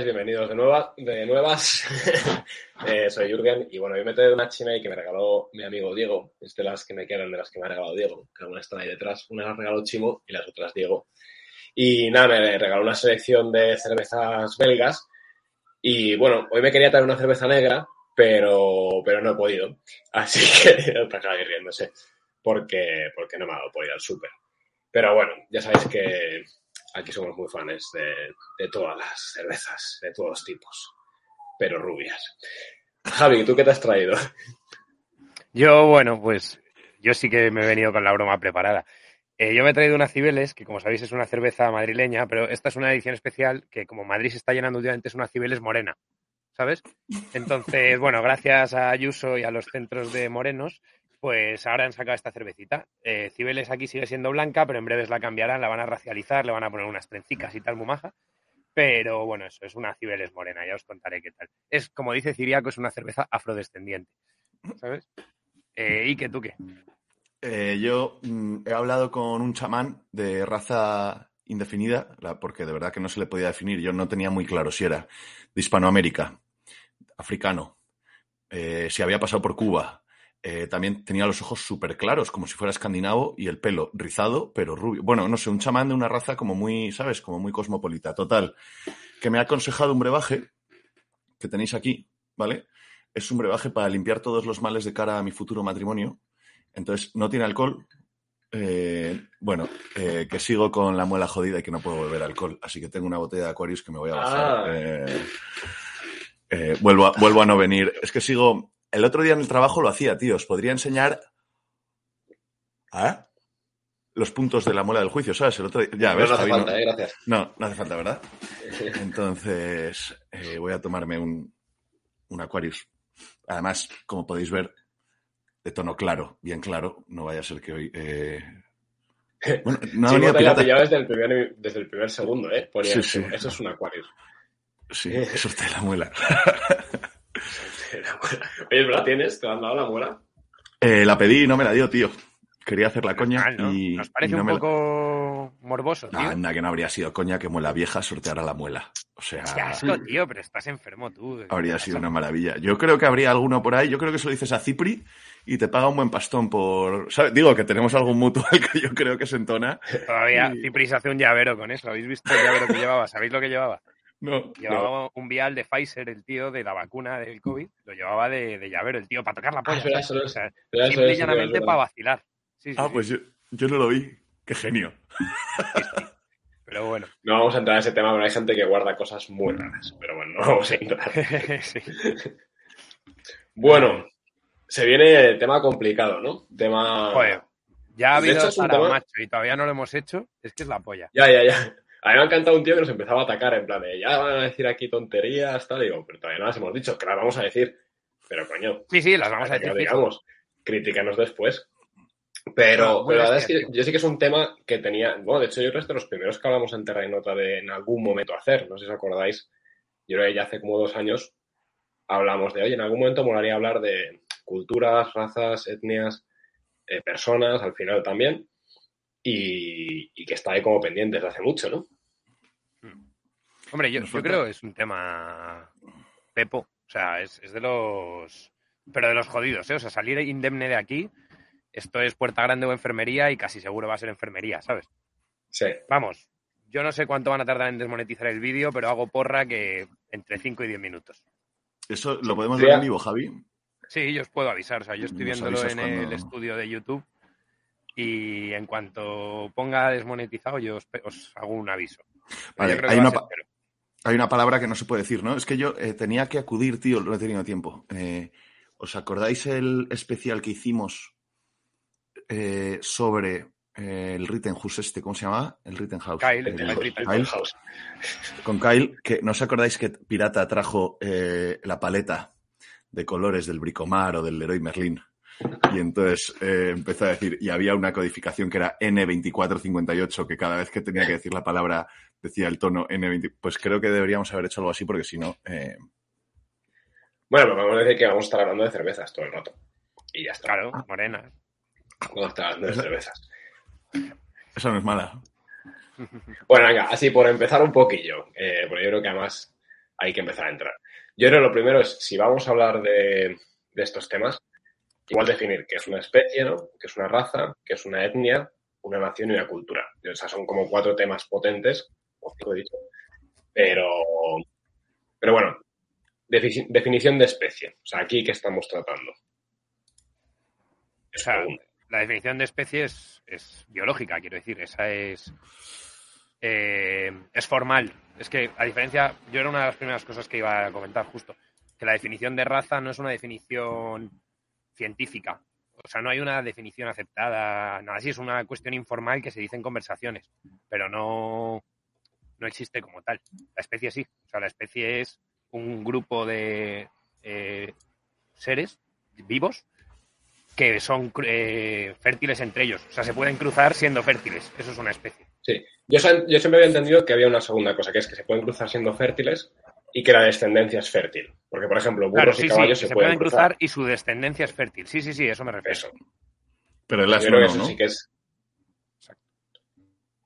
Chavales, bienvenidos de, nueva, de nuevas. Eh, soy Jürgen y bueno, hoy me traído una china y que me regaló mi amigo Diego. Es de las que me quedan, de las que me ha regalado Diego, que algunas están ahí detrás. Una las regaló Chimo y las otras Diego. Y nada, me regaló una selección de cervezas belgas. Y bueno, hoy me quería traer una cerveza negra, pero, pero no he podido. Así que te acabas riéndose. Porque, porque no me ha dado por ir al súper. Pero bueno, ya sabéis que aquí somos muy fans de, todas las cervezas, de todos los tipos, pero rubias. Javi, ¿tú qué te has traído? Yo, bueno, pues yo sí que me he venido con la broma preparada. Eh, yo me he traído una Cibeles, que como sabéis es una cerveza madrileña, pero esta es una edición especial que como Madrid se está llenando últimamente es una Cibeles morena, ¿sabes? Entonces, bueno, gracias a Ayuso y a los centros de morenos, pues ahora han sacado esta cervecita. Eh, Cibeles aquí sigue siendo blanca, pero en breves la cambiarán, la van a racializar, le van a poner unas trencicas y tal, mumaja. Pero bueno, eso es una Cibeles morena, ya os contaré qué tal. Es, como dice Ciriaco, es una cerveza afrodescendiente. ¿Sabes? Eh, ¿Y qué tú qué? Eh, yo mm, he hablado con un chamán de raza indefinida, porque de verdad que no se le podía definir. Yo no tenía muy claro si era de Hispanoamérica, africano, si había pasado por Cuba, eh, también tenía los ojos súper claros, como si fuera escandinavo, y el pelo rizado, pero rubio. Bueno, no sé, un chamán de una raza como muy, ¿sabes? Como muy cosmopolita. Total, que me ha aconsejado un brebaje que tenéis aquí, ¿vale? Es un brebaje para limpiar todos los males de cara a mi futuro matrimonio. Entonces, no tiene alcohol. Eh, bueno, eh, que sigo con la muela jodida y que no puedo beber alcohol. Así que tengo una botella de Aquarius que me voy a bajar. Ah. vuelvo, vuelvo a no venir. Es que sigo, el otro día en el trabajo lo hacía, tío. Os podría enseñar los puntos de la muela del juicio, ¿sabes? El otro día... Ya, no, no hace falta, eh, gracias. No, no hace falta, ¿verdad? Entonces, eh, voy a tomarme un, un Aquarius. Además, como podéis ver, de tono claro, bien claro. No vaya a ser que hoy... Eh... Bueno, no sí, venido pirata. Ya desde el, primer, desde el primer segundo, ¿eh? sí, sí. Eso es un Aquarius. Sí, eso es de la muela. Oye, ¿la tienes? ¿Te han dado la muela? Eh, la pedí y no me la dio, tío. Quería hacer la coña y. Nos parece un poco morboso, tío. Anda, que no habría sido coña que muela vieja sorteara la muela. O sea. Qué asco, tío, pero estás enfermo tú. Habría sido una maravilla. Yo creo que habría alguno por ahí. Yo creo que se lo dices a Cipri y te paga un buen pastón por. ¿sabes? Digo que tenemos algún mutuo que yo creo que se entona. Todavía Cipri se hace un llavero con eso. ¿Habéis visto el llavero que llevaba? ¿Sabéis lo que llevaba? No, llevaba un vial de Pfizer, el tío de la vacuna del COVID, lo llevaba de, de llavero, el tío, para tocar la polla. Ah, o sea, simple y llanamente para vacilar. ah, pues yo, yo, no lo vi. Qué genio. Pero bueno. No vamos a entrar en ese tema, pero hay gente que guarda cosas muy raras. Pero bueno, no vamos a entrar. Bueno, se viene tema complicado, ¿no? Tema. Joder, ya ha habido Sara macho y todavía no lo hemos hecho. Es que es la polla. Ya, ya, ya. A mí me ha encantado un tío que nos empezaba a atacar en plan de ya van a decir aquí tonterías, tal. Digo, pero todavía no las hemos dicho, que las vamos a decir. Pero coño. Sí, sí, las vamos a decir. Digamos, críticanos después. Pero, la verdad es que yo sí que es un tema que tenía. Bueno, de hecho, yo creo que es de los primeros que hablamos en Terra y Nota de en algún momento hacer. No sé si os acordáis. Yo creo que ya hace como dos años hablamos de, oye, en algún momento molaría hablar de culturas, razas, etnias, eh, personas, al final también y, que está ahí como pendiente desde hace mucho, ¿no? Hombre, yo, creo que es un tema pepo, o sea, es, de los... pero de los jodidos, ¿eh? O sea, salir indemne de aquí, esto es puerta grande o enfermería y casi seguro va a ser enfermería, ¿sabes? Sí. Vamos, yo no sé cuánto van a tardar en desmonetizar el vídeo, pero hago porra que entre 5 y 10 minutos. ¿Eso lo podemos ver en vivo, Javi? Sí, yo os puedo avisar. O sea, yo estoy viéndolo en el estudio de YouTube y en cuanto ponga desmonetizado yo os, hago un aviso. Vale, hay una, hay una, palabra que no se puede decir, ¿no? Es que yo eh, tenía que acudir, tío, no he tenido tiempo. Eh, ¿Os acordáis el especial que hicimos eh, sobre el Rittenhouse este? ¿Cómo se llama? El Rittenhouse. Kyle, el, Rittenhouse. Con Kyle, que ¿no os acordáis que Pirata trajo la paleta de colores del Bricomar o del Leroy Merlin? Y entonces eh, empezó a decir, y había una codificación que era N2458, que cada vez que tenía que decir la palabra decía el tono N20. Pues creo que deberíamos haber hecho algo así, porque si no. Eh... Bueno, vamos a decir que vamos a estar hablando de cervezas todo el rato. Y ya está. Claro, morenas. Vamos a estar hablando de cervezas. Esa no es mala. Bueno, venga, así por empezar un poquillo, eh, porque yo creo que además hay que empezar a entrar. Yo creo que lo primero es, si vamos a hablar de, de estos temas, igual definir qué es una especie, ¿no? qué es una raza, qué es una etnia, una nación y una cultura. O sea, son como cuatro temas potentes, o cinco he dicho, pero, pero bueno, defi- definición de especie. O sea, aquí, ¿qué estamos tratando? O sea, la definición de especie es, es biológica, quiero decir, esa es, eh, es formal. Es que, a diferencia, yo era una de las primeras cosas que iba a comentar justo, que la definición de raza no es una definición científica. O sea, no hay una definición aceptada, nada así, es una cuestión informal que se dice en conversaciones, pero no, no existe como tal. La especie sí, o sea, la especie es un grupo de eh, seres vivos que son eh, fértiles entre ellos. O sea, se pueden cruzar siendo fértiles. Eso es una especie. Sí, yo, yo siempre había entendido que había una segunda cosa, que es que se pueden cruzar siendo fértiles y que la descendencia es fértil. Porque, por ejemplo, burros Claro, y sí, caballos se, se pueden cruzar cruzar. y su descendencia es fértil. Sí, sí, sí, eso me refiero. Eso. Pero el Yo asno creo que no, eso ¿no? sí que es.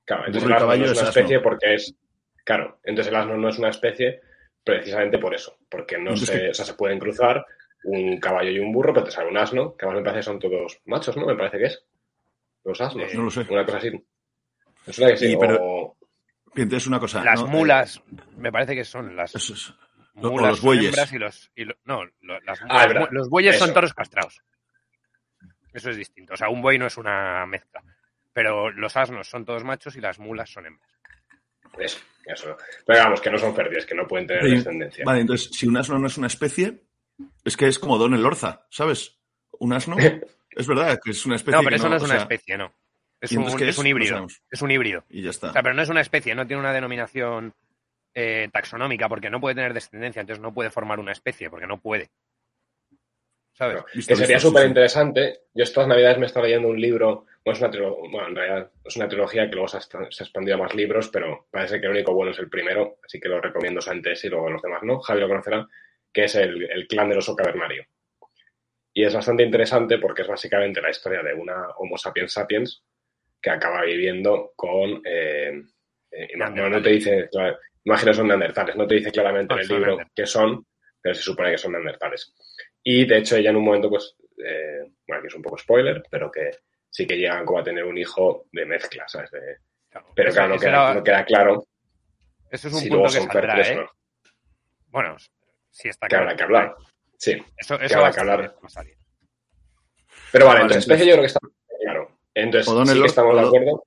Claro, entonces el asno caballo no es una asno. especie porque es. Claro, entonces el asno no es una especie precisamente por eso. Porque no Entonces, se, o sea, se pueden cruzar un caballo y un burro, pero te sale un asno, que además me parece que son todos machos, ¿no? Me parece que es. Los asnos. Eh, No lo sé. Una cosa así. Me suena que sí. Y, pero- o- Entonces, una cosa. Las ¿no? mulas, me parece que son las eso es- o mulas los son bueyes. hembras y los... y lo- no, lo- las- Ah, es los, bueyes son toros castrados. Eso es distinto. O sea, un buey no es una mezcla. Pero los asnos son todos machos y las mulas son hembras. Eso, eso. Pero vamos, que no son fértiles, que no pueden tener Sí, descendencia. Vale, entonces, si un asno no es una especie, es que es como Don el Orza, ¿sabes? Un asno, es verdad que es una especie. No, pero que eso no es una sea, especie, no. Es ¿y un, es es? híbrido. es un híbrido. Y ya está. O sea, pero no es una especie, no tiene una denominación eh, taxonómica porque no puede tener descendencia, entonces no puede formar una especie porque no puede. ¿Sabes? Visto, que sería súper interesante. Yo estas navidades me estaba leyendo un libro, bueno, es una bueno, en realidad es una trilogía que luego se ha, se ha expandido a más libros, pero parece que el único bueno es el primero, así que lo recomiendo antes y luego los demás no. Javi lo conocerá, que es el, el clan del oso cavernario. Y es bastante interesante porque es básicamente la historia de una Homo sapiens sapiens que acaba viviendo con... Eh, eh, no, no te dice, imagino son neandertales, no te dice claramente No, en el libro qué son, pero se supone que son neandertales. Y de hecho ella en un momento, pues, eh, bueno, aquí es un poco spoiler, pero que sí que llegan como a tener un hijo de mezcla, ¿sabes? De- Claro. pero Eso- claro, no queda, era- no queda claro eso es un si punto luego que son saldrá, ¿eh? no. Bueno, sí está Que claro. habrá que hablar. Sí. Eso, que eso habrá va, que hablar. salir, va a salir. Pero vale, Vale, entonces entonces- yo creo que está. Entonces, O Don sí el que Or- estamos de acuerdo.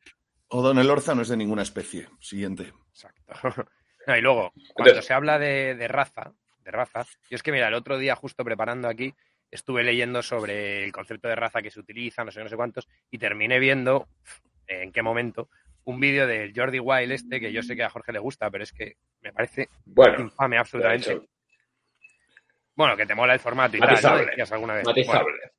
O Don el Orza no es de ninguna especie. Siguiente. Exacto. No, y luego, cuando Entonces- se habla de, de raza, de raza, yo es que mira, el otro día justo preparando aquí, estuve leyendo sobre el concepto de raza que se utiliza, no sé, no sé cuántos, y terminé viendo, en qué momento, un vídeo del Jordi Wild este, que yo sé que a Jorge le gusta, pero es que me parece Bueno, infame de absolutamente. Bueno, que te mola el formato y tal, ¿no? Matizable. Alguna vez. Matizable. Bueno,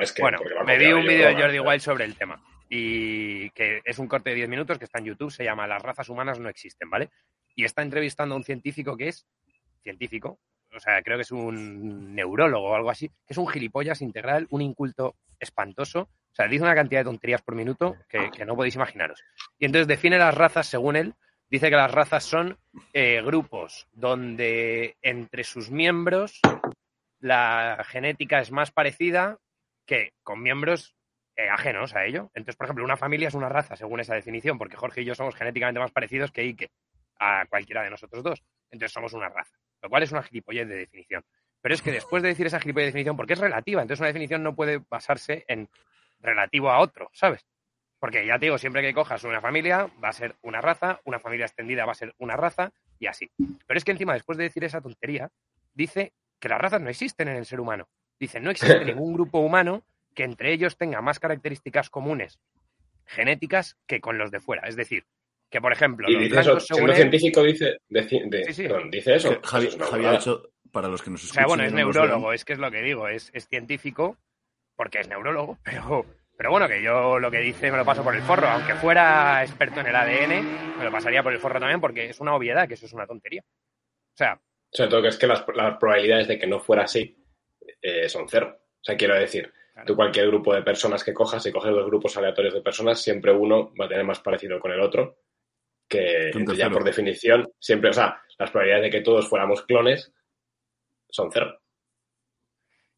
es que. bueno, porque va me vi un vídeo de Jordi. Wild sobre el tema y que es un corte de 10 minutos que está en YouTube, se llama Las razas humanas no existen, ¿vale? Y está entrevistando a un científico que es científico, o sea, creo que es un neurólogo o algo así, que es un gilipollas integral, un inculto espantoso, o sea, dice una cantidad de tonterías por minuto que, que no podéis imaginaros. Y entonces define las razas según él, dice que las razas son eh, grupos donde entre sus miembros la genética es más parecida que con miembros eh, ajenos a ello. Entonces, por ejemplo, una familia es una raza, según esa definición, porque Jorge y yo somos genéticamente más parecidos que Ike, a cualquiera de nosotros dos. Entonces somos una raza, lo cual es una gilipollez de definición. Pero es que después de decir esa gilipollez de definición, porque es relativa, entonces una definición no puede basarse en relativo a otro, ¿sabes? Porque ya te digo, siempre que cojas una familia, va a ser una raza, una familia extendida va a ser una raza, y así. Pero es que encima, después de decir esa tontería, dice que las razas no existen en el ser humano. Dice, no existe ningún grupo humano que entre ellos tenga más características comunes genéticas que con los de fuera. Es decir, que por ejemplo, Y los dice eso, según él- científico dice, de- de- Sí, sí. perdón, dice eso. Que Javi, Eso es una Javi ha hecho, para los que nos O escuchan. sea, bueno, es no neurólogo, es que es lo que digo, es, es científico porque es neurólogo, pero, pero bueno, que yo lo que dice me lo paso por el forro, aunque fuera experto en el ADN, me lo pasaría por el forro también porque es una obviedad, que eso es una tontería. O sea, Sobre todo que es que las, las probabilidades de que no fuera así eh, son cero. O sea, quiero decir, Claro. tú cualquier grupo de personas que cojas, si coges dos grupos aleatorios de personas, siempre uno va a tener más parecido con el otro que ya por definición, siempre, o sea, las probabilidades de que todos fuéramos clones son cero.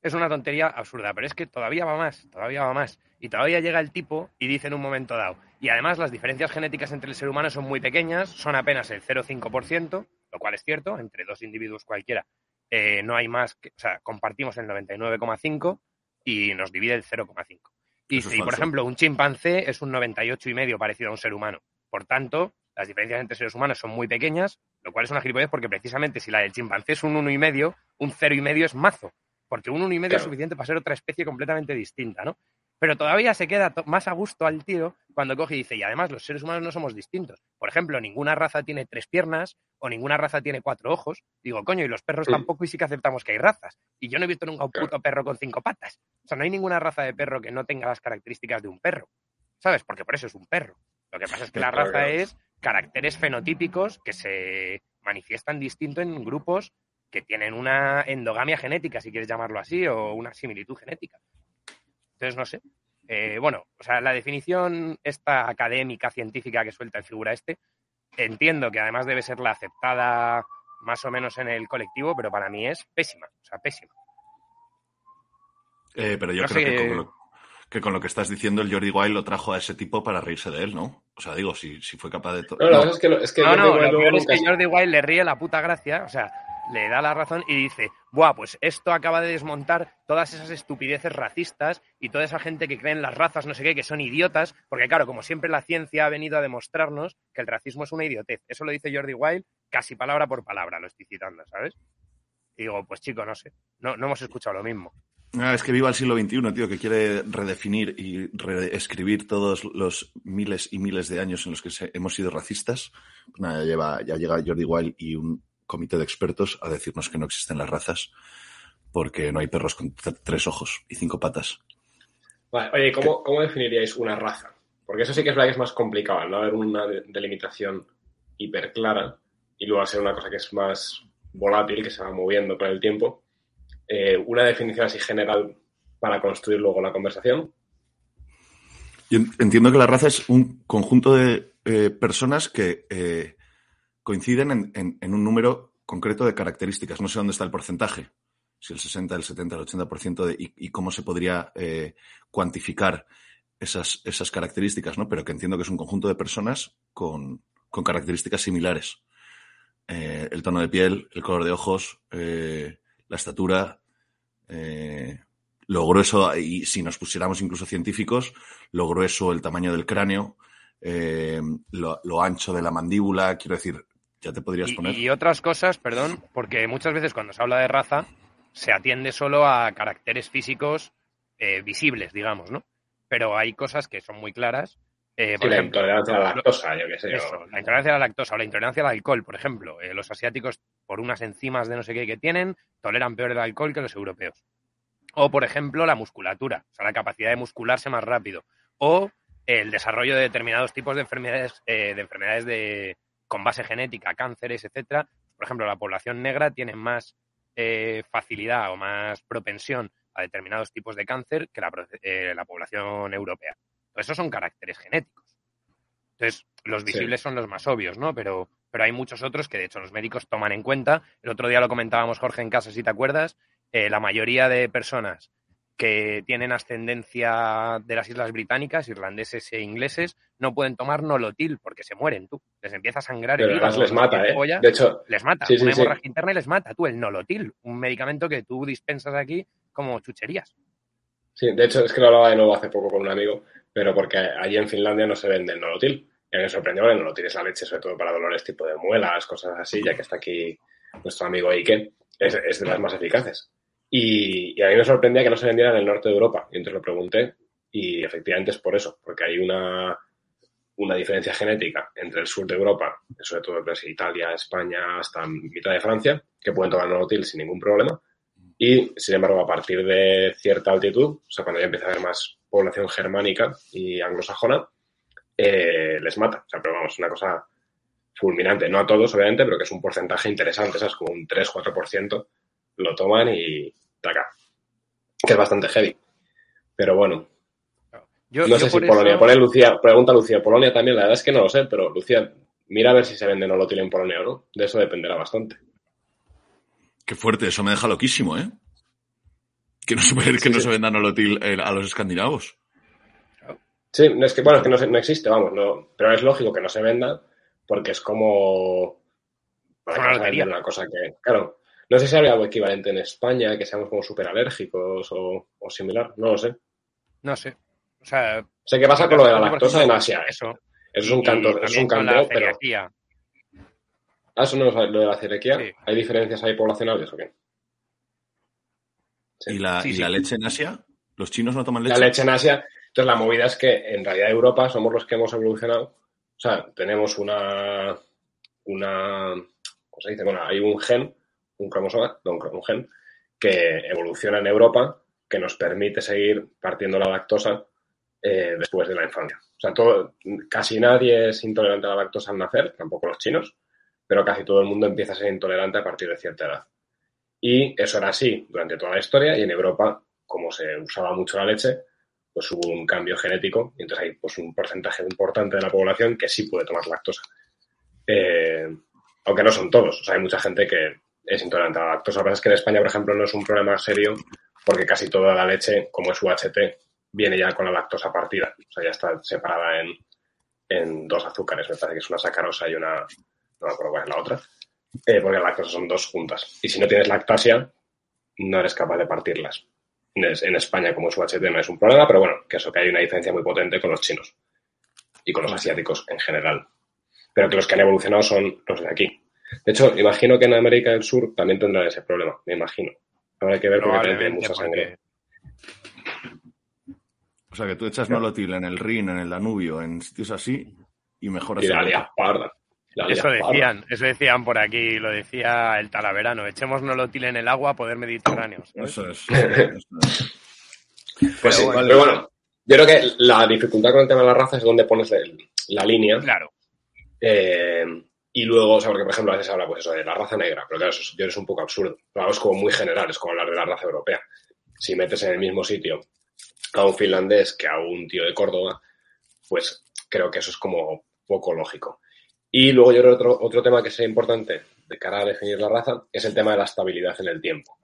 Es una tontería absurda, pero es que todavía va más, todavía va más. Y todavía llega el tipo y dice en un momento dado. Y además las diferencias genéticas entre el ser humano son muy pequeñas, son apenas el 0,5%, lo cual es cierto, entre dos individuos cualquiera eh, no hay más, que, o sea, compartimos el 99,5 y nos divide el 0,5. Y Eso es si, por ejemplo, un chimpancé es un 98,5 parecido a un ser humano. Por tanto, las diferencias entre seres humanos son muy pequeñas, lo cual es una gilipollez porque precisamente si la del chimpancé es un 1,5, un 0,5 es mazo. Porque un 1,5 es Claro. suficiente para ser otra especie completamente distinta, ¿no? Pero todavía se queda más a gusto al tío cuando coge y dice, y además los seres humanos no somos distintos. Por ejemplo, ninguna raza tiene tres piernas o ninguna raza tiene cuatro ojos. Digo, coño, y los perros tampoco y sí que aceptamos que hay razas. Y yo no he visto nunca un Claro. puto perro con cinco patas. O sea, no hay ninguna raza de perro que no tenga las características de un perro. ¿Sabes? Porque por eso es un perro. Lo que pasa es que la raza claro. es caracteres fenotípicos que se manifiestan distinto en grupos que tienen una endogamia genética, si quieres llamarlo así, o una similitud genética. Entonces, no sé. Eh, bueno, o sea, la definición esta académica, científica que suelta el figura este, entiendo que además debe ser la aceptada más o menos en el colectivo, pero para mí es pésima, o sea, pésima. Eh, pero yo No creo sé- que, con lo, que con lo que estás diciendo, el Jordi Wild lo trajo a ese tipo para reírse de él, ¿no? O sea, digo, si, si fue capaz de... No, la cosa es que, lo- es que No, no, lo peor es que Jordi Wild le ríe la puta gracia, o sea, le da la razón y dice, buah, pues esto acaba de desmontar todas esas estupideces racistas y toda esa gente que cree en las razas, no sé qué, que son idiotas, porque claro, como siempre la ciencia ha venido a demostrarnos que el racismo es una idiotez. Eso lo dice Jordi Wild casi palabra por palabra, lo estoy citando, ¿sabes? Y digo, pues chico, no sé, no, no hemos escuchado lo mismo. Ah, es que viva el siglo XXI, tío, que quiere redefinir y reescribir todos los miles y miles de años en los que hemos sido racistas. Pues nada, ya, lleva, ya llega Jordi Wild y un comité de expertos a decirnos que no existen las razas porque no hay perros con tres ojos y cinco patas. Vale, oye, ¿cómo, ¿cómo definiríais una raza? Porque eso sí que es verdad que es más complicado, al no haber una de- delimitación hiper clara y luego ser una cosa que es más volátil, que se va moviendo con el tiempo. Eh, una definición así general para construir luego la conversación. Yo en- entiendo que la raza es un conjunto de eh, personas que eh, coinciden en, en- un número concreto de características. No sé dónde está el porcentaje, si el 60, el 70, el 80% de, y, cómo se podría eh, cuantificar esas, esas características, ¿no? Pero que entiendo que es un conjunto de personas con, con características similares. Eh, el tono de piel, el color de ojos, eh, la estatura, lo grueso, y si nos pusiéramos incluso científicos, lo grueso, el tamaño del cráneo, lo ancho de la mandíbula, quiero decir, ya te podrías poner. Y, otras cosas, perdón, porque muchas veces cuando se habla de raza se atiende solo a caracteres físicos eh, visibles, digamos, ¿no? Pero hay cosas que son muy claras. eh, Sí, por la ejemplo, intolerancia a la lactosa, yo qué sé. eso, o- la intolerancia a la lactosa o la intolerancia al alcohol, por ejemplo. eh, los asiáticos, por unas enzimas de no sé qué que tienen, toleran peor el alcohol que los europeos. O, por ejemplo, la musculatura, o sea, la capacidad de muscularse más rápido. O el desarrollo de determinados tipos de enfermedades, eh, de enfermedades de, con base genética, cánceres, etcétera. Por ejemplo, la población negra tiene más eh, facilidad o más propensión a determinados tipos de cáncer que la, eh, la población europea. Esos son caracteres genéticos. Entonces, los Sí. visibles son los más obvios, ¿no? Pero, pero hay muchos otros que, de hecho, los médicos toman en cuenta. El otro día lo comentábamos, Jorge, en casa, si te acuerdas. eh, la mayoría de personas que tienen ascendencia de las Islas Británicas, irlandeses e ingleses, no pueden tomar nolotil porque se mueren, tú. Les empieza a sangrar Pero el hígado. les mata, ¿eh? polla, De hecho, les mata. Sí, sí, Una sí. hemorragia interna y les mata. Tú, el nolotil, un medicamento que tú dispensas aquí como chucherías. sí, de hecho es que lo hablaba de nuevo hace poco con un amigo, pero porque allí en Finlandia no se vende el nolotil. Y a mí me sorprendió que el nolotil es la leche, sobre todo para dolores tipo de muelas, cosas así, ya que está aquí nuestro amigo Ike, es, es de las más eficaces. Y, a mí me sorprendía que no se vendiera en el norte de Europa. Y entonces lo pregunté y efectivamente es por eso, porque hay una, una diferencia genética entre el sur de Europa, sobre todo desde Italia, España, hasta mitad de Francia, que pueden tomar nolotil sin ningún problema. Y, sin embargo, a partir de cierta altitud, o sea, cuando ya empieza a haber más población germánica y anglosajona, eh, les mata. O sea, pero vamos, una cosa fulminante. No a todos, obviamente, pero que es un porcentaje interesante, ¿sabes? Como un 3-4% lo toman y taca. Que es bastante heavy. Pero bueno, Yo, no yo sé si Polonia. Pone Lucía, pregunta Lucía. Polonia también, la verdad es que no lo sé, pero Lucía, mira a ver si se vende nolotil en Polonia o no. De eso dependerá bastante. Qué fuerte, eso me deja loquísimo, ¿eh? Que no se, que Sí, no sí. se venda nolotil eh, a los escandinavos. Sí, no es que, bueno, es que no, se- no existe, vamos, no, pero es lógico que no se venda porque es como... Para una cosa que, claro, no sé si habría algo equivalente en España, que seamos como súper alérgicos o, o similar, no lo sé. No sé. O sea, Sé qué pasa con lo de la lactosa en Asia. Eso. Eso es un canto, es un con la canteo, pero... Ah, eso no lo sabe, lo de la celiaquía. Sí. ¿Hay diferencias ahí poblacionales o qué? Sí. ¿Y, la, Sí, y la leche en Asia? ¿Los chinos no toman leche? La leche en Asia. Entonces, la movida es que en realidad Europa somos los que hemos evolucionado. O sea, tenemos una. una ¿Cómo se dice? Bueno, hay un gen, un cromosoma, un, gen, que evoluciona en Europa que nos permite seguir partiendo la lactosa eh, después de la infancia. O sea, casi nadie es intolerante a la lactosa al nacer, tampoco los chinos, pero casi todo el mundo empieza a ser intolerante a partir de cierta edad. Y eso era así durante toda la historia y en Europa, como se usaba mucho la leche, pues hubo un cambio genético y entonces hay pues, un porcentaje importante de la población que sí puede tomar lactosa. Eh, aunque no son todos, o sea, hay mucha gente que es intolerante a la lactosa. Lo que pasa es que en España, por ejemplo, no es un problema serio porque casi toda la leche, como es UHT, viene ya con la lactosa partida. O sea, ya está separada en, en dos azúcares. Me parece que es una sacarosa y una... No me acuerdo cuál es la otra. Eh, porque la lactosa son dos juntas. Y si no tienes lactasia, no eres capaz de partirlas. En es- en España, como es UHT, no es un problema, pero bueno, que eso que hay una diferencia muy potente con los chinos y con los asiáticos en general. Pero que los que han evolucionado son los de aquí. De hecho, imagino que en América del Sur también tendrán ese problema, me imagino. Habrá que ver porque también mucha sangre. porque O sea, que tú echas nolotil en el Rin, en el Danubio, en sitios así y mejoras Y la parda. La Eso parda. decían, eso decían por aquí, lo decía el talaverano, echemos nolotil en el agua, poder mediterráneo. ¿sabes? Eso es. eso es. Pues Pero sí, bueno. pero bueno, yo creo que la dificultad con el tema de la raza es donde pones el- la línea. Claro, Eh, y luego, o sea, porque por ejemplo a veces habla pues eso de la raza negra, pero claro, eso es, es un poco absurdo. Claro, es como muy general, es como hablar de la raza europea. Si metes en el mismo sitio a un finlandés que a un tío de Córdoba, pues creo que eso es como poco lógico. Y luego yo creo otro, otro tema que sería importante de cara a definir la raza es el tema de la estabilidad en el tiempo.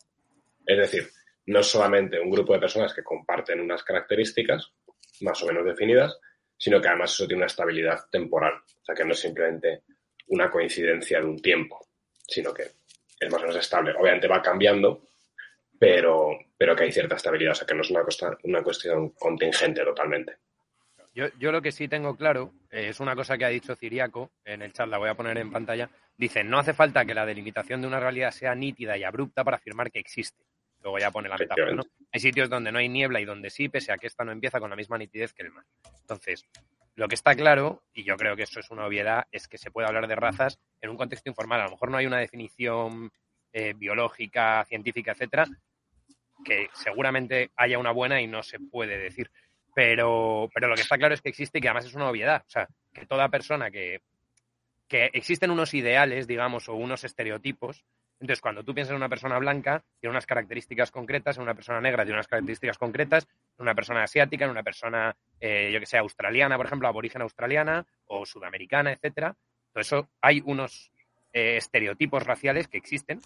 Es decir, no es solamente un grupo de personas que comparten unas características más o menos definidas, sino que además eso tiene una estabilidad temporal. O sea, que no es simplemente una coincidencia de un tiempo, sino que es más o menos estable. Obviamente va cambiando, pero, pero que hay cierta estabilidad. O sea, que no es una, costa- una cuestión contingente totalmente. yo, yo lo que sí tengo claro eh, es una cosa que ha dicho Ciriaco en el chat, la voy a poner en pantalla. Dice, no hace falta que la delimitación de una realidad sea nítida y abrupta para afirmar que existe. Luego ya pone la metáfora, ¿no? Hay sitios donde no hay niebla y donde sí, pese a que esta no empieza con la misma nitidez que el mar. Entonces, lo que está claro, y yo creo que eso es una obviedad, es que se puede hablar de razas en un contexto informal. A lo mejor no hay una definición eh, biológica, científica, etcétera, que seguramente haya una buena y no se puede decir. Pero, pero lo que está claro es que existe y que además es una obviedad. O sea, que toda persona que, que existen unos ideales, digamos, o unos estereotipos. Entonces, cuando tú piensas en una persona blanca, tiene unas características concretas, en una persona negra tiene unas características concretas, en una persona asiática, en una persona, eh, yo que sé, australiana, por ejemplo, aborigen australiana o sudamericana, etcétera. Todo eso hay unos eh, estereotipos raciales que existen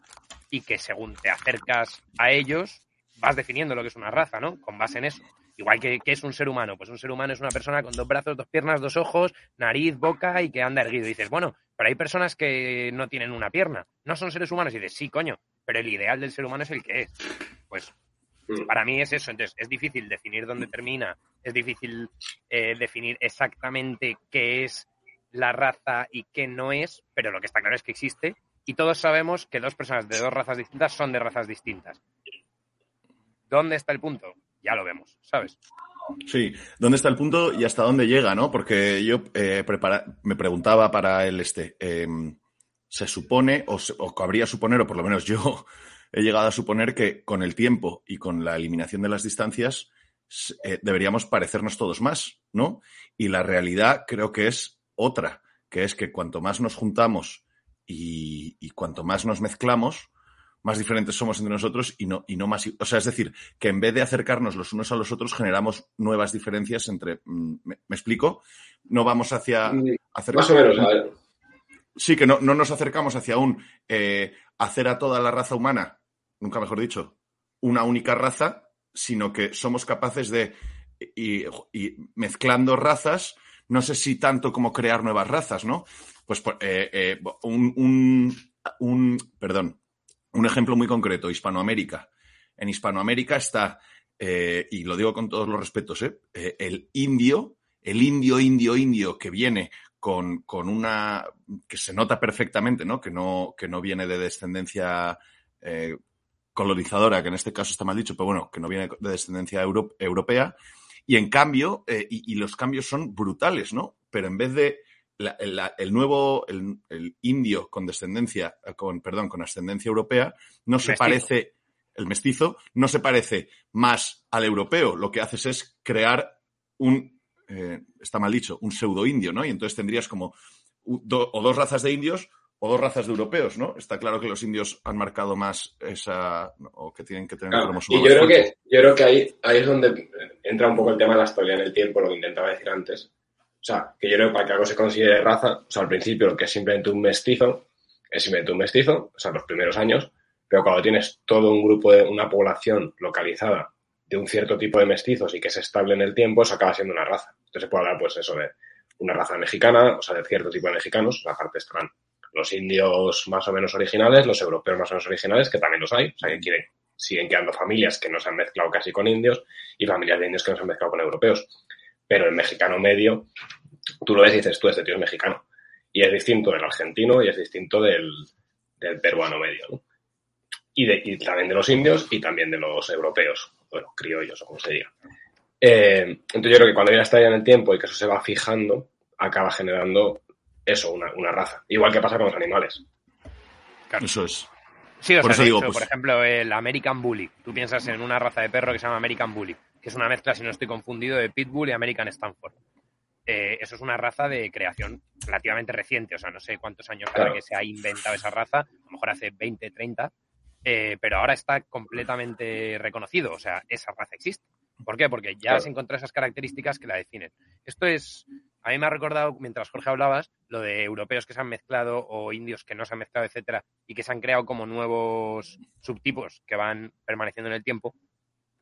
y que según te acercas a ellos vas definiendo lo que es una raza, ¿no? Con base en eso. Igual que, que es un ser humano. Pues un ser humano es una persona con dos brazos, dos piernas, dos ojos, nariz, boca y que anda erguido. Y dices, bueno, pero hay personas que no tienen una pierna. No son seres humanos. Y dices, sí, coño, pero el ideal del ser humano es el que es. Pues Mm. para mí es eso. Entonces, es difícil definir dónde termina, es difícil eh, definir exactamente qué es la raza y qué no es, pero lo que está claro es que existe y todos sabemos que dos personas de dos razas distintas son de razas distintas. ¿Dónde está el punto? Ya lo vemos, ¿sabes? Sí, ¿dónde está el punto y hasta dónde llega, no? Porque yo eh, prepara- me preguntaba para el este, eh, se supone, o, se- o cabría suponer, o por lo menos yo he llegado a suponer que con el tiempo y con la eliminación de las distancias eh, deberíamos parecernos todos más, ¿no? Y la realidad creo que es otra, que es que cuanto más nos juntamos y, y cuanto más nos mezclamos, más diferentes somos entre nosotros y no, y no más. O sea, es decir, que en vez de acercarnos los unos a los otros, generamos nuevas diferencias entre. mm, ¿Me, me explico? No vamos hacia. Mm, acercar- Más o menos, a ver. Sí, que no, no nos acercamos hacia un eh, hacer a toda la raza humana, nunca mejor dicho, una única raza, sino que somos capaces de, y, y mezclando razas, no sé si tanto como crear nuevas razas, ¿no? Pues eh, eh, un, un, un, perdón, un ejemplo muy concreto, Hispanoamérica. En Hispanoamérica está, eh, y lo digo con todos los respetos, ¿eh? eh el indio, el indio, indio, indio que viene con, con, una que se nota perfectamente, ¿no? Que no, que no viene de descendencia colonizadora, que en este caso está mal dicho, pero bueno, que no viene de descendencia euro, europea. Y en cambio, y, los cambios son brutales, ¿no? Pero en vez de la, la, el nuevo, el, el, indio con descendencia, con, perdón, con ascendencia europea, no se mestizo. parece, el mestizo, no se parece más al europeo. Lo que haces es crear un, eh, está mal dicho, un pseudo indio, ¿no? Y entonces tendrías como do, o dos razas de indios o dos razas de europeos, ¿no? Está claro que los indios han marcado más esa, o que tienen que tener claro. Y yo creo que, yo creo que ahí, ahí es donde entra un poco el tema de la historia en el tiempo, lo que intentaba decir antes. O sea, que yo creo que para que algo se considere raza, o sea, al principio lo que es simplemente un mestizo, es simplemente un mestizo, o sea, los primeros años, pero cuando tienes todo un grupo de una población localizada de un cierto tipo de mestizos y que es estable en el tiempo, eso acaba siendo una raza. Entonces se puede hablar, pues, eso de una raza mexicana, o sea, de cierto tipo de mexicanos, la parte estarán los indios más o menos originales, los europeos más o menos originales, que también los hay, o sea, que quieren, siguen quedando familias que no se han mezclado casi con indios y familias de indios que no se han mezclado con europeos. Pero el mexicano medio, tú lo ves y dices, tú, este tío es mexicano. Y es distinto del argentino y es distinto del, del peruano medio, ¿no? Y, de, y, también de los indios y también de los europeos, bueno, criollos o como se diga. Eh, entonces yo creo que cuando ya está ya en el tiempo y que eso se va fijando, acaba generando eso, una, una raza. Igual que pasa con los animales. Claro. Eso es. Sí, o por, sea, eso digo, hecho, pues... por ejemplo, el American Bully. Tú piensas en una raza de perro que se llama American Bully, que es una mezcla, si no estoy confundido, de Pitbull y American Stanford. Eh, eso es una raza de creación relativamente reciente, o sea, no sé cuántos años claro. que se ha inventado esa raza, a lo mejor hace 20, 30, eh, pero ahora está completamente reconocido, o sea, esa raza existe. ¿Por qué? Porque ya claro. se encontró esas características que la definen. Esto es, a mí me ha recordado, mientras Jorge hablabas, lo de europeos que se han mezclado o indios que no se han mezclado, etcétera, y que se han creado como nuevos subtipos que van permaneciendo en el tiempo.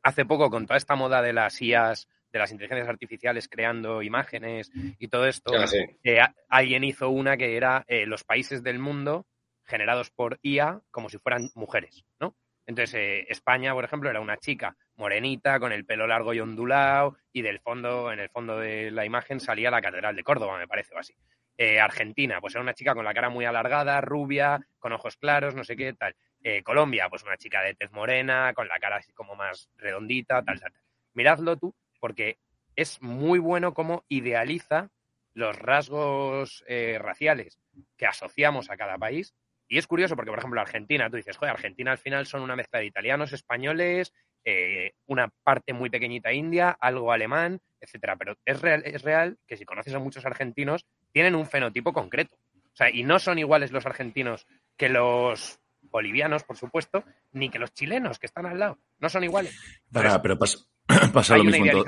Hace poco, con toda esta moda de las IAs, de las inteligencias artificiales creando imágenes y todo esto, sí. eh, alguien hizo una que era eh, los países del mundo generados por IA como si fueran mujeres, ¿no? Entonces, eh, España, por ejemplo, era una chica morenita, con el pelo largo y ondulado, y del fondo, en el fondo de la imagen salía la Catedral de Córdoba, me parece, o así. Eh, Argentina, pues era una chica con la cara muy alargada, rubia, con ojos claros, no sé qué, tal. Eh, Colombia, pues una chica de tez morena, con la cara así como más redondita, tal, tal. Miradlo tú, porque es muy bueno cómo idealiza los rasgos eh, raciales que asociamos a cada país y es curioso porque, por ejemplo, Argentina, tú dices, joder, Argentina al final son una mezcla de italianos, españoles, eh, una parte muy pequeñita india, algo alemán, etcétera. Pero es real, es real que si conoces a muchos argentinos, tienen un fenotipo concreto. O sea, y no son iguales los argentinos que los bolivianos, por supuesto, ni que los chilenos que están al lado. No son iguales. Para, pero pasa, pasa lo mismo en todo.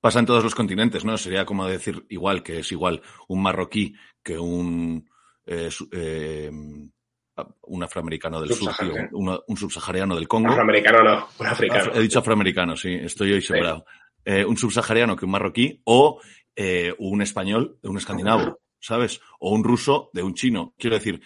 Pasa en todos los continentes, ¿no? Sería como decir igual que es igual un marroquí que un eh, eh, un afroamericano del sur, tío, un, un, subsahariano del Congo. Afroamericano no, un africano. He dicho afroamericano, sí, estoy hoy sembrado. Sí. Eh, un subsahariano que un marroquí o eh, un español de un escandinavo, ¿sabes? O un ruso de un chino. Quiero decir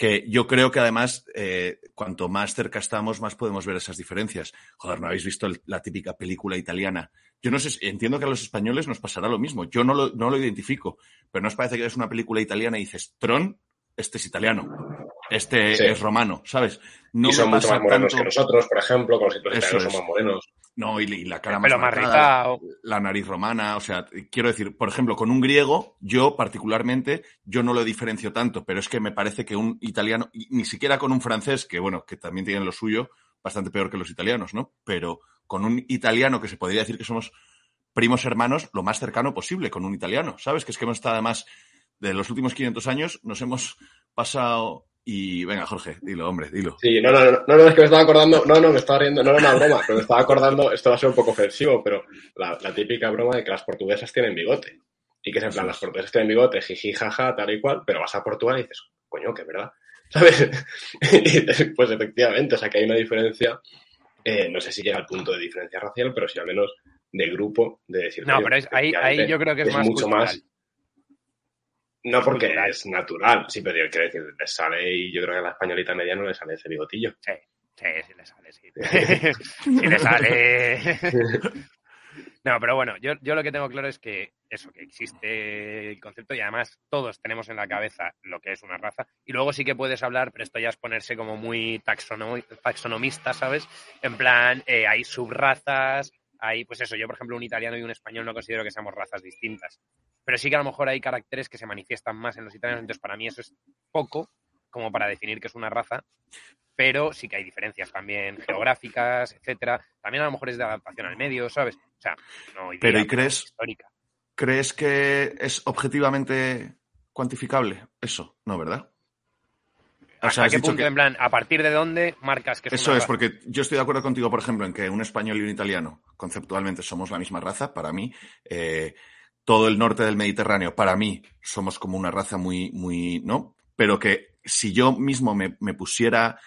que yo creo que además, eh, cuanto más cerca estamos, más podemos ver esas diferencias. Joder, ¿no habéis visto la típica película italiana? Yo no sé, entiendo que a los españoles nos pasará lo mismo. Yo no lo, no lo identifico, pero ¿no os parece que es una película italiana y dices, Tron, este es italiano, este sí. es romano, ¿sabes? No y son mucho más morenos tanto... que nosotros, por ejemplo, con los italianos son más morenos. No, y, y la cara más, marcada, la nariz romana, o sea, quiero decir, por ejemplo, con un griego, yo particularmente, yo no lo diferencio tanto, pero es que me parece que un italiano, ni siquiera con un francés, que bueno, que también tienen lo suyo, bastante peor que los italianos, ¿no? Pero con un italiano que se podría decir que somos primos hermanos, lo más cercano posible con un italiano, ¿sabes? Que es que hemos estado además de los últimos 500 años, nos hemos pasado y venga, Jorge, dilo, hombre, dilo. Sí, no, no, no, no, no, es que me estaba acordando, no, no, me estaba riendo, no era una broma, pero me estaba acordando, esto va a ser un poco ofensivo, pero la, la, típica broma de que las portuguesas tienen bigote. Y que es en plan, los portugueses tienen bigote, jiji, jaja, tal y cual, pero vas a Portugal y dices, coño, que verdad. ¿Sabes? y pues efectivamente, o sea que hay una diferencia, eh, no sé si llega al punto de diferencia racial, pero sí al menos de grupo, de decir. No, pero es, ahí, ahí yo creo que es, más mucho más. No porque es natural, sí, pero quiero decir, le sale y yo creo que a la españolita media no le sale ese bigotillo. Sí, sí, sí le sale, sí. sí le sale. No, pero bueno, yo, yo lo que tengo claro es que eso, que existe el concepto y además todos tenemos en la cabeza lo que es una raza. Y luego sí que puedes hablar, pero esto ya es ponerse como muy taxonomista, ¿sabes? En plan, eh, hay subrazas, hay, pues eso, yo por ejemplo un italiano y un español no considero que seamos razas distintas. Pero sí que a lo mejor hay caracteres que se manifiestan más en los italianos, entonces para mí eso es poco como para definir que es una raza pero sí que hay diferencias también geográficas, etcétera. También a lo mejor es de adaptación al medio, ¿sabes? O sea, no Pero ¿y crees, histórica. crees que es objetivamente cuantificable eso? No, ¿verdad? O sea, qué punto, en plan, a partir de dónde marcas que es Eso es, porque yo estoy de acuerdo contigo, por ejemplo, en que un español y un italiano conceptualmente somos la misma raza, para mí. Eh, todo el norte del Mediterráneo, para mí, somos como una raza muy, muy, ¿no? Pero que si yo mismo me, me pusiera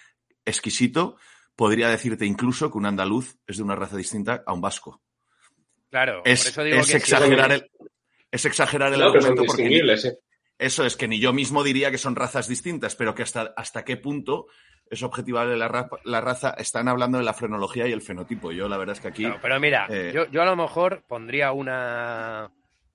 exquisito, podría decirte incluso que un andaluz es de una raza distinta a un vasco. Claro, es, por eso digo es exagerar el, es exagerar el argumento porque eso es que ni yo mismo diría que son razas distintas, pero que hasta, hasta qué punto es objetivable la, la raza. Están hablando de la frenología y el fenotipo. Yo la verdad es que aquí. pero mira, eh, yo, yo, a lo mejor pondría una,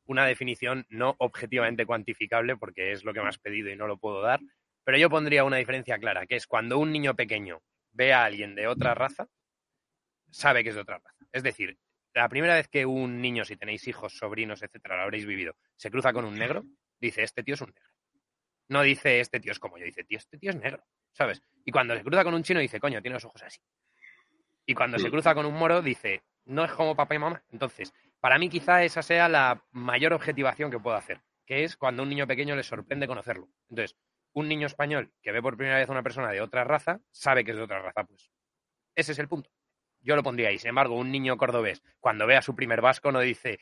una definición no objetivamente cuantificable, porque es lo que me has pedido y no lo puedo dar, pero yo pondría una diferencia clara, que es cuando un niño pequeño ve a alguien de otra raza, sabe que es de otra raza. Es decir, la primera vez que un niño, si tenéis hijos, sobrinos, etcétera, lo habréis vivido, se cruza con un negro, dice, este tío es un negro. No dice, este tío es como yo, dice, tío, este tío es negro, ¿sabes? Y cuando se cruza con un chino, dice, coño, tiene los ojos así. Y cuando se cruza con un moro, dice, no es como papá y mamá. Entonces, para mí quizá esa sea la mayor objetivación que puedo hacer, que es cuando a un niño pequeño le sorprende conocerlo. Entonces, un niño español que ve por primera vez a una persona de otra raza sabe que es de otra raza, pues. Ese es el punto. Yo lo pondría ahí. Sin embargo, un niño cordobés, cuando ve a su primer vasco, no dice,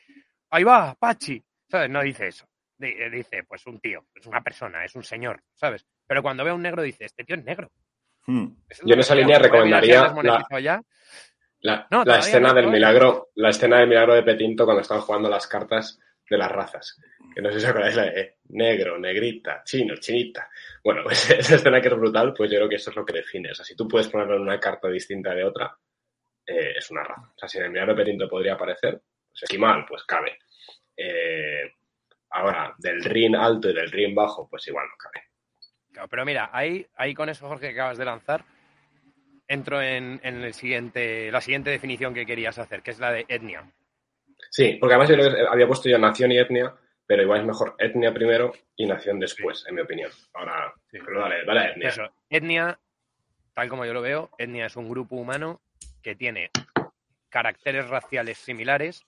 ahí va, Pachi. ¿Sabes? No dice eso. Eh, dice, pues un tío, es una persona, es un señor, ¿sabes? Pero cuando ve a un negro, dice, este tío es negro. Hmm. Yo en esa línea recomendaría la, la, escena del milagro, la escena del milagro de Petinto cuando estaban jugando las cartas de las razas. Que no sé si os acordáis la de negro, negrita, chino, chinita. Bueno, pues esa escena que es brutal, pues yo creo que eso es lo que define. O sea, si tú puedes ponerlo en una carta distinta de otra, eh, es una raza. O sea, si en el milagro de Petinto podría aparecer, pues mal, pues cabe. Eh, ahora, del ring alto y del ring bajo, pues igual no cabe. Claro, pero mira, ahí, ahí con eso, Jorge, que acabas de lanzar, entro en, en el siguiente, la siguiente definición que querías hacer, que es la de etnia. Sí, porque además yo había puesto ya nación y etnia, pero igual es mejor etnia primero y nación después, en mi opinión. Ahora, pero dale, dale etnia. Eso, etnia, tal como yo lo veo, etnia es un grupo humano que tiene caracteres raciales similares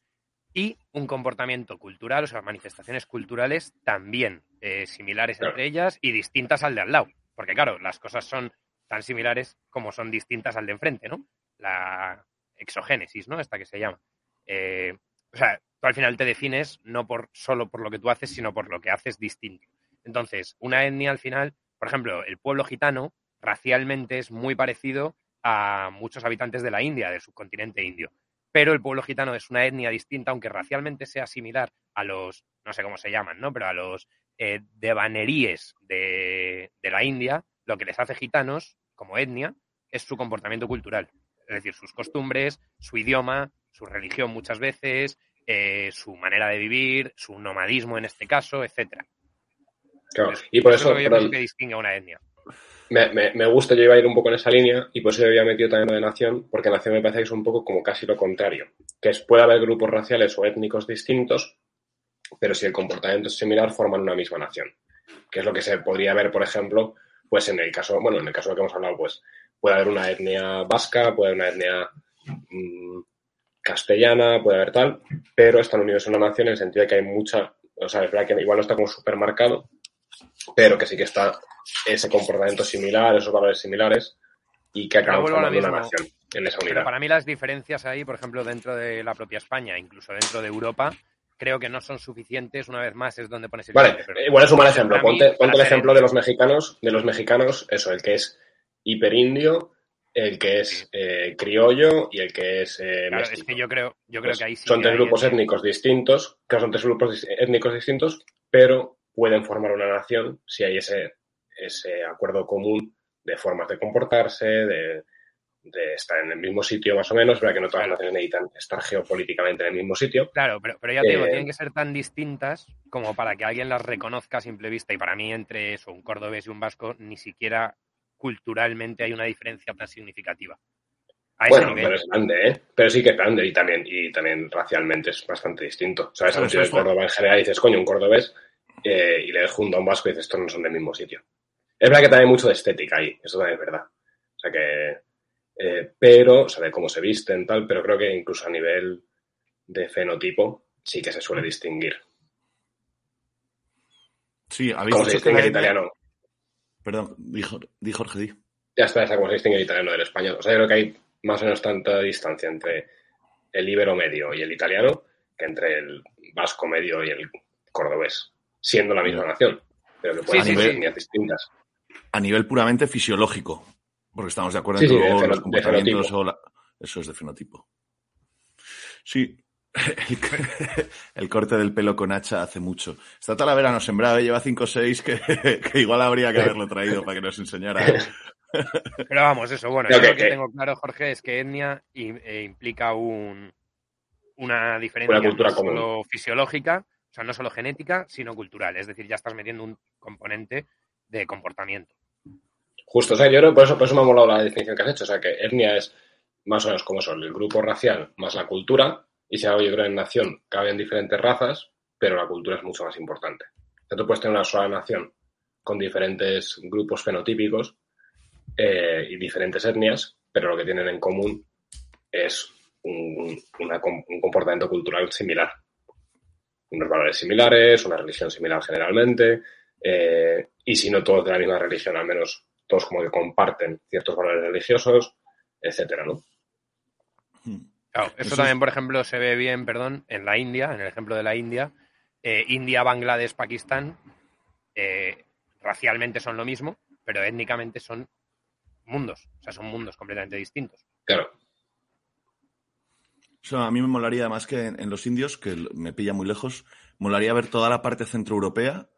y un comportamiento cultural, o sea, manifestaciones culturales también eh, similares entre ellas y distintas al de al lado. Porque claro, las cosas son tan similares como son distintas al de enfrente, ¿no? La exogénesis, ¿no? Esta que se llama. Eh, o sea, tú al final te defines no por solo por lo que tú haces, sino por lo que haces distinto. Entonces, una etnia al final, por ejemplo, el pueblo gitano racialmente es muy parecido a muchos habitantes de la India, del subcontinente indio. Pero el pueblo gitano es una etnia distinta, aunque racialmente sea similar a los, no sé cómo se llaman, ¿no? Pero a los eh, devaneríes de, de la India, lo que les hace gitanos como etnia es su comportamiento cultural. Es decir, sus costumbres, su idioma, su religión muchas veces, eh, su manera de vivir, su nomadismo en este caso, etcétera. Claro, y por eso, yo que distingue a una etnia. Me, gusta, yo iba a ir un poco en esa línea y por eso yo había metido también lo de nación, porque nación me parece que es un poco como casi lo contrario, que es, puede haber grupos raciales o étnicos distintos, pero si el comportamiento es similar forman una misma nación, que es lo que se podría ver, por ejemplo, pues en el caso, bueno, en el caso de que hemos hablado, pues puede haber una etnia vasca, puede haber una etnia mm, castellana, puede haber tal, pero están unidos en una nación en el sentido de que hay mucha, o sea, es verdad que igual no está como supermercado, pero que sí que está ese comportamiento similar, esos valores similares y que acaban formando una nación en esa unidad. Pero para mí las diferencias ahí, por ejemplo, dentro de la propia España, incluso dentro de Europa, creo que no son suficientes, una vez más es donde pones el Vale, pero- igual es un mal ejemplo. Ponte, ponte el ejemplo de los mexicanos, de los mexicanos, eso, el que es hiperindio, el que es eh, criollo y el que es eh, Claro, es que yo creo, yo creo Pues que ahí sí son tres grupos étnicos distintos, que son tres grupos étnicos distintos, pero pueden formar una nación si hay ese, ese acuerdo común de formas de comportarse, de, de estar en el mismo sitio más o menos, verdad que no todas las naciones necesitan estar geopolíticamente en el mismo sitio. Claro, pero, pero ya te digo, Eh, tienen que ser tan distintas como para que alguien las reconozca a simple vista. Y para mí, entre eso, un cordobés y un vasco, ni siquiera culturalmente hay una diferencia tan significativa. A ese Bueno, nivel. pero es grande, ¿eh? Pero sí que es grande y también, y también racialmente es bastante distinto. ¿Sabes? A Pero un tío eso de es- Córdoba en general dices, coño, un cordobés, eh, y le a un vasco y dices, estos no son del mismo sitio. Es verdad que también hay mucho de estética ahí, eso también es verdad. O sea que, eh, pero, o sea, de cómo se visten, tal, pero creo que incluso a nivel de fenotipo sí que se suele distinguir. Sí, habéis ¿Cómo se distingue el italiano? Perdón, dijo, di Jorge, di. Ya está, esa cómo se distingue el italiano del español. O sea, yo creo que hay más o menos tanta distancia entre el ibero medio y el italiano que entre el vasco medio y el cordobés, siendo la misma nación, pero que pueden Sí, ser sí. etnias distintas. A nivel puramente fisiológico, porque estamos de acuerdo Sí, en que luego los comportamientos o la- Eso es de fenotipo. Sí. El, el corte del pelo con hacha hace mucho. Está Talavera no sembrado, ¿eh? lleva 5 o 6 que, que igual habría que haberlo traído para que nos enseñara. Pero vamos, eso, bueno, Creo yo que- lo que tengo claro, Jorge, es que etnia eh, implica un, una diferencia Una cultura no solo fisiológica, o sea, no solo genética, sino cultural. Es decir, ya estás metiendo un componente de comportamiento. Justo, o sea, yo creo, por eso, por eso me ha molado la definición que has hecho. O sea, que etnia es más o menos como son el grupo racial más la cultura, y si algo yo creo en nación caben diferentes razas, pero la cultura es mucho más importante. O sea, tú puedes tener una sola nación con diferentes grupos fenotípicos eh, y diferentes etnias, pero lo que tienen en común es un, un comportamiento cultural similar. Unos valores similares, una religión similar generalmente, eh, y si no todos de la misma religión, al menos todos como que comparten ciertos valores religiosos, etcétera, ¿no? Claro, eso Eso también, por ejemplo, se ve bien, perdón, en la India, en el ejemplo de la India. Eh, India, Bangladesh, Pakistán, eh, racialmente son lo mismo, pero étnicamente son mundos, o sea, son mundos completamente distintos. Claro. O sea, a mí me molaría más que en, en los indios, que me pilla muy lejos, molaría ver toda la parte centroeuropea,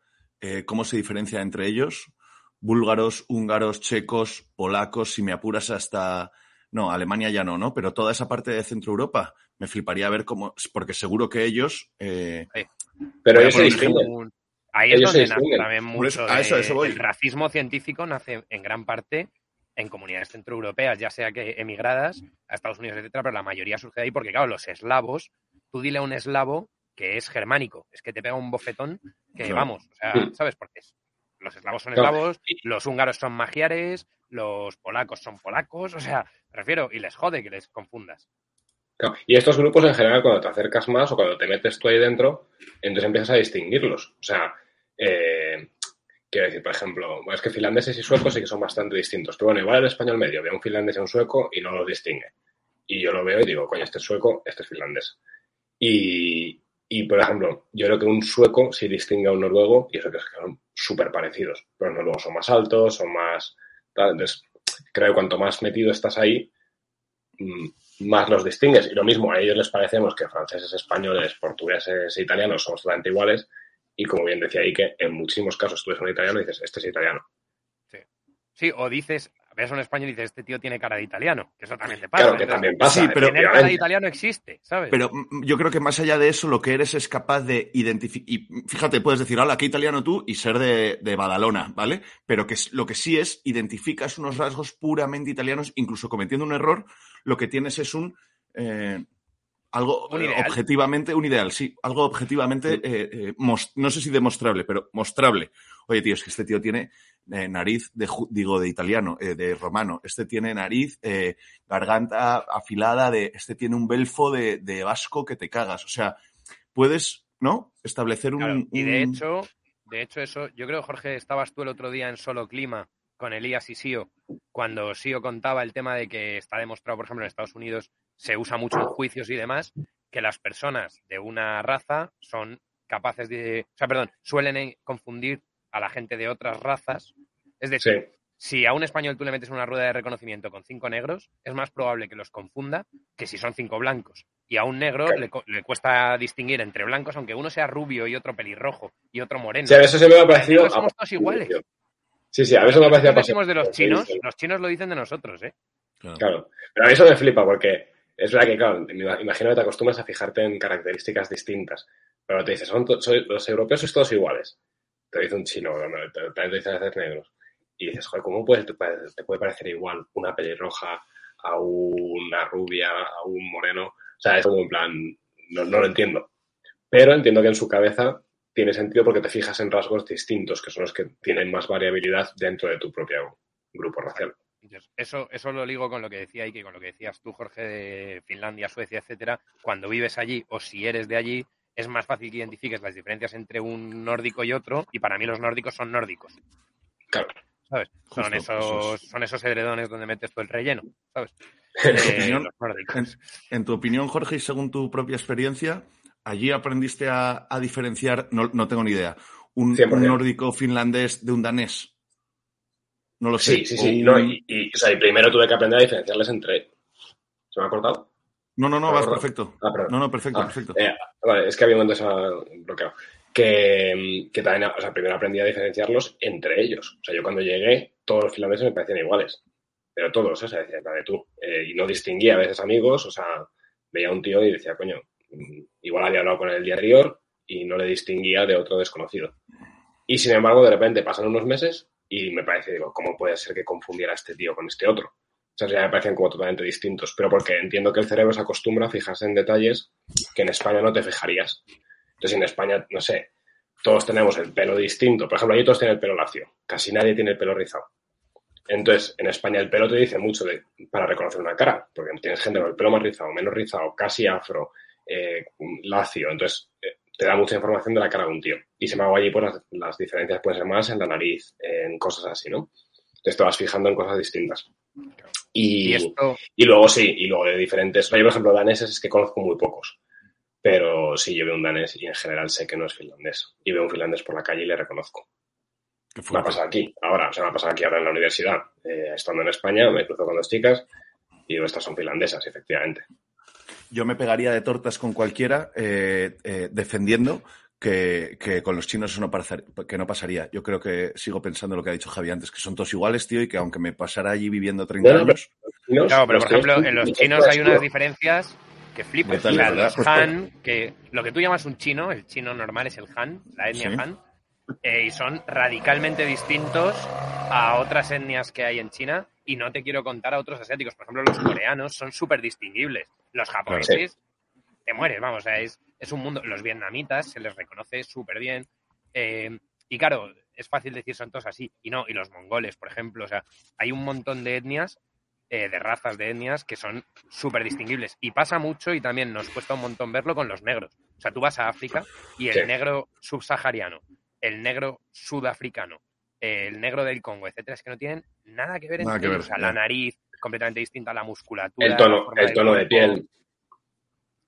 eh, cómo se diferencia entre ellos, búlgaros, húngaros, checos, polacos, si me apuras hasta... No, Alemania ya no, ¿no? Pero toda esa parte de Centroeuropa me fliparía ver cómo... Porque seguro que ellos... eh, Pero ellos se distinguen. Ahí es Ellos donde nace también mucho eso- a eso- a de- eso voy. el racismo científico nace en gran parte en comunidades centroeuropeas, ya sea que emigradas a Estados Unidos, etcétera, pero la mayoría surge de ahí porque, claro, los eslavos, tú dile a un eslavo que es germánico, es que te pega un bofetón que Claro. vamos, o sea. ¿sabes por qué? es? Los eslavos son eslavos, los húngaros son magiares, los polacos son polacos, o sea, me refiero, y les jode que les confundas. Claro. Y estos grupos en general, cuando te acercas más o cuando te metes tú ahí dentro, entonces empiezas a distinguirlos. O sea, eh, quiero decir, por ejemplo, es que finlandeses y suecos sí que son bastante distintos. Pero bueno, igual el español medio ve a un finlandés y a un sueco y no los distingue. Y yo lo veo y digo, coño, este es sueco, este es finlandés. Y, y, por ejemplo, yo creo que un sueco sí distingue a un noruego y eso que es que son súper parecidos. Pero los noruegos son más altos, son más... tal. Entonces, creo que cuanto más metido estás ahí, mm, más los distingues. Y lo mismo, a ellos les parecemos que franceses, españoles, portugueses e italianos somos totalmente iguales. Y como bien decía ahí, que en muchísimos casos tú ves a un italiano y dices, este es italiano. Sí, o dices, ves a un español y dices, este tío tiene cara de italiano, que eso también te pasa. Claro que Entonces, también pasa, Sí, pero- Tener cara de italiano existe, ¿sabes? Pero mm, yo creo que más allá de eso, lo que eres es capaz de identificar. Y fíjate, puedes decir, hola, qué italiano tú y ser de, de Badalona, ¿vale? Pero que es- lo que sí es, identificas unos rasgos puramente italianos, incluso cometiendo un error, lo que tienes es un. eh, algo Un eh, ideal. objetivamente, un ideal, sí, algo objetivamente, eh, eh, no sé si demostrable, pero mostrable. Oye, tío, es que este tío tiene eh, nariz de, digo, de italiano, eh, de romano, este tiene nariz, eh, garganta afilada, de, este tiene un belfo de, de vasco que te cagas. O sea, puedes, ¿no? Establecer un... Claro, y de un- hecho, de hecho eso, yo creo, Jorge, estabas tú el otro día en Solo Clima con Elías y Sio, cuando Sio contaba el tema de que está demostrado, por ejemplo, en Estados Unidos se usa mucho en juicios y demás, que las personas de una raza son capaces de, o sea, perdón, suelen confundir a la gente de otras razas. Es decir, Sí. si a un español tú le metes una rueda de reconocimiento con cinco negros, es más probable que los confunda que si son cinco blancos. Y a un negro Claro. le, le cuesta distinguir entre blancos, aunque uno sea rubio y otro pelirrojo y otro moreno. Sí, a veces se me ha parecido. Somos todos iguales. Sí, sí, a veces me de los chinos, los chinos lo dicen de nosotros, ¿eh? Claro. Claro. Pero a mí eso me flipa porque es verdad que, claro, imagino que te acostumbras a fijarte en características distintas. Pero te dices, son soy- los europeos sois todos iguales. Te dice un chino, no, no, te, te dicen hacer negros. Y dices, joder, ¿cómo puede, te, puede- te puede parecer igual una pelirroja a una rubia, a un moreno? O sea, es como en plan, no, no lo entiendo. Pero entiendo que en su cabeza tiene sentido porque te fijas en rasgos distintos, que son los que tienen más variabilidad dentro de tu propio grupo racial. Eso, eso lo ligo con lo que decía y que con lo que decías tú, Jorge, de Finlandia, Suecia, etcétera. Cuando vives allí o si eres de allí, es más fácil que identifiques las diferencias entre un nórdico y otro. Y para mí los nórdicos son nórdicos. Claro. ¿Sabes? Son, esos, eso es. son esos edredones donde metes tú el relleno. ¿Sabes? En tu Eh, opinión, en, en tu opinión, Jorge, y según tu propia experiencia, allí aprendiste a, a diferenciar, no, no tengo ni idea, un, 100%. un nórdico finlandés de un danés. No lo sé. Sí, sí, sí. No, y, y, o sea, y primero tuve que aprender a diferenciarles entre. ¿Se me ha cortado? no, no, no, vas perfecto. Ah. No, no, perfecto, Ah, perfecto. eh, vale, es que había un momento que bloqueado. Que, que también, o sea, primero aprendí a diferenciarlos entre ellos. O sea, yo cuando llegué, todos los finlandeses me parecían iguales. Pero todos, o sea, decía, de tú. Eh, y no distinguía a veces amigos, o sea, veía a un tío y decía, coño, igual había hablado con él el día anterior y no le distinguía de otro desconocido. Y sin embargo, de repente pasan unos meses y me parece, digo, ¿cómo puede ser que confundiera a este tío con este otro? O sea, ya me parecían como totalmente distintos, pero porque entiendo que el cerebro se acostumbra a fijarse en detalles que en España no te fijarías. Entonces, en España, no sé, todos tenemos el pelo distinto. Por ejemplo, allí todos tienen el pelo lacio. Casi nadie tiene el pelo rizado. Entonces, en España el pelo te dice mucho para reconocer una cara, porque tienes gente con el pelo más rizado, menos rizado, casi afro, eh, lacio. Entonces, eh, te da mucha información de la cara de un tío. Y sin embargo, allí pues, las, las diferencias pueden ser más en la nariz, en cosas así, ¿no? Te vas fijando en cosas distintas. Y, Y esto, y luego sí, y luego de diferentes. Yo, por ejemplo, daneses es que conozco muy pocos. Pero sí, yo veo un danés y en general sé que no es finlandés. Y veo un finlandés por la calle y le reconozco. Qué Me ha pasado aquí, ahora, o sea, me ha pasado aquí ahora en la universidad. Eh, estando en España, me cruzo con dos chicas y digo, estas son finlandesas, efectivamente. Yo me pegaría de tortas con cualquiera eh, eh, defendiendo que, que con los chinos eso no, pasar- que no pasaría. Yo creo que sigo pensando lo que ha dicho Javi antes, que son todos iguales, tío, y que aunque me pasara allí viviendo 30 Bueno, años, claro, pero por ejemplo, en los chinos hay unas diferencias que flipas. Brutal, O sea, los Pues, Han, que lo que tú llamas un chino, el chino normal es el Han, la etnia Sí. Han, eh, y son radicalmente distintos a otras etnias que hay en China y no te quiero contar a otros asiáticos. Por ejemplo, los coreanos son súper distinguibles. Los japoneses te mueres, vamos, o sea, es, es un mundo. Los vietnamitas se les reconoce súper bien. eh, y claro, es fácil decir son todos así. Y no, y los mongoles, por ejemplo, o sea, hay un montón de etnias, eh, de razas de etnias que son súper distinguibles. Y pasa mucho y también nos cuesta un montón verlo con los negros. O sea, tú vas a África y el Sí. negro subsahariano, el negro sudafricano, el negro del Congo, etcétera, es que no tienen nada que ver Nada entre que ver, O sea, la nariz completamente distinta, la musculatura, El tono, el tono de piel.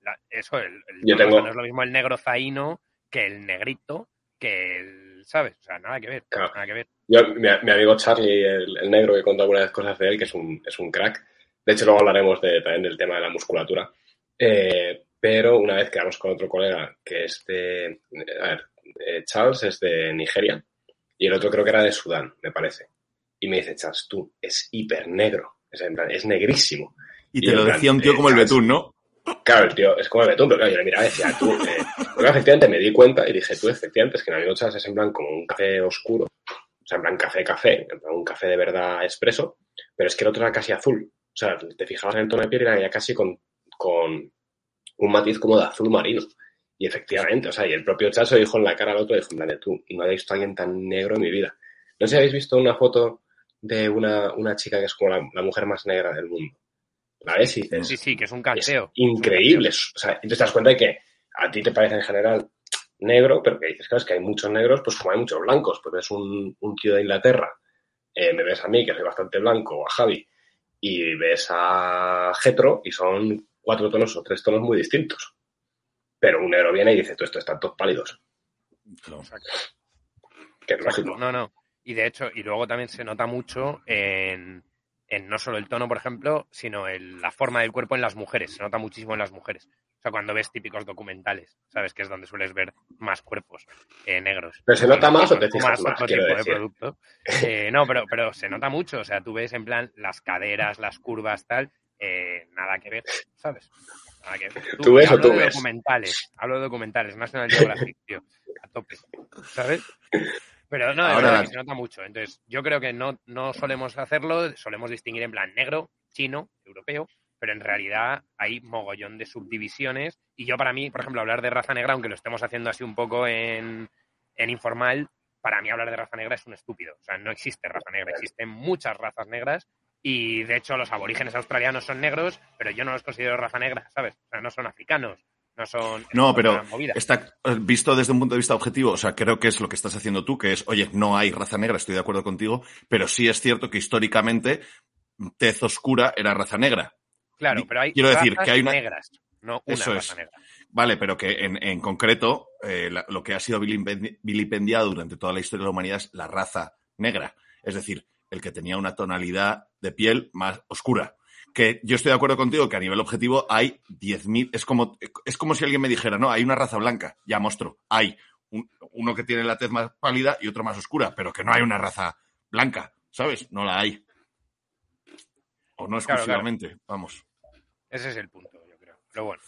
La- eso, el, el Yo tengo- no es lo mismo el negro zaino que el negrito, que el, ¿sabes? O sea, nada que ver, Claro. nada que ver. Yo, mi, mi amigo Charlie, el, el negro, que contó alguna vez cosas de él, que es un, es un crack. De hecho, luego hablaremos de, también del tema de la musculatura. Eh, pero una vez quedamos con otro colega que es de. A ver, eh, Charles es de Nigeria y el otro creo que era de Sudán, me parece. Y me dice, Charles, tú, es hiper negro. Es, en plan, es negrísimo. y Y te lo decía un tío eh, como el. Betún, ¿no? Claro, el tío es como el betún, pero claro, yo le miraba y decía, tú, eh, porque efectivamente me di cuenta y dije, tú, efectivamente, es que amigo Charles es en plan como un café oscuro, o sea, en plan café, café, en plan un café de verdad expreso, pero es que el otro era casi azul. O sea, te fijabas en el tono de piel y era ya casi con, con un matiz como de azul marino. Y efectivamente, o sea, y el propio se dijo en la cara al otro, dijo, en tú, no habéis visto a alguien tan negro en mi vida. No sé si habéis visto una foto de una, una chica que es como la, la mujer más negra del mundo. La ves y dices, Sí, sí, que es un es canteo. increíble. O sea, y te das cuenta de que a ti te parece en general negro, pero que dices, claro, es que hay muchos negros, pues como hay muchos blancos. Pues ves un, un tío de Inglaterra, eh, me ves a mí, que soy bastante blanco, o a Javi, y ves a Getro, y son cuatro tonos o tres tonos muy distintos. Pero un negro viene y dice, tú, estos están todos pálidos. Claro. Que es lógico. No, no. Y de hecho, y luego también se nota mucho en, en no solo el tono, por ejemplo, sino en la forma del cuerpo en las mujeres. Se nota muchísimo en las mujeres. O sea, cuando ves típicos documentales, ¿sabes? Que es donde sueles ver más cuerpos eh, negros. ¿Pero se nota más o te fijas más? otro Quiero tipo de producto. Eh, no, pero, pero se nota mucho. O sea, tú ves en plan las caderas, las curvas, tal. eh, nada que ver, ¿sabes? Nada que ver. ¿Tú ves y o hablo tú de ves? documentales. Hablo de documentales. National Geographic, tío. A tope. ¿Sabes? Pero no, de Ahora- verdad que se nota mucho. Entonces, yo creo que no, no solemos hacerlo, solemos distinguir en plan negro, chino, europeo, pero en realidad hay mogollón de subdivisiones. Y yo, para mí, por ejemplo, hablar de raza negra, aunque lo estemos haciendo así un poco en, en informal, para mí hablar de raza negra es un estúpido. O sea, no existe raza negra, existen muchas razas negras. Y de hecho, los aborígenes australianos son negros, pero yo no los considero raza negra, ¿sabes? O sea, no son africanos, no son. No, pero está eh, visto desde un punto de vista objetivo, o sea, creo que es lo que estás haciendo tú, que es, oye, no hay raza negra, estoy de acuerdo contigo, pero sí es cierto que históricamente tez oscura era raza negra. Claro, pero hay quiero decir que hay una- negras, no una Eso raza es. negra. Vale, pero que en, en concreto eh, la- lo que ha sido vilipendi- vilipendiado durante toda la historia de la humanidad es la raza negra. Es decir, el que tenía una tonalidad de piel más oscura. Que yo estoy de acuerdo contigo que a nivel objetivo hay 10.000. Es como, es como si alguien me dijera, no, hay una raza blanca. Ya monstruo. Hay un- uno que tiene la tez más pálida y otro más oscura, pero que no hay una raza blanca. ¿Sabes? No la hay. O no Claro, claro. exclusivamente. Vamos. Ese es el punto, yo creo. Pero bueno.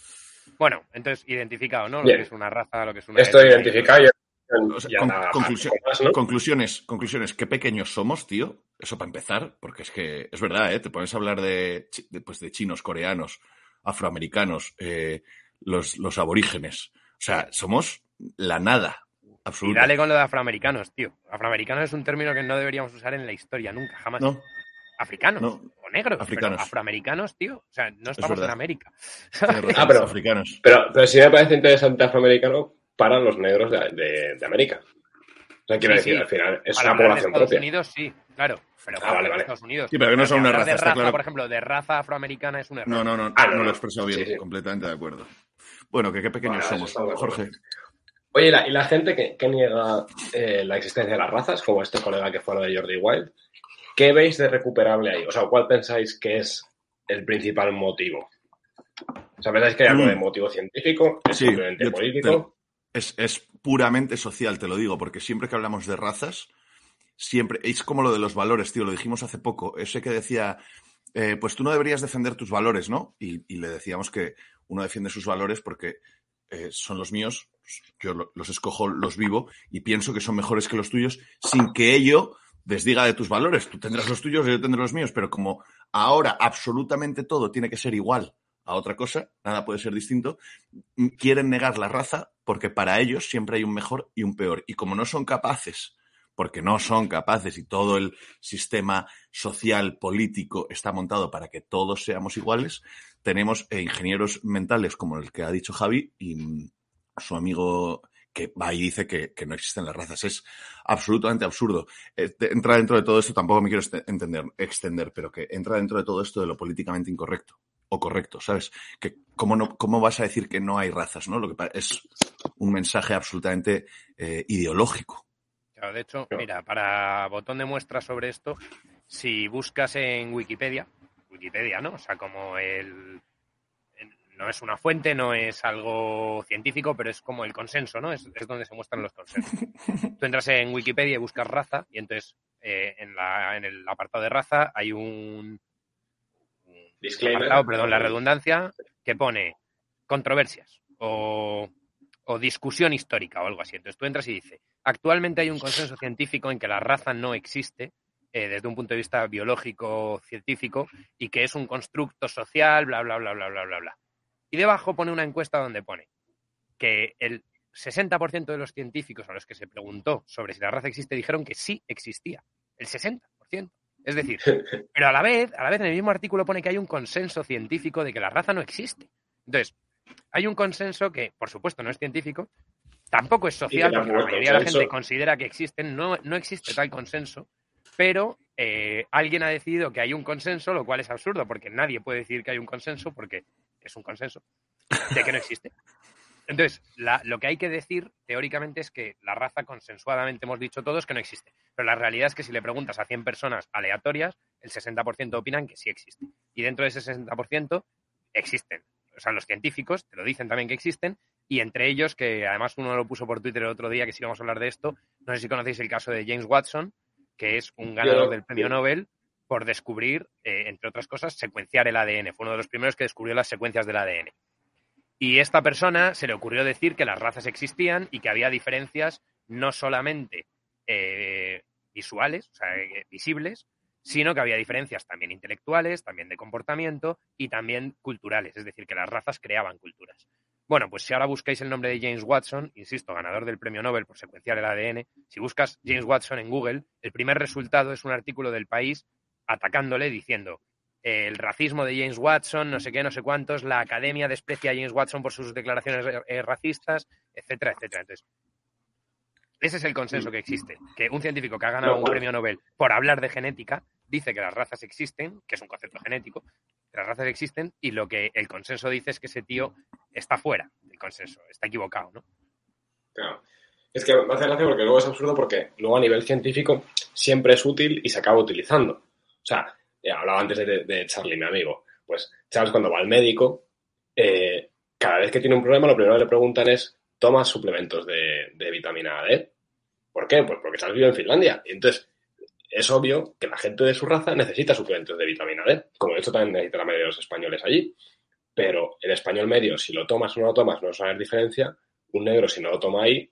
Bueno, entonces identificado, ¿no? Lo Bien. que es una raza, lo que es una Esto etnia, identificado O sea, ya con- nada, conclusión- más, ¿no? Conclusiones, conclusiones. Qué pequeños somos, tío. Eso para empezar, porque es que es verdad, ¿eh? Te pones a hablar de, pues, de chinos, coreanos, afroamericanos, eh, los, los aborígenes. O sea, somos la nada Y absoluta. dale con lo de afroamericanos, tío. Afroamericanos es un término que no deberíamos usar en la historia, nunca, jamás. No, Africanos no, o negros. Africanos. Pero afroamericanos, tío. O sea, no estamos en. América. Ah, pero- africanos. Pero, pero sí me parece interesante afroamericano para los negros de, de- de América. O sea, quiero Sí, decir, sí. al final es Para una hablar de población Estados propia. Unidos, sí, claro. Pero Ah, para vale, vale. Estados Unidos. Sí, pero que no son una raza, de raza, claro. por ejemplo, de raza afroamericana es un error. No, no, no, Ah, no, no, lo he expresado bien, Sí, sí. completamente de acuerdo. Bueno, que qué pequeños eso somos. Jorge. Oye, ¿y la, y la gente que, que niega eh, la existencia de las razas, como este colega que fue lo de Jordi Wild, ¿qué veis de recuperable ahí? O sea, ¿cuál pensáis que es el principal motivo? O sea, ¿pensáis que hay algo Mm. de motivo científico? ¿Es Sí, simplemente yo te- político? Es, es puramente social, te lo digo, porque siempre que hablamos de razas, siempre es como lo de los valores, tío, lo dijimos hace poco. Ese que decía, eh, pues tú no deberías defender tus valores, ¿no? Y, y le decíamos que uno defiende sus valores porque eh, son los míos, yo lo- los escojo, los vivo y pienso que son mejores que los tuyos sin que ello desdiga de tus valores. Tú tendrás los tuyos, yo tendré los míos, pero como ahora absolutamente todo tiene que ser igual a otra cosa, nada puede ser distinto, mm, quieren negar la raza porque para ellos siempre hay un mejor y un peor. Y como no son capaces, porque no son capaces y todo el sistema social, político está montado para que todos seamos iguales, tenemos eh, ingenieros mentales como el que ha dicho Javi y mm, su amigo que va y dice que, no existen las razas. Es absolutamente absurdo. Eh, entra dentro de todo esto, tampoco me quiero este- entender, extender, pero que entra dentro de todo esto de lo políticamente incorrecto o correcto, ¿sabes? Que cómo, no, cómo vas a decir que no hay razas, ¿no? Lo que es un mensaje absolutamente eh, ideológico. Claro, de hecho, mira, para botón de muestra sobre esto, si buscas en Wikipedia, Wikipedia, ¿no? O sea, como el... No es una fuente, no es algo científico, pero es como el consenso, ¿no? Es, es donde se muestran los consensos. Tú entras en Wikipedia y buscas raza y entonces eh, en, la, en el apartado de raza hay un Apartado, perdón, la redundancia, que pone controversias o, discusión histórica o algo así. Entonces tú entras y dice, actualmente hay un consenso científico en que la raza no existe eh, desde un punto de vista biológico, científico, y que es un constructo social, bla, bla, bla, bla, bla, bla, bla. Y debajo pone una encuesta donde pone que el 60% de los científicos a los que se preguntó sobre si la raza existe dijeron que sí existía. El 60%. Es decir, pero a la vez, a la vez en el mismo artículo pone que hay un consenso científico de que la raza no existe. Entonces, hay un consenso que, por supuesto, no es científico, tampoco es social, porque la mayoría de la gente considera que existen, no, no existe tal consenso, pero eh, alguien ha decidido que hay un consenso, lo cual es absurdo, porque nadie puede decir que hay un consenso, porque es un consenso, de que no existe. Entonces, la- lo que hay que decir teóricamente es que la raza consensuadamente hemos dicho todos que no existe. Pero la realidad es que si le preguntas a 100 personas aleatorias, el 60% opinan que sí existe. Y dentro de ese 60% existen. O sea, los científicos te lo dicen también que existen. Y entre ellos, que además uno lo puso por Twitter el otro día, que sí vamos a hablar de esto, no sé si conocéis el caso de James Watson, que es un ganador Yo- del premio Nobel por descubrir, eh, entre otras cosas, secuenciar el ADN. Fue uno de los primeros que descubrió las secuencias del ADN. Y esta persona se le ocurrió decir que las razas existían y que había diferencias no solamente eh, visuales, o sea, eh, visibles, sino que había diferencias también intelectuales, también de comportamiento y también culturales, es decir, que las razas creaban culturas. Bueno, pues si ahora buscáis el nombre de James Watson, insisto, ganador del premio Nobel por secuenciar el ADN, si buscas James Watson en Google, el primer resultado es un artículo del país atacándole diciendo el racismo de James Watson, no sé qué, no sé cuántos, la academia desprecia a James Watson por sus declaraciones eh, racistas, etcétera, etcétera. Entonces, ese es el consenso que existe, que un científico que ha ganado un premio Nobel por hablar de genética dice que las razas existen, que es un concepto genético, que las razas existen y lo que el consenso dice es que ese tío está fuera del consenso, está equivocado, ¿no? Claro. Es que me porque luego es absurdo porque luego a nivel científico siempre es útil y se acaba utilizando. O sea, eh, hablaba antes de, Charlie, mi amigo. Pues Charles cuando va al médico, eh, cada vez que tiene un problema lo primero que le preguntan es, ¿toma suplementos de, vitamina D? ¿Por qué? Pues porque Charles vive en Finlandia. Y entonces es obvio que la gente de su raza necesita suplementos de vitamina D, como de hecho también necesita la mayoría de los españoles allí. Pero el español medio, si lo tomas o no lo tomas, no vas a ver diferencia. Un negro, si no lo toma ahí,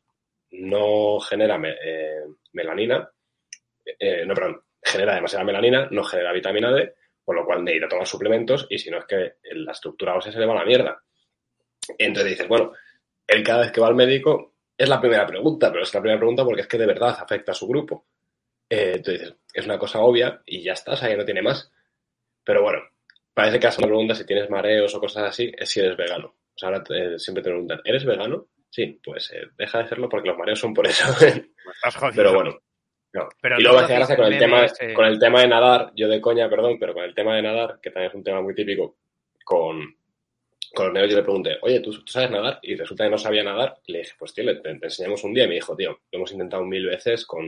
no genera eh, melanina, eh, no, perdón, genera demasiada melanina, no genera vitamina D, por lo cual necesita tomar suplementos y si no es que la estructura ósea se le va a la mierda. Entonces dices, bueno, él cada vez que va al médico es la primera pregunta, pero es la primera pregunta porque es que de verdad afecta a su grupo. Eh, entonces dices, es una cosa obvia y ya está, o sea, que no tiene más. Pero bueno, parece que hace una pregunta si tienes mareos o cosas así, es si eres vegano. O sea, ahora te- siempre te preguntan, ¿eres vegano? Sí, pues eh, deja de serlo porque los mareos son por eso. Me pero bueno. No. Pero y luego me gracia con el, tema, meme ese- con el tema de nadar, yo de coña, perdón, pero con el tema de nadar, que también es un tema muy típico, con, con los negros yo le pregunté, oye, ¿tú, tú sabes nadar? Y resulta que no sabía nadar. Y le dije, pues tío, le- te, te enseñamos un día. Y me dijo, tío, lo hemos intentado mil veces con,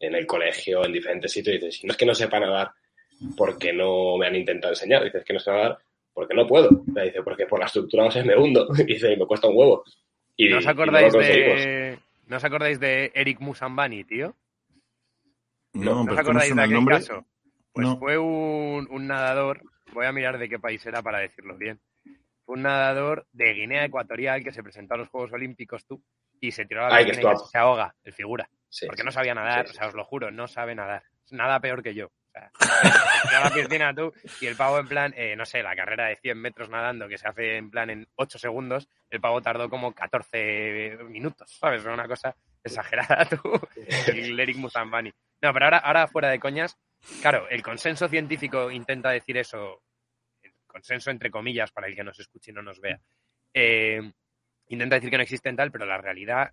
en el colegio, en diferentes sitios. Y dices, si no es que no sepa nadar porque no me han intentado enseñar, dices que no sé nadar porque no puedo. Me dice, porque por la estructura no sé, me hundo. Y dice, y me cuesta un huevo. Y, ¿No os y no acordáis de... ¿No os acordáis de Eric Musambani, tío? No, ¿No os pero ¿cómo acordáis de aquel nombre? caso? Pues No. fue un, un nadador, voy a mirar de qué país era para decirlo bien. Fue un nadador de Guinea Ecuatorial que se presentó a los Juegos Olímpicos, tú, y se tiró a la piscina y se ahoga, el figura. Sí, porque sí, no sabía nadar, sí, sí. o sea, os lo juro, no sabe nadar. Nada peor que yo. O sea, se tiró a la piscina tú y el pavo en plan, eh, no sé, la carrera de 100 metros nadando que se hace en plan en 8 segundos, el pavo tardó como 14 minutos, ¿sabes? Era una cosa exagerada tú, el Eric Musambani. No, pero ahora, ahora fuera de coñas, claro, el consenso científico intenta decir eso, el consenso entre comillas para el que nos escuche y no nos vea. Eh, intenta decir que no existen tal, pero la realidad,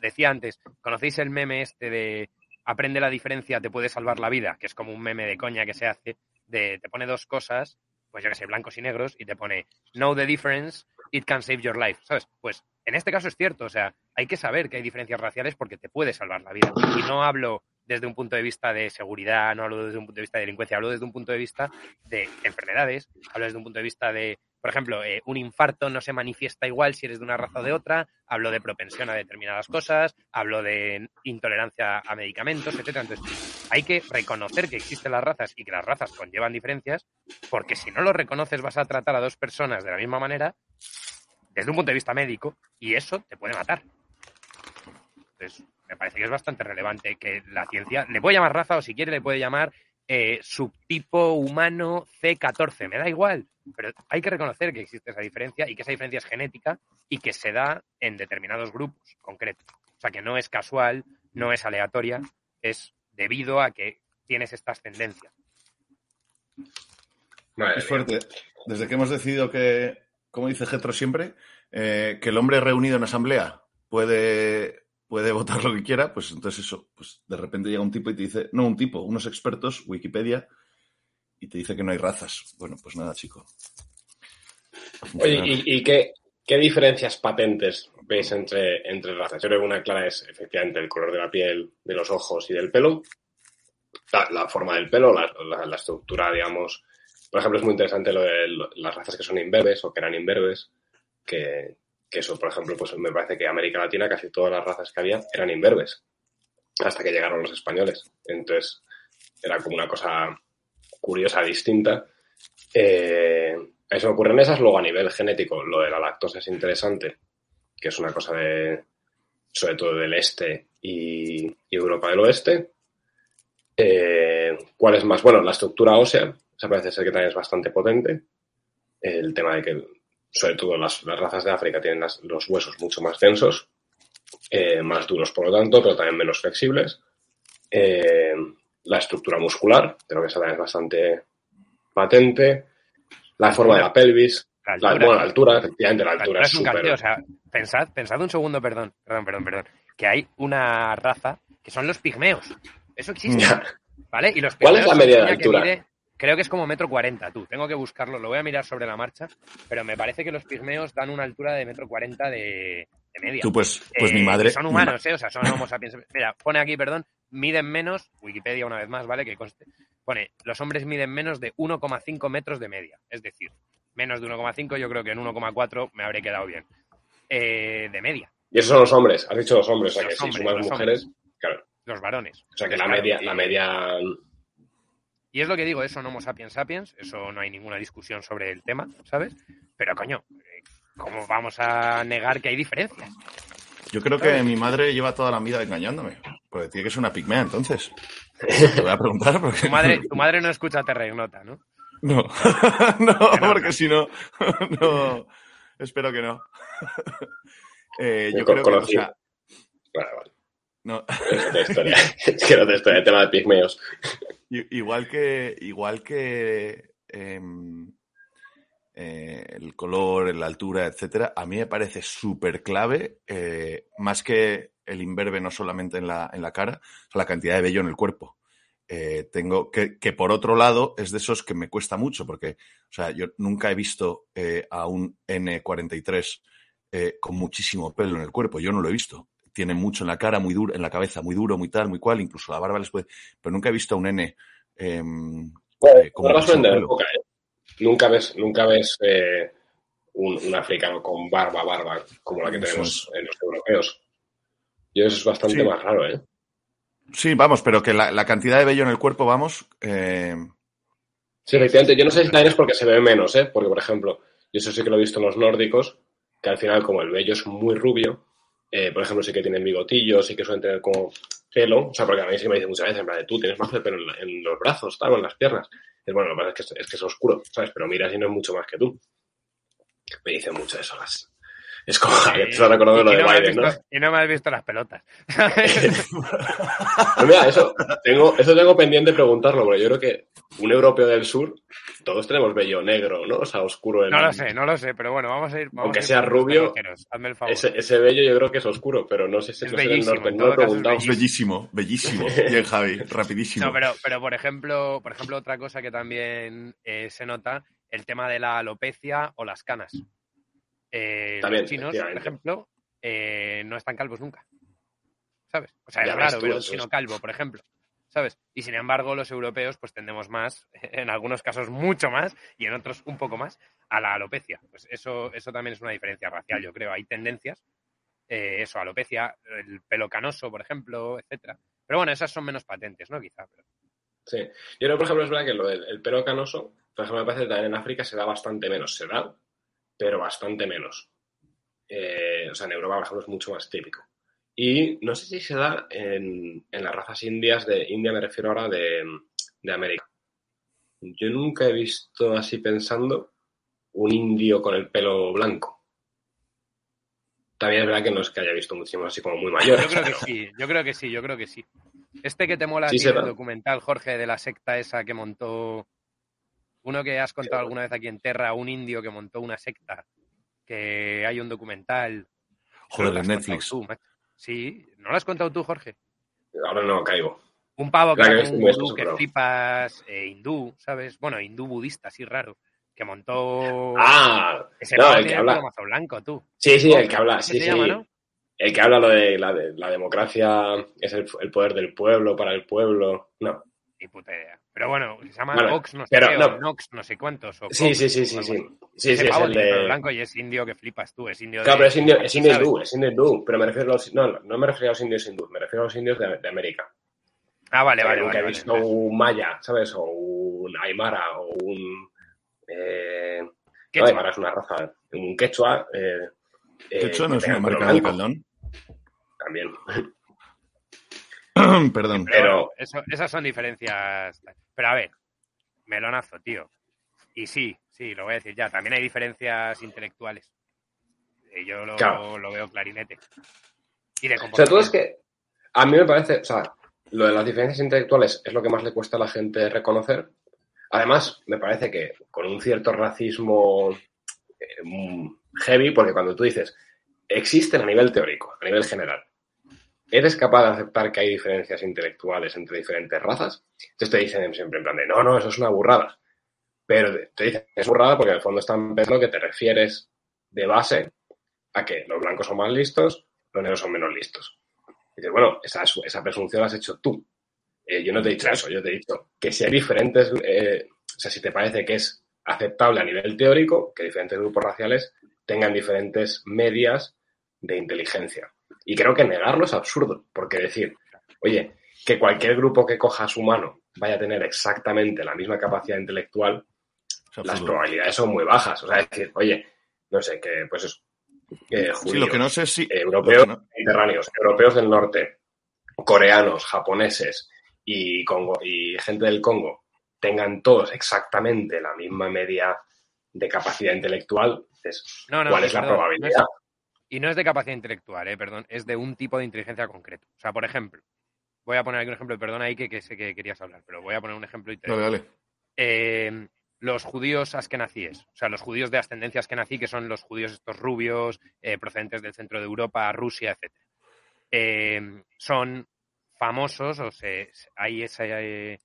decía antes, ¿conocéis el meme este de aprende la diferencia, te puede salvar la vida? Que es como un meme de coña que se hace, de te pone dos cosas, pues yo que sé, blancos y negros, y te pone know the difference, it can save your life, ¿sabes? Pues en este caso es cierto, o sea, hay que saber que hay diferencias raciales porque te puede salvar la vida. Y no hablo desde un punto de vista de seguridad, no hablo desde un punto de vista de delincuencia, hablo desde un punto de vista de enfermedades, hablo desde un punto de vista de, por ejemplo, eh, un infarto no se manifiesta igual si eres de una raza o de otra, hablo de propensión a determinadas cosas, hablo de intolerancia a medicamentos, etcétera. Entonces, hay que reconocer que existen las razas y que las razas conllevan diferencias, porque si no lo reconoces vas a tratar a dos personas de la misma manera desde un punto de vista médico y eso te puede matar. Entonces, me parece que es bastante relevante que la ciencia le puede llamar raza o si quiere le puede llamar eh, subtipo humano C14, me da igual, pero hay que reconocer que existe esa diferencia y que esa diferencia es genética y que se da en determinados grupos concretos. O sea, que no es casual, no es aleatoria, es debido a que tienes estas tendencias. Es fuerte. Desde que hemos decidido que, como dice Getro siempre, eh, que el hombre reunido en asamblea puede, puede votar lo que quiera, pues entonces eso, pues de repente llega un tipo y te dice, no un tipo, unos expertos, Wikipedia, y te dice que no hay razas. Bueno, pues nada, chico. Oye, ¿y, y qué, ¿qué diferencias patentes veis entre, entre razas? Yo creo que una clara es efectivamente el color de la piel, de los ojos y del pelo, la, forma del pelo, la, estructura, digamos. Por ejemplo, es muy interesante lo de las razas que son imberbes o que eran imberbes, que, que eso, por ejemplo, pues me parece que América Latina casi todas las razas que había eran imberbes, hasta que llegaron los españoles. Entonces, era como una cosa curiosa, distinta. Eh, eso me ocurren esas. Luego, a nivel genético, lo de la lactosa es interesante, que es una cosa de, sobre todo del este y, Europa del oeste. Eh, ¿Cuál es más? Bueno, la estructura ósea, esa parece ser que también es bastante potente. El tema de que, sobre todo las, razas de África tienen los huesos mucho más densos, eh, más duros por lo tanto, pero también menos flexibles. Eh, la estructura muscular, creo que esa también es bastante patente. La forma de la pelvis. La altura, bueno, la altura, efectivamente, la, altura, es, O sea, pensad, pensad un segundo, perdón, perdón, perdón, perdón, que hay una raza que son los pigmeos. Eso existe. ¿Vale? Y los ¿Cuál es la media de altura? Creo que es como metro cuarenta, tú. Tengo que buscarlo, lo voy a mirar sobre la marcha, pero me parece que los pigmeos dan una altura de metro cuarenta de, media. Tú, pues, pues mi eh, madre. Son humanos, ¿eh? O sea, son homo sapiens. Mira, pone aquí, perdón, miden menos, Wikipedia una vez más, ¿vale? Que conste. Pone, los hombres miden menos de 1,5 metros de media. Es decir, menos de 1,5, yo creo que en 1,4 me habré quedado bien. Eh, de media. Y esos son los hombres, has dicho los hombres, o sea que si sumas mujeres, claro. Los varones. O sea que la media, la media. Y es lo que digo, eso no Homo sapiens sapiens, eso no hay ninguna discusión sobre el tema, ¿sabes? Pero coño, ¿cómo vamos a negar que hay diferencias? Yo creo que mi madre lleva toda la vida engañándome. Porque tiene que ser una pigmea, entonces. Te voy a preguntar porque... Tu madre, tu madre no escucha Terregnota, ¿no? No, no, porque si no, no, espero que no. Eh, yo creo que, o sea... Vale, vale. No. Es que no te historia, el tema de pigmeos. Igual que, igual que eh, eh, el color, la altura, etcétera, a mí me parece súper clave, eh, más que el imberbe no solamente en la, en la cara, la cantidad de vello en el cuerpo. Eh, tengo que, que, por otro lado, es de esos que me cuesta mucho, porque, o sea, yo nunca he visto a un N43 con muchísimo pelo en el cuerpo, yo no lo he visto. Tiene mucho en la cara, muy duro, en la cabeza, muy duro, muy tal, muy cual, incluso la barba les puede. Pero nunca he visto a un N. Em, como Nunca ves, nunca ves eh, un, africano con barba, barba, como la que tenemos en los europeos. Y eso es bastante más raro, ¿eh? Sí, vamos, pero que la, cantidad de vello en el cuerpo, vamos. Eh... Sí, efectivamente. Yo no sé si también es porque se ve menos, ¿eh? Porque, por ejemplo, yo eso sí que lo he visto en los nórdicos, que al final, como el vello es muy rubio, eh, por ejemplo, sí que tienen bigotillos, sí que suelen tener como pelo. O sea, porque a mí sí me dicen muchas veces, en plan, tú tienes más pelo en, los brazos, tal, o en las piernas bueno, lo que pasa es que es, que es oscuro, ¿sabes? Pero mira si no es mucho más que tú. Me dicen mucho eso las, es como que te recordando lo de Biden, ¿no? Y no me has visto las pelotas. pues mira, eso tengo, eso tengo pendiente preguntarlo, porque yo creo que un europeo del sur, todos tenemos vello negro, ¿no? O sea, oscuro. No lo sé, no lo sé, pero bueno, vamos a ir. Aunque sea rubio, ese, ese, vello yo creo que es oscuro, pero no sé si es, el norte. No lo he preguntado. Es bellísimo, bellísimo. Bien, Javi, rapidísimo. No, pero, pero por ejemplo, por ejemplo, otra cosa que también eh, se nota, el tema de la alopecia o las canas. Eh, los chinos, por ejemplo, eh, no están calvos nunca. ¿Sabes? O sea, es raro ver un chino calvo, por ejemplo. ¿Sabes? Y sin embargo, los europeos, pues tendemos más, en algunos casos mucho más, y en otros un poco más, a la alopecia. Pues eso, eso también es una diferencia racial, yo creo. Hay tendencias, eh, eso, alopecia, el pelo canoso, por ejemplo, etcétera. Pero bueno, esas son menos patentes, ¿no? Quizá. Sí. Yo creo, por ejemplo, es verdad que lo del el pelo canoso, por ejemplo, me parece que también en África se da bastante menos. Se da, pero bastante menos. Eh, o sea, en Europa, por ejemplo, es mucho más típico. Y no sé si se da en, las razas indias de India, me refiero ahora de, América. Yo nunca he visto así pensando un indio con el pelo blanco. También es verdad que no es que haya visto muchísimo así como muy mayor. Yo creo que sí, yo creo que sí, yo creo que sí. Este que te mola el documental, Jorge, de la secta esa que montó uno que has contado alguna vez aquí en Terra, un indio que montó una secta, que hay un documental. Joder, de Netflix. sí, ¿no lo has contado tú, Jorge? Ahora no caigo. Un pavo que, un que flipas eh, hindú, ¿sabes? Bueno, hindú budista, así raro. que montó Ah, ese no, el que habla. blanco, tú. Sí, sí, el que habla, ¿Cómo sí, sí. llama, no? El que habla lo de la, de la democracia es el, el poder del pueblo para el pueblo. No. Ni puta idea. Pero bueno, se llama Bueno, Ox no sé pero qué, no. o Nox no sé cuántos. O Sí, Cox sí, sí, sí, sí. es el blanco y es indio que flipas tú, es indio Claro, de... pero es indio, es indio hindú, es indio hindú, pero me refiero a los, no, no me refiero a los indios hindú, me refiero a los indios de, de América. Ah, vale, vale, nunca vale. he vale. visto un maya, ¿sabes? O un aymara, o un... Eh, no, aymara es una raza, un quechua. Eh, eh, Quechua no es una marca de Caldón. También. Perdón. Pero Pero- bueno, eso- esas son diferencias. Pero a ver, melonazo, tío. Y sí, sí, lo voy a decir ya. También hay diferencias intelectuales. Eh, Yo lo, Claro. lo veo clarinete. Y de O sea, todo es que a mí me parece, o sea, lo de las diferencias intelectuales es lo que más le cuesta a la gente reconocer. Además, me parece que con un cierto racismo eh, mm, heavy, porque cuando tú dices, existen a nivel teórico, a nivel general, ¿eres capaz de aceptar que hay diferencias intelectuales entre diferentes razas? Entonces te dicen siempre en plan de, no, no, eso es una burrada. Pero te dicen, es burrada porque en el fondo están pensando que te refieres de base a que los blancos son más listos, los negros son menos listos. Y dices, bueno, esa, esa presunción la has hecho tú. Eh, yo no te he dicho eso, yo te he dicho que si hay diferentes, eh, o sea, si te parece que es aceptable a nivel teórico que diferentes grupos raciales tengan diferentes medias de inteligencia. Y creo que negarlo es absurdo, porque decir, oye, que cualquier grupo que coja a su mano vaya a tener exactamente la misma capacidad intelectual, las probabilidades son muy bajas. O sea, decir, oye, no sé, que pues eso, eh, Sí, judíos, lo que no sé es si. eh, europeos no- mediterráneos, europeos del norte, coreanos, japoneses y, Congo, y gente del Congo tengan todos exactamente la misma media de capacidad intelectual, dices, No, no, ¿cuál es la probabilidad? Y no es de capacidad intelectual, eh, perdón, es de un tipo de inteligencia concreto. O sea, por ejemplo, voy a poner aquí un ejemplo, perdón ahí que, que sé que querías hablar, pero voy a poner un ejemplo y te Dale, dale. eh, los judíos askenazíes, o sea, los judíos de ascendencia askenazí, que son los judíos estos rubios, eh, procedentes del centro de Europa, Rusia, etc. Eh, son famosos, o se, hay ese,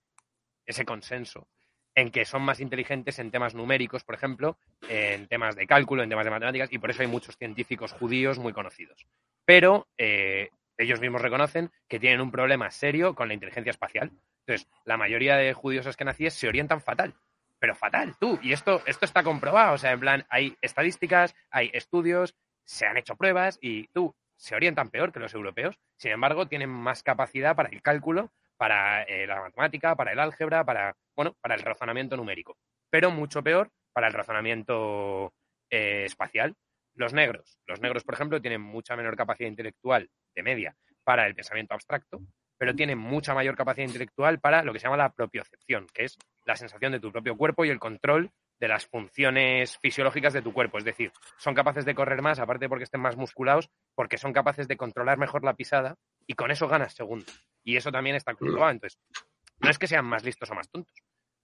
ese consenso en que son más inteligentes en temas numéricos, por ejemplo, en temas de cálculo, en temas de matemáticas, y por eso hay muchos científicos judíos muy conocidos. Pero eh, ellos mismos reconocen que tienen un problema serio con la inteligencia espacial. Entonces, la mayoría de judíos askenazíes se orientan fatal. Pero fatal, tú. Y esto, esto está comprobado. O sea, en plan, hay estadísticas, hay estudios, se han hecho pruebas y tú, se orientan peor que los europeos. Sin embargo, tienen más capacidad para el cálculo, para eh, la matemática, para el álgebra, para, bueno, para el razonamiento numérico. Pero mucho peor para el razonamiento eh, espacial. Los negros. Los negros, por ejemplo, tienen mucha menor capacidad intelectual de media para el pensamiento abstracto, pero tienen mucha mayor capacidad intelectual para lo que se llama la propiocepción, que es la sensación de tu propio cuerpo y el control de las funciones fisiológicas de tu cuerpo. Es decir, son capaces de correr más, aparte porque estén más musculados, porque son capaces de controlar mejor la pisada y con eso ganas segundos. Y eso también está comprobado. Entonces, no es que sean más listos o más tontos,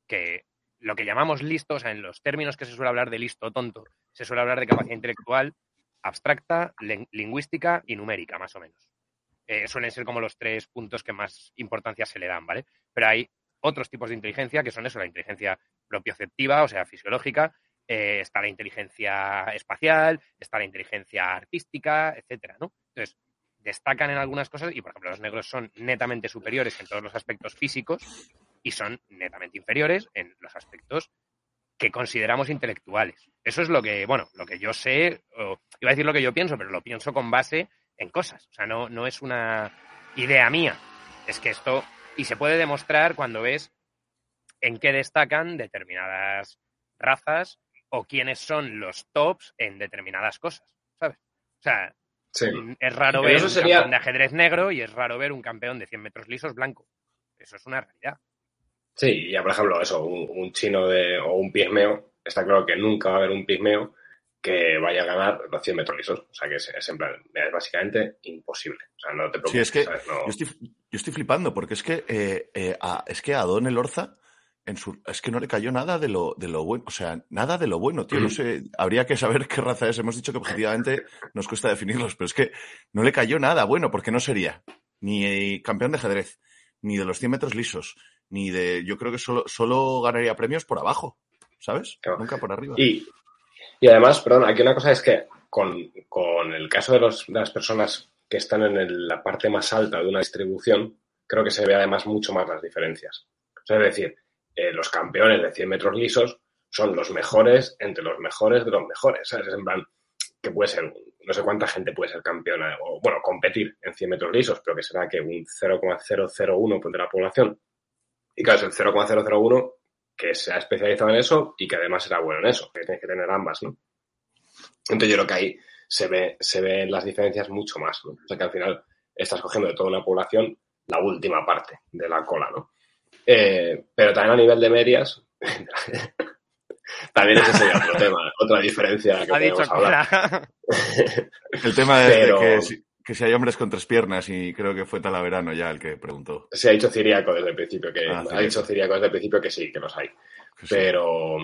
que lo que llamamos listos, o sea, en los términos que se suele hablar de listo o tonto, se suele hablar de capacidad intelectual abstracta, lingüística y numérica, más o menos. Eh, suelen ser como los tres puntos que más importancia se le dan, ¿vale? Pero hay otros tipos de inteligencia que son eso, la inteligencia propioceptiva, o sea, fisiológica, eh, está la inteligencia espacial, está la inteligencia artística, etcétera, ¿no? Entonces, destacan en algunas cosas y, por ejemplo, los negros son netamente superiores en todos los aspectos físicos y son netamente inferiores en los aspectos que consideramos intelectuales. Eso es lo que, bueno, lo que yo sé, o, iba a decir lo que yo pienso, pero lo pienso con base en cosas. O sea, no, no es una idea mía. Es que esto, y se puede demostrar cuando ves en qué destacan determinadas razas o quiénes son los tops en determinadas cosas, ¿sabes? O sea, Sí. es raro Pero ver eso un sería- campeón de ajedrez negro y es raro ver un campeón de 100 metros lisos blanco. Eso es una realidad. Sí, ya por ejemplo, eso, un, un chino de, o un pigmeo, está claro que nunca va a haber un pigmeo que vaya a ganar los 100 metros lisos. O sea, que es, es en plan, es básicamente imposible. O sea, no te preocupes. Sí, es que ¿sabes? No- yo estoy, yo estoy flipando porque es que, eh, eh, a, es que a Don Elorza en su, es que no le cayó nada de lo, de lo bueno. O sea, nada de lo bueno, tío. No sé, habría que saber qué raza es. Hemos dicho que objetivamente nos cuesta definirlos, pero es que no le cayó nada bueno porque no sería ni campeón de ajedrez, ni de los 100 metros lisos, ni de. Yo creo que solo, solo ganaría premios por abajo. ¿sabes? Claro. Nunca por arriba. Y, y además, perdón, aquí una cosa es que con, con el caso de, los, de las personas que están en el- la parte más alta de una distribución, creo que se ve además mucho más las diferencias. O sea, es decir, eh, los campeones de 100 metros lisos son los mejores entre los mejores de los mejores. ¿sabes? Es en plan, que puede ser, no sé cuánta gente puede ser campeona, o bueno, competir en 100 metros lisos, pero que será que un 0,001 de la población. Y claro, es el 0,001 que se ha especializado en eso y que además será bueno en eso, que tienes que tener ambas, ¿no? Entonces yo creo que ahí se ve, se ven las diferencias mucho más, ¿no? O sea que al final estás cogiendo de toda una población la última parte de la cola, ¿no? Eh, pero también a nivel de medias, también ese sería otro tema, otra diferencia que Ha dicho. El tema de, que, si, que si hay hombres con tres piernas, y creo que fue Talaverano ya el que preguntó. Se ha dicho Ciriaco desde el principio que Ah, ha dicho Ciriaco desde el principio que sí, que los hay. Que sí. Pero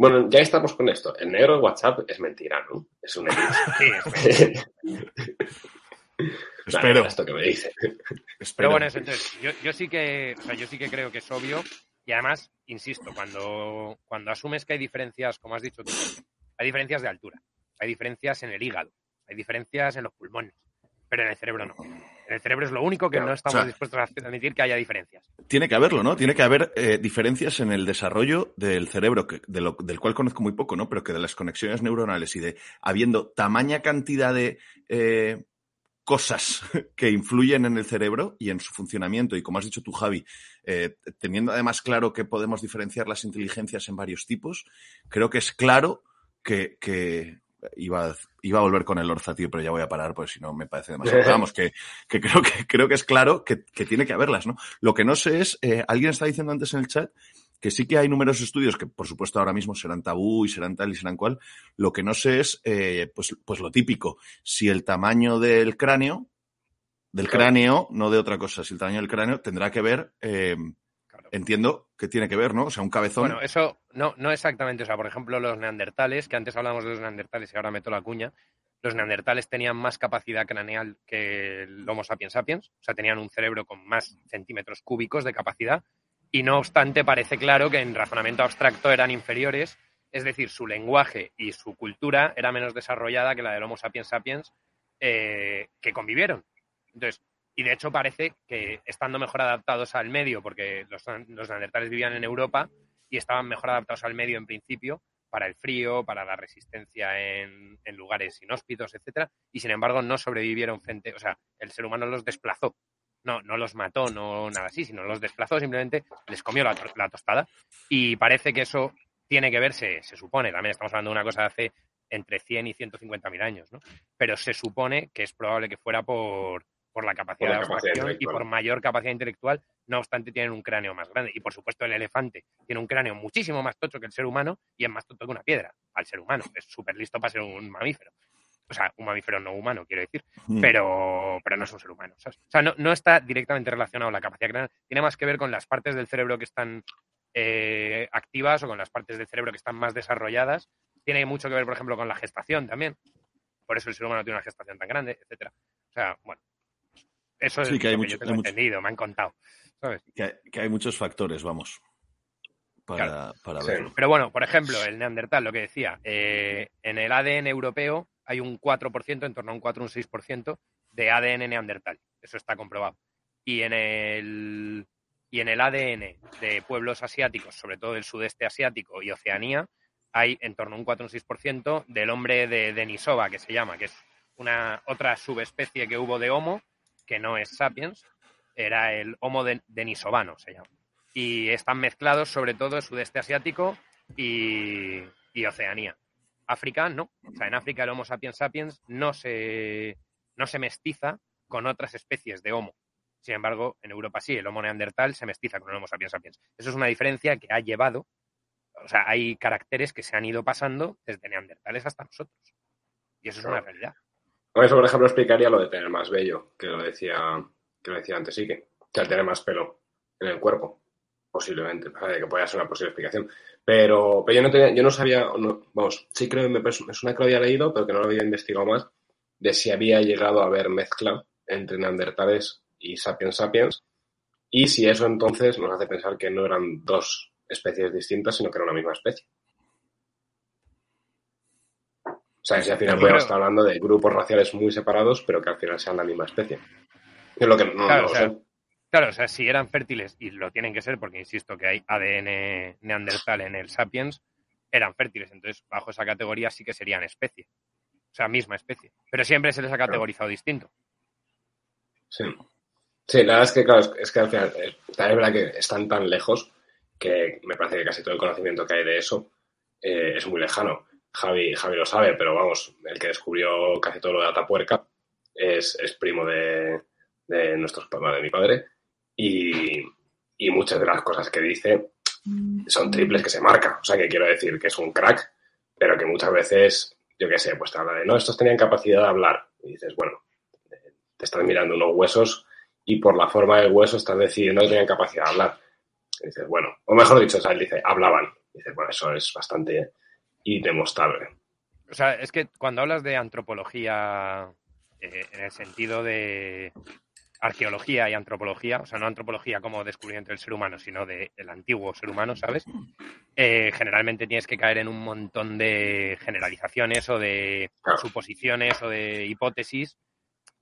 bueno, ya estamos con esto. El negro de WhatsApp es mentira, ¿no? Es un Sí, Espero, esto que me dice. espero. Pero bueno, eso, entonces, yo, yo sí que, o sea, yo sí que creo que es obvio y además, insisto, cuando, cuando asumes que hay diferencias, como has dicho tú, hay diferencias de altura, hay diferencias en el hígado, hay diferencias en los pulmones, pero en el cerebro no. En el cerebro es lo único que Claro, no estamos o sea, dispuestos a admitir que haya diferencias. Tiene que haberlo, ¿no? Tiene que haber eh, diferencias en el desarrollo del cerebro, que, de lo- del cual conozco muy poco, ¿no? Pero que de las conexiones neuronales y de habiendo tamaña cantidad de eh, cosas que influyen en el cerebro y en su funcionamiento, y como has dicho tú, Javi, eh, teniendo además claro que podemos diferenciar las inteligencias en varios tipos, creo que es claro que, que iba, a- iba a volver con el Orza, tío, pero ya voy a parar, pues si no me parece demasiado. Vamos, que, que creo que creo que es claro que, que tiene que haberlas, ¿no? Lo que no sé es, eh, alguien está diciendo antes en el chat que sí que hay numerosos estudios que, por supuesto, ahora mismo serán tabú y serán tal y serán cual. Lo que no sé es, eh, pues, pues lo típico, si el tamaño del cráneo, del Claro. cráneo, no de otra cosa, si el tamaño del cráneo tendrá que ver, eh, Claro. entiendo que tiene que ver, ¿no? O sea, un cabezón. Bueno, eso no, no exactamente. O sea, por ejemplo, los neandertales, que antes hablamos de los neandertales y ahora meto la cuña, los neandertales tenían más capacidad craneal que el Homo sapiens sapiens, o sea, tenían un cerebro con más centímetros cúbicos de capacidad, y no obstante parece claro que en razonamiento abstracto eran inferiores, es decir, su lenguaje y su cultura era menos desarrollada que la del Homo sapiens sapiens eh, que convivieron. Entonces, y de hecho parece que estando mejor adaptados al medio, porque los, los neandertales vivían en Europa y estaban mejor adaptados al medio en principio, para el frío, para la resistencia en, en lugares inhóspitos, etcétera, y sin embargo no sobrevivieron frente, o sea, el ser humano los desplazó. No, no los mató, no nada así, sino los desplazó, simplemente les comió la, la tostada. Y parece que eso tiene que verse, se supone, también estamos hablando de una cosa de hace entre 100 y 150 mil años, ¿no? Pero se supone que es probable que fuera por, por la capacidad Por la de abstracción y por mayor capacidad intelectual, no obstante tienen un cráneo más grande. Y por supuesto el elefante tiene un cráneo muchísimo más tocho que el ser humano y es más tonto que una piedra al ser humano. Es súper listo para ser un mamífero. O sea, un mamífero no humano, quiero decir Mm. pero, pero no es un ser humano. ¿sabes? O sea, no, no está directamente relacionado la capacidad craneal. Tiene más que ver con las partes del cerebro que están eh, activas o con las partes del cerebro que están más desarrolladas. Tiene mucho que ver, por ejemplo, con la gestación también. Por eso el ser humano tiene una gestación tan grande, etcétera. O sea, bueno, eso Sí, es que hay lo mucho- que yo tengo hay mucho- entendido, me han contado. ¿sabes? Que, hay- que hay muchos factores, vamos, para, para Sí. verlo. Pero bueno, por ejemplo, el neandertal, lo que decía, eh, en el ADN europeo hay un 4%, en torno a un 4 o un 6% de ADN neandertal. Eso está comprobado. Y en el y en el ADN de pueblos asiáticos, sobre todo del sudeste asiático y Oceanía, hay en torno a un 4 o un 6% del hombre de Denisova, que se llama, que es una otra subespecie que hubo de Homo, que no es sapiens, era el Homo de- denisovano, se llama y están mezclados sobre todo en sudeste asiático y Oceanía. África no. O sea, en África el Homo sapiens sapiens no se, no se mestiza con otras especies de Homo. Sin embargo, en Europa sí, el Homo neandertal se mestiza con el Homo sapiens sapiens. Eso es una diferencia que ha llevado, o sea, hay caracteres que se han ido pasando desde neandertales hasta nosotros. Y eso es una realidad. Eso, por ejemplo, explicaría lo de tener más vello, que lo decía, que lo decía antes, sí, que, que al tener más pelo en el cuerpo, posiblemente, que podría ser una posible explicación. Pero, pero yo no tenía, yo no sabía, no- vamos, sí creo que me, me suena que lo había leído, pero que no lo había investigado más, de si había llegado a haber mezcla entre neandertales y sapiens sapiens, y si eso entonces nos hace pensar que no eran dos especies distintas, sino que era una misma especie. O sea, si al final podemos estar hablando de grupos raciales muy separados, pero que al final sean la misma especie. Es lo que no, claro, no o sea, sé. Claro, o sea, si eran fértiles, y lo tienen que ser, porque insisto que hay ADN neandertal en el sapiens, eran fértiles. Entonces, bajo esa categoría sí que serían especie. O sea, misma especie. Pero siempre se les ha categorizado distinto. Sí. Sí, la verdad es que, claro, es- que al final, eh, también es verdad que están tan lejos que me parece que casi todo el conocimiento que hay de eso eh, es muy lejano. Javi, Javi lo sabe, pero vamos, el que descubrió casi todo lo de Atapuerca es, es primo de, de nuestros de mi padre y, y muchas de las cosas que dice son triples que se marca. O sea, que quiero decir que es un crack, pero que muchas veces, yo qué sé, pues te habla de, no, estos tenían capacidad de hablar. Y dices, bueno, te estás mirando unos huesos y por la forma del hueso estás decidiendo que tenían capacidad de hablar. Y dices, bueno, o mejor dicho, o sea, él dice, hablaban. Y dices, bueno, eso es bastante indemostrable. O sea, es que cuando hablas de antropología eh, en el sentido de arqueología y antropología, o sea, no antropología como descubrimiento del ser humano, sino del antiguo ser humano, ¿sabes? Eh, generalmente tienes que caer en un montón de generalizaciones o de suposiciones o de hipótesis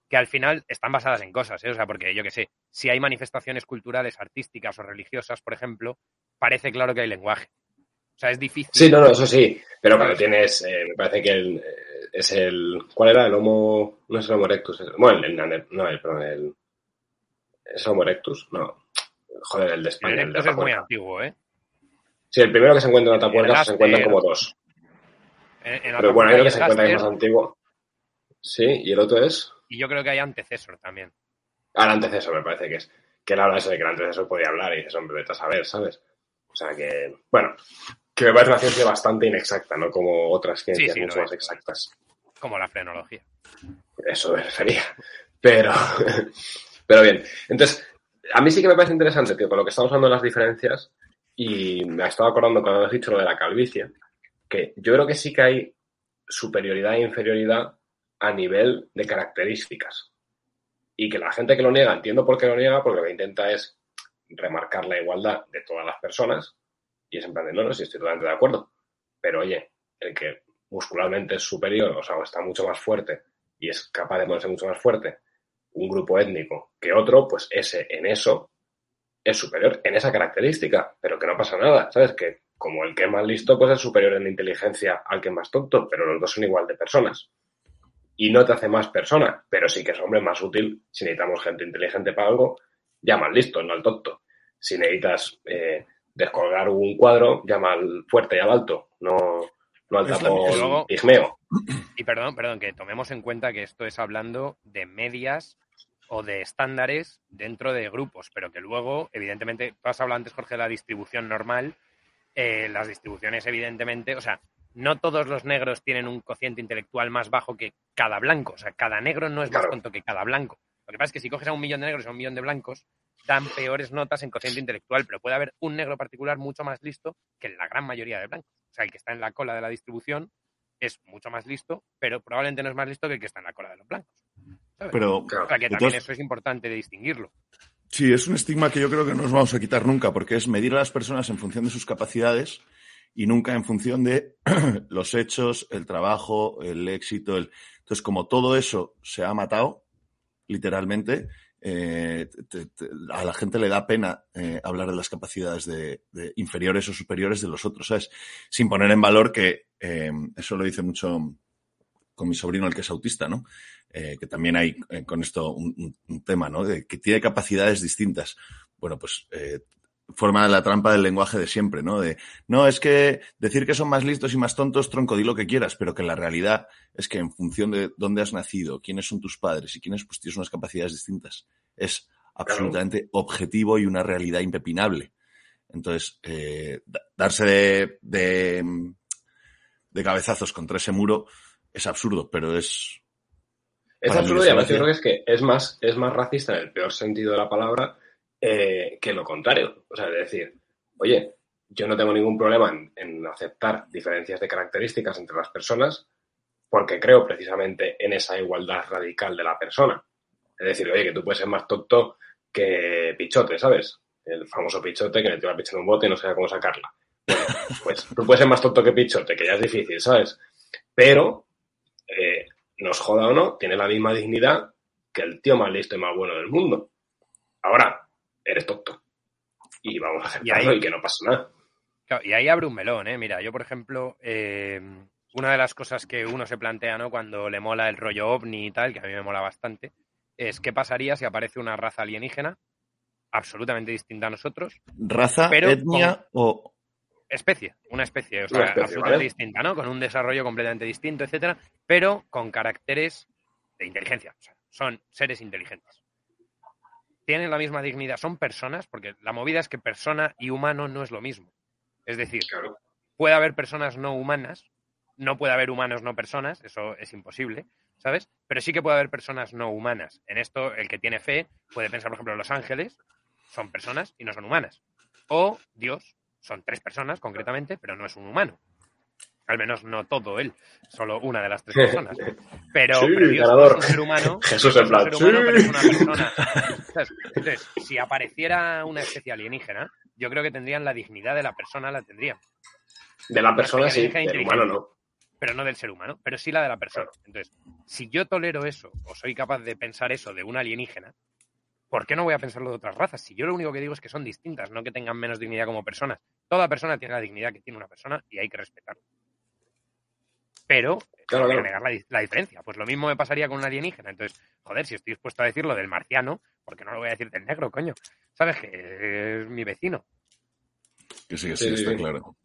que al final están basadas en cosas, ¿eh? O sea, porque yo qué sé, si hay manifestaciones culturales, artísticas o religiosas, por ejemplo, parece claro que hay lenguaje. O sea, es difícil. Sí, no, no, eso sí. Pero cuando tienes, eh, me parece que el, eh, es el, ¿cuál era? El Homo, no es el Homo erectus, bueno, el, el no, el, perdón, el, es el Homo erectus, no, joder, el de El España, el de es muy antiguo, ¿eh? Sí, el primero que se encuentra en Atapuerca El se encuentran como dos. En- en Pero bueno, hay uno que se encuentra que es más antiguo. Sí, y el otro es, Y yo creo que hay antecesor también. al antecesor me parece que es, que él habla eso de que el antecesor podía hablar y dices, hombre, vete a saber, ¿sabes? O sea que, bueno, que me parece una ciencia bastante inexacta, no como otras ciencias sí, mucho más es. exactas. Como la frenología. Eso me refería. Pero, pero bien. Entonces, a mí sí que me parece interesante, tío, con lo que estamos hablando de las diferencias, y me estaba acordando cuando has dicho lo de la calvicie, que yo creo que sí que hay superioridad e inferioridad a nivel de características. Y que la gente que lo niega, entiendo por qué lo niega, porque lo que intenta es remarcar la igualdad de todas las personas, y es en plan de, no, no, estoy totalmente de acuerdo. Pero oye, el que muscularmente es superior, o sea, está mucho más fuerte y es capaz de ponerse mucho más fuerte un grupo étnico que otro, pues ese en eso es superior en esa característica, pero que no pasa nada, ¿sabes? Que como el que es más listo, pues es superior en inteligencia al que es más tonto, pero los dos son igual de personas. Y no te hace más persona, pero sí que es hombre más útil si necesitamos gente inteligente para algo, llama al listo, no al tonto. Si necesitas eh, descolgar un cuadro, llama al fuerte y al alto, no, no al tapón pigmeo. Y perdón, perdón, que tomemos en cuenta que esto es hablando de medias o de estándares dentro de grupos, pero que luego, evidentemente, tú has hablado antes, Jorge, de la distribución normal. eh, las distribuciones, evidentemente, o sea, no todos los negros tienen un cociente intelectual más bajo que cada blanco. O sea, cada negro no es más tonto que cada blanco. Lo que pasa es que si coges a un millón de negros y a un millón de blancos, dan peores notas en cociente intelectual, pero puede haber un negro particular mucho más listo que la gran mayoría de blancos. O sea, el que está en la cola de la distribución es mucho más listo, pero probablemente no es más listo que el que está en la cola de los blancos. Pero Claro. o sea, que también eso es importante de distinguirlo. Sí, es un estigma que yo creo que no nos vamos a quitar nunca, porque es medir a las personas en función de sus capacidades y nunca en función de los hechos, el trabajo, el éxito. El... Entonces, como todo eso se ha matado, literalmente, eh, te- te- a la gente le da pena eh, hablar de las capacidades de, de inferiores o superiores de los otros, ¿sabes? Sin poner en valor que eh, eso lo dice mucho con mi sobrino, el que es autista, ¿no? Eh, que también hay eh, con esto un, tema, ¿no? De que tiene capacidades distintas. Bueno, pues eh, forma la trampa del lenguaje de siempre, ¿no? De, no, es que decir que son más listos y más tontos, tronco, di lo que quieras, pero que la realidad es que en función de dónde has nacido, quiénes son tus padres y quiénes, pues tienes unas capacidades distintas. Es absolutamente objetivo y una realidad impepinable. Entonces, eh, da- darse de, de, de cabezazos contra ese muro es absurdo, pero es Es absurdo y además yo creo que es que es más, es más racista en el peor sentido de la palabra eh, que lo contrario. O sea, es decir, oye, yo no tengo ningún problema en, en aceptar diferencias de características entre las personas porque creo precisamente en esa igualdad radical de la persona. Es decir, oye, que tú puedes ser más tonto que pichote, ¿sabes? el famoso Pichote que metió la picha en un bote y no sabía cómo sacarla. Bueno, pues tú puedes ser más tonto que Pichote, que ya es difícil, ¿sabes? Pero, eh, nos joda o no, tiene la misma dignidad que el tío más listo y más bueno del mundo. Ahora, eres tonto. Y vamos a aceptarlo y, y que no pasa nada. Claro, y ahí abre un melón, ¿eh? Mira, yo, por ejemplo, eh, una de las cosas que uno se plantea, ¿no? Cuando le mola el rollo ovni y tal, que a mí me mola bastante, es qué pasaría si aparece una raza alienígena absolutamente distinta a nosotros. ¿Raza, etnia o...? Especie, una especie, o sea, especie, absolutamente ¿vale? distinta, ¿no? Con un desarrollo completamente distinto, etcétera, pero con caracteres de inteligencia. O sea, son seres inteligentes. Tienen la misma dignidad, son personas, porque la movida es que persona y humano no es lo mismo. Es decir, Claro. puede haber personas no humanas, no puede haber humanos no personas, eso es imposible, ¿sabes? Pero sí que puede haber personas no humanas. En esto, el que tiene fe puede pensar, por ejemplo, los ángeles son personas y no son humanas. O Dios, son tres personas concretamente, pero no es un humano. Al menos no todo él, solo una de las tres personas. Pero, Sí, pero Dios no es un ser humano. Jesús es plan, un ser humano, sí. pero es una persona. Entonces, si apareciera una especie alienígena, yo creo que tendrían la dignidad de la persona, la tendrían. De la persona sí, del humano no. pero no del ser humano, pero sí la de la persona. Entonces, si yo tolero eso o soy capaz de pensar eso de un alienígena, ¿por qué no voy a pensarlo de otras razas? Si yo lo único que digo es que son distintas, no que tengan menos dignidad como personas. Toda persona tiene la dignidad que tiene una persona y hay que respetarlo. Pero Claro, no hay que negar la, di- la diferencia. Pues lo mismo me pasaría con un alienígena. Entonces, joder, si estoy dispuesto a decirlo del marciano, ¿por qué no lo voy a decir del negro, coño? ¿Sabes que es mi vecino? Que sí, que sí, Sí, está claro.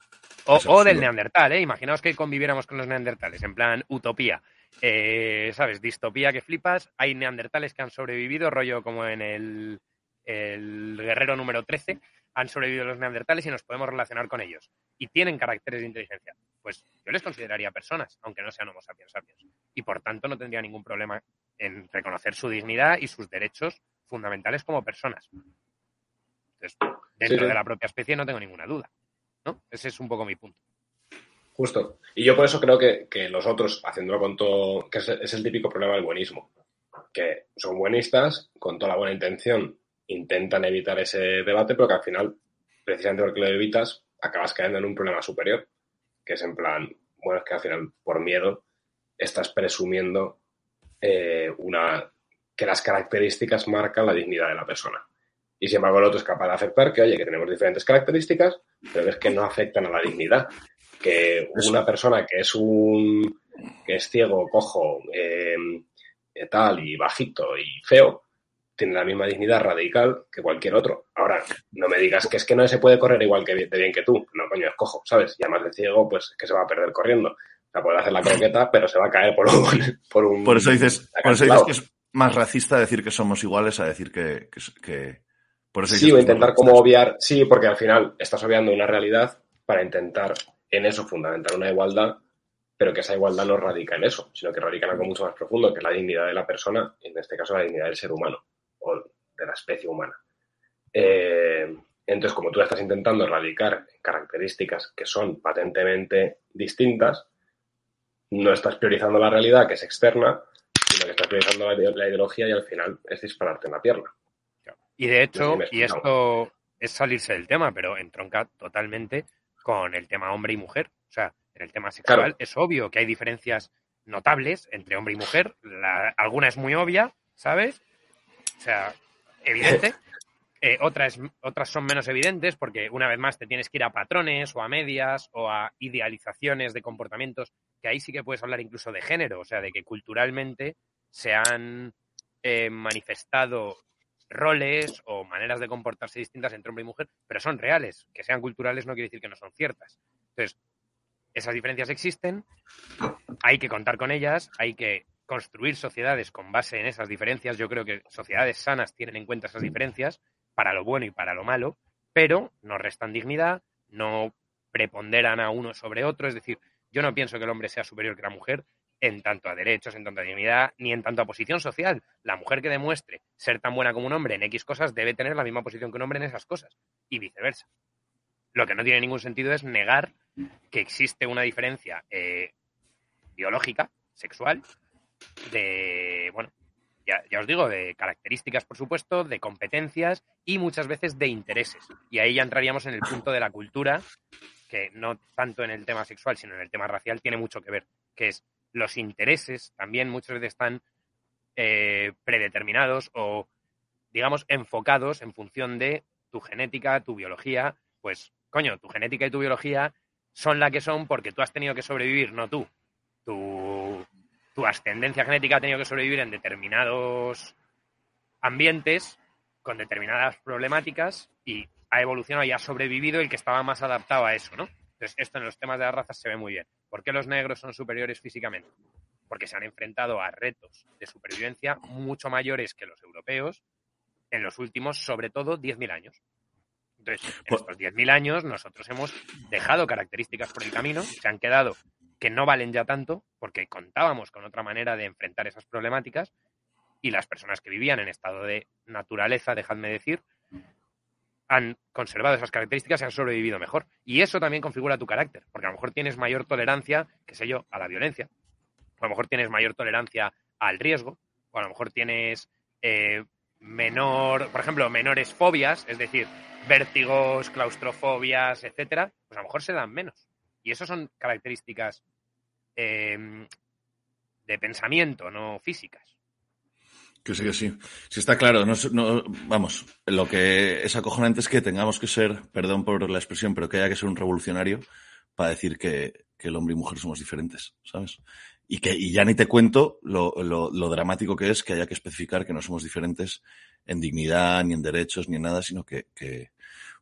O, Es o del neandertal, ¿eh? Imaginaos que conviviéramos con los neandertales, en plan utopía. Eh, ¿Sabes? Distopía que flipas. Hay neandertales que han sobrevivido, rollo como en el, el guerrero número 13. Han sobrevivido los neandertales y nos podemos relacionar con ellos. Y tienen caracteres de inteligencia. Pues yo les consideraría personas, aunque no sean homo sapiens sapiens. Y por tanto no tendría ningún problema en reconocer su dignidad y sus derechos fundamentales como personas. Entonces, dentro Sí, sí. de la propia especie no tengo ninguna duda. ¿no? Ese es un poco mi punto. Justo. Y yo por eso creo que, que los otros, haciéndolo con todo, que es, el típico problema del buenismo, que son buenistas, con toda la buena intención, intentan evitar ese debate, pero que al final, precisamente porque lo evitas, acabas cayendo en un problema superior, que es en plan, bueno, es que al final, por miedo, estás presumiendo eh, una que las características marcan la dignidad de la persona. Y sin embargo, el otro es capaz de aceptar que, oye, que tenemos diferentes características, pero es que no afectan a la dignidad. Que una persona que es un que es ciego, cojo, eh, eh, tal, y bajito y feo, tiene la misma dignidad radical que cualquier otro. Ahora, no me digas que es que no se puede correr igual que bien- de bien que tú. No, coño, es cojo, ¿sabes? Y además de ciego, pues que se va a perder corriendo. O sea, puede hacer la croqueta, pero se va a caer por un... Por, un Por eso dices, por eso dices que es más racista decir que somos iguales a decir que... que, que- por eso Sí, o intentar como obviar, sí, porque al final estás obviando una realidad para intentar en eso fundamentar una igualdad, pero que esa igualdad no radica en eso, sino que radica en algo mucho más profundo, que es la dignidad de la persona, en este caso la dignidad del ser humano o de la especie humana. Eh, entonces, como tú estás intentando erradicar características que son patentemente distintas, no estás priorizando la realidad que es externa, sino que estás priorizando la, ide- la ideología y al final es dispararte en la pierna. Y de No hecho, sé si y esto es salirse del tema, pero entronca totalmente con el tema hombre y mujer. O sea, en el tema sexual Claro. es obvio que hay diferencias notables entre hombre y mujer. La- alguna es muy obvia, ¿sabes? O sea, evidente. Eh, otras, otras son menos evidentes porque una vez más te tienes que ir a patrones o a medias o a idealizaciones de comportamientos que ahí sí que puedes hablar incluso de género, o sea, de que culturalmente se han eh, manifestado roles o maneras de comportarse distintas entre hombre y mujer, pero son reales. Que sean culturales no quiere decir que no son ciertas. Entonces, esas diferencias existen, hay que contar con ellas, hay que construir sociedades con base en esas diferencias. Yo creo que sociedades sanas tienen en cuenta esas diferencias para lo bueno y para lo malo, pero no restan dignidad, no preponderan a uno sobre otro. Es decir, yo no pienso que el hombre sea superior que la mujer en tanto a derechos, en tanto a dignidad, ni en tanto a posición social. La mujer que demuestre ser tan buena como un hombre en X cosas debe tener la misma posición que un hombre en esas cosas, y viceversa. Lo que no tiene ningún sentido es negar que existe una diferencia eh, biológica, sexual, de, bueno, ya, ya, os digo, de características, por supuesto, de competencias y muchas veces de intereses. Y ahí ya entraríamos en el punto de la cultura, que no tanto en el tema sexual, sino en el tema racial, tiene mucho que ver, que es los intereses también muchas veces están eh, predeterminados o, digamos, enfocados en función de tu genética, tu biología, pues, coño, tu genética y tu biología son la que son porque tú has tenido que sobrevivir, no tú. Tu, tu ascendencia genética ha tenido que sobrevivir en determinados ambientes con determinadas problemáticas y ha evolucionado y ha sobrevivido el que estaba más adaptado a eso, ¿no? Entonces, esto en los temas de las razas se ve muy bien. ¿Por qué los negros son superiores físicamente? Porque se han enfrentado a retos de supervivencia mucho mayores que los europeos en los últimos, sobre todo, 10.000 años. Entonces, en Pues- estos 10.000 años nosotros hemos dejado características por el camino, se han quedado que no valen ya tanto porque contábamos con otra manera de enfrentar esas problemáticas y las personas que vivían en estado de naturaleza, dejadme decir, han conservado esas características y han sobrevivido mejor. Y eso también configura tu carácter, porque a lo mejor tienes mayor tolerancia, qué sé yo, a la violencia, o a lo mejor tienes mayor tolerancia al riesgo, o a lo mejor tienes eh, menor, por ejemplo, menores fobias, es decir, vértigos, claustrofobias, etcétera, pues a lo mejor se dan menos. Y eso son características eh, de pensamiento, no físicas. Que sí, que sí. Sí, está claro. No, no- vamos, lo que es acojonante es que tengamos que ser, perdón por la expresión, pero que haya que ser un revolucionario para decir que, que el hombre y mujer somos diferentes, ¿sabes? Y que y ya ni te cuento lo, lo, dramático que es que haya que especificar que no somos diferentes en dignidad, ni en derechos, ni en nada, sino que, que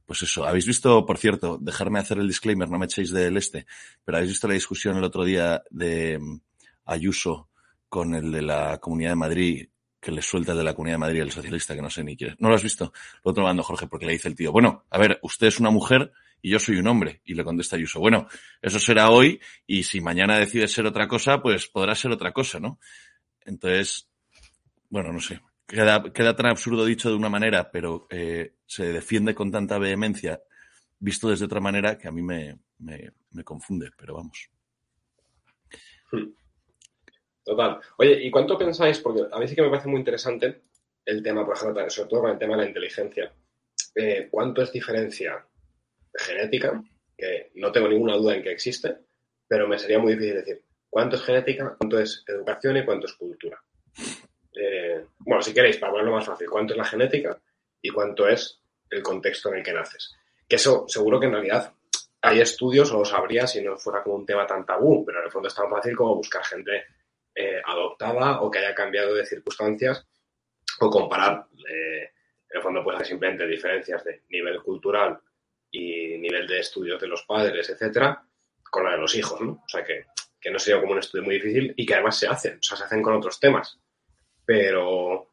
pues eso. Habéis visto, por cierto, dejarme hacer el disclaimer, no me echéis del este, pero habéis visto la discusión el otro día de mm, Ayuso con el de la Comunidad de Madrid que le suelta el de la Comunidad de Madrid, el socialista, que no sé ni quién. ¿No lo has visto? Lo otro mando, Jorge, porque le dice el tío, bueno, a ver, usted es una mujer y yo soy un hombre. Y le contesta Ayuso, bueno, eso será hoy y si mañana decide ser otra cosa, pues podrá ser otra cosa, ¿no? Entonces, bueno, no sé. Queda, queda tan absurdo dicho de una manera, pero eh, se defiende con tanta vehemencia, visto desde otra manera, que a mí me, me, me confunde, pero vamos. Total. Oye, ¿y cuánto pensáis? Porque a mí sí que me parece muy interesante el tema, por ejemplo, sobre todo con el tema de la inteligencia. Eh, ¿Cuánto es diferencia genética? Que no tengo ninguna duda en que existe, pero me sería muy difícil decir cuánto es genética, cuánto es educación y cuánto es cultura. Eh, bueno, si queréis, para ponerlo más fácil, cuánto es la genética y cuánto es el contexto en el que naces. Que eso seguro que en realidad hay estudios, o lo sabría si no fuera como un tema tan tabú, pero en el fondo es tan fácil como buscar gente eh, adoptada o que haya cambiado de circunstancias o comparar, eh, en el fondo, pues hay simplemente diferencias de nivel cultural y nivel de estudios de los padres, etcétera, con la de los hijos, ¿no? O sea que, que no sería como un estudio muy difícil y que además se hacen, o sea, se hacen con otros temas. Pero,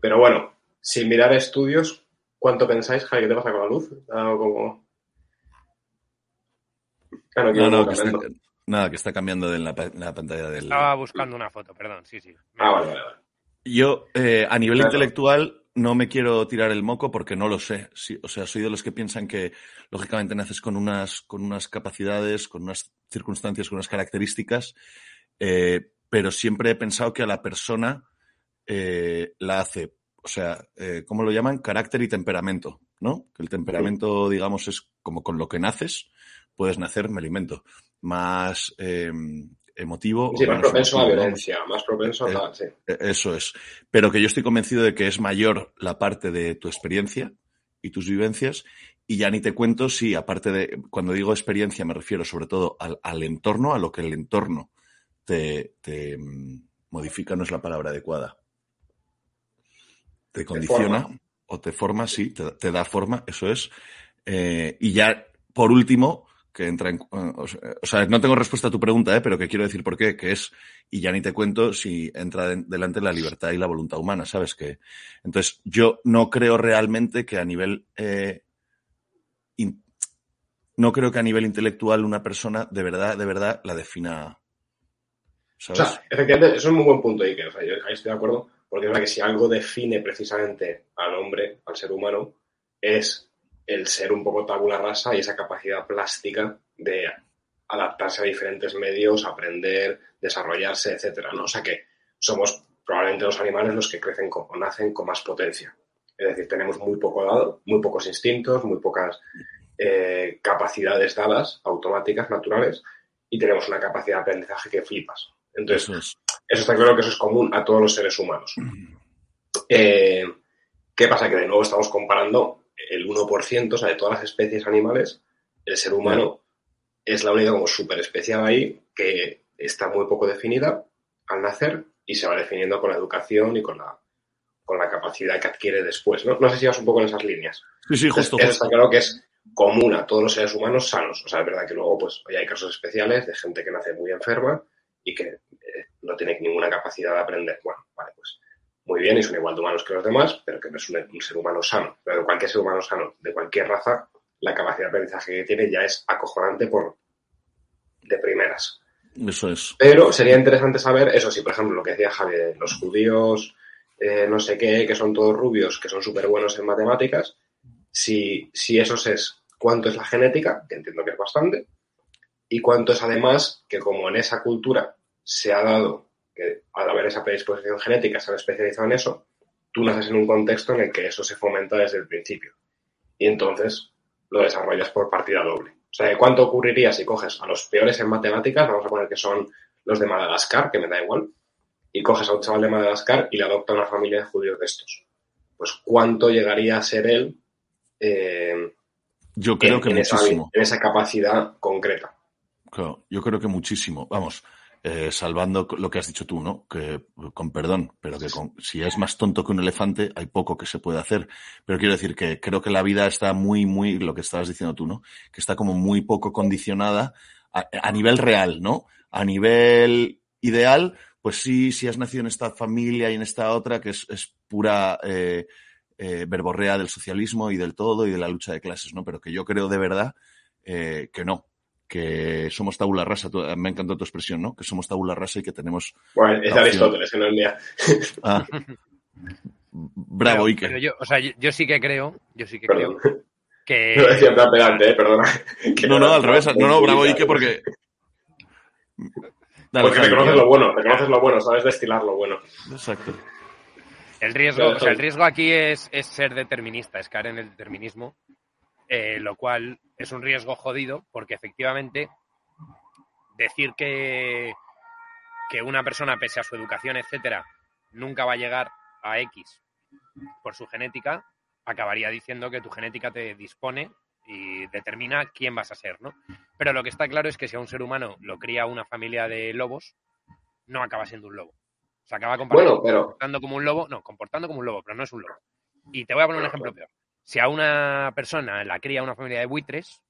pero bueno, sin mirar estudios, ¿cuánto pensáis, Javi, que te pasa con la luz? Algo como... Claro, No, no, que está, nada, que está cambiando de la, pa- la pantalla del... Estaba buscando una foto, perdón, sí, sí. Ah, vale, vale, vale. Yo, eh, a nivel Claro. intelectual, no me quiero tirar el moco porque no lo sé. Sí, o sea, soy de los que piensan que, lógicamente, naces con unas, con unas capacidades, con unas circunstancias, con unas características, eh, pero siempre he pensado que a la persona eh, la hace, o sea, eh, ¿cómo lo llaman? Carácter y temperamento, ¿no? Que el temperamento, digamos, es como con lo que naces, puedes nacer, me alimento, más eh, emotivo. Sí, o más propenso a emotivo, vamos. violencia, más propenso a Eh, tal, sí. Eh, Eso es. Pero que yo estoy convencido de que es mayor la parte de tu experiencia y tus vivencias. Y ya ni te cuento si, aparte de, cuando digo experiencia, me refiero sobre todo al, al entorno, a lo que el entorno te, te, mm, modifica, no es la palabra adecuada. Te condiciona o te forma, sí, te, te da forma, eso es. Eh, y ya, por último, que entra en. eh, O sea, no tengo respuesta a tu pregunta, ¿eh? pero que quiero decir por qué, que es, y ya ni te cuento si entra de- delante la libertad y la voluntad humana, ¿sabes? que Entonces, yo no creo realmente que a nivel. eh, in- no creo que a nivel intelectual una persona de verdad, de verdad, la defina. O sea, efectivamente, eso es un muy buen punto, Iker. O sea, yo ahí estoy de acuerdo, porque es verdad que si algo define precisamente al hombre, al ser humano, es el ser un poco tabula rasa y esa capacidad plástica de adaptarse a diferentes medios, aprender, desarrollarse, etcétera, ¿no? O sea que somos probablemente los animales los que crecen con, o nacen con más potencia. Es decir, tenemos muy poco dado, muy pocos instintos, muy pocas eh, capacidades dadas, automáticas, naturales, y tenemos una capacidad de aprendizaje que flipas. Entonces, eso, está claro que eso es común a todos los seres humanos. Eh, ¿Qué pasa? Que de nuevo estamos comparando el 1%, o sea, de todas las especies animales, el ser humano es la única como súper especial ahí que está muy poco definida al nacer y se va definiendo con la educación y con la, con la capacidad que adquiere después. ¿no? no sé si vas un poco en esas líneas. Sí, sí, justo. Eso está claro que es común a todos los seres humanos sanos. O sea, es verdad que luego pues hay casos especiales de gente que nace muy enferma y que eh, no tiene ninguna capacidad de aprender. Bueno, vale, pues muy bien y son igual de humanos que los demás, pero que no es un, ser humano sano. Pero cualquier ser humano sano de cualquier raza, la capacidad de aprendizaje que tiene ya es acojonante por de primeras. Eso es. Pero sería interesante saber, eso sí, por ejemplo, lo que decía Javier, los judíos, eh, no sé qué, que son todos rubios, que son súper buenos en matemáticas, si, si eso es cuánto es la genética, que entiendo que es bastante, y cuánto es además que como en esa cultura se ha dado que al haber esa predisposición genética se han especializado en eso, tú naces en un contexto en el que eso se fomenta desde el principio. Y entonces lo desarrollas por partida doble. O sea, ¿cuánto ocurriría si coges a los peores en matemáticas, vamos a poner que son los de Madagascar, que me da igual, y coges a un chaval de Madagascar y le adopta una familia de judíos de estos? Pues ¿cuánto llegaría a ser él eh, yo creo que muchísimo. en esa capacidad concreta. Claro, yo creo que muchísimo. Vamos, eh, salvando lo que has dicho tú, ¿no? Que con perdón, pero que si es más tonto que un elefante, hay poco que se puede hacer. Pero quiero decir que creo que la vida está muy, muy, lo que estabas diciendo tú, ¿no? Que está como muy poco condicionada a, nivel real, ¿no? A nivel ideal, pues sí, si has nacido en esta familia y en esta otra, que es, pura eh, eh, verborrea del socialismo y del todo y de la lucha de clases, ¿no? Pero que yo creo de verdad eh, que no, que somos tabula rasa, me ha encantado tu expresión, ¿no? Que somos tabula rasa y que tenemos... Bueno, es Aristóteles, no es mía. Ah. Bravo, Ike. yo, o sea, yo, sí que creo, yo sí que creo que... No decía en pedante, eh, perdona. no, no, al revés. No, no, bravo, Ike, porque... porque reconoces lo bueno, reconoces lo bueno, sabes destilar lo bueno. Exacto. El riesgo, o sea, el riesgo aquí es, es ser determinista, es caer en el determinismo eh, lo cual es un riesgo jodido porque efectivamente decir que, que una persona, pese a su educación, etcétera, nunca va a llegar a X por su genética, acabaría diciendo que tu genética te dispone y determina quién vas a ser, ¿no? Pero lo que está claro es que si a un ser humano lo cría una familia de lobos, no acaba siendo un lobo. Se acaba comportando como un lobo, no, comportando como un lobo, pero no es un lobo. Y te voy a poner un ejemplo peor. Si a una persona la cría una familia de buitres,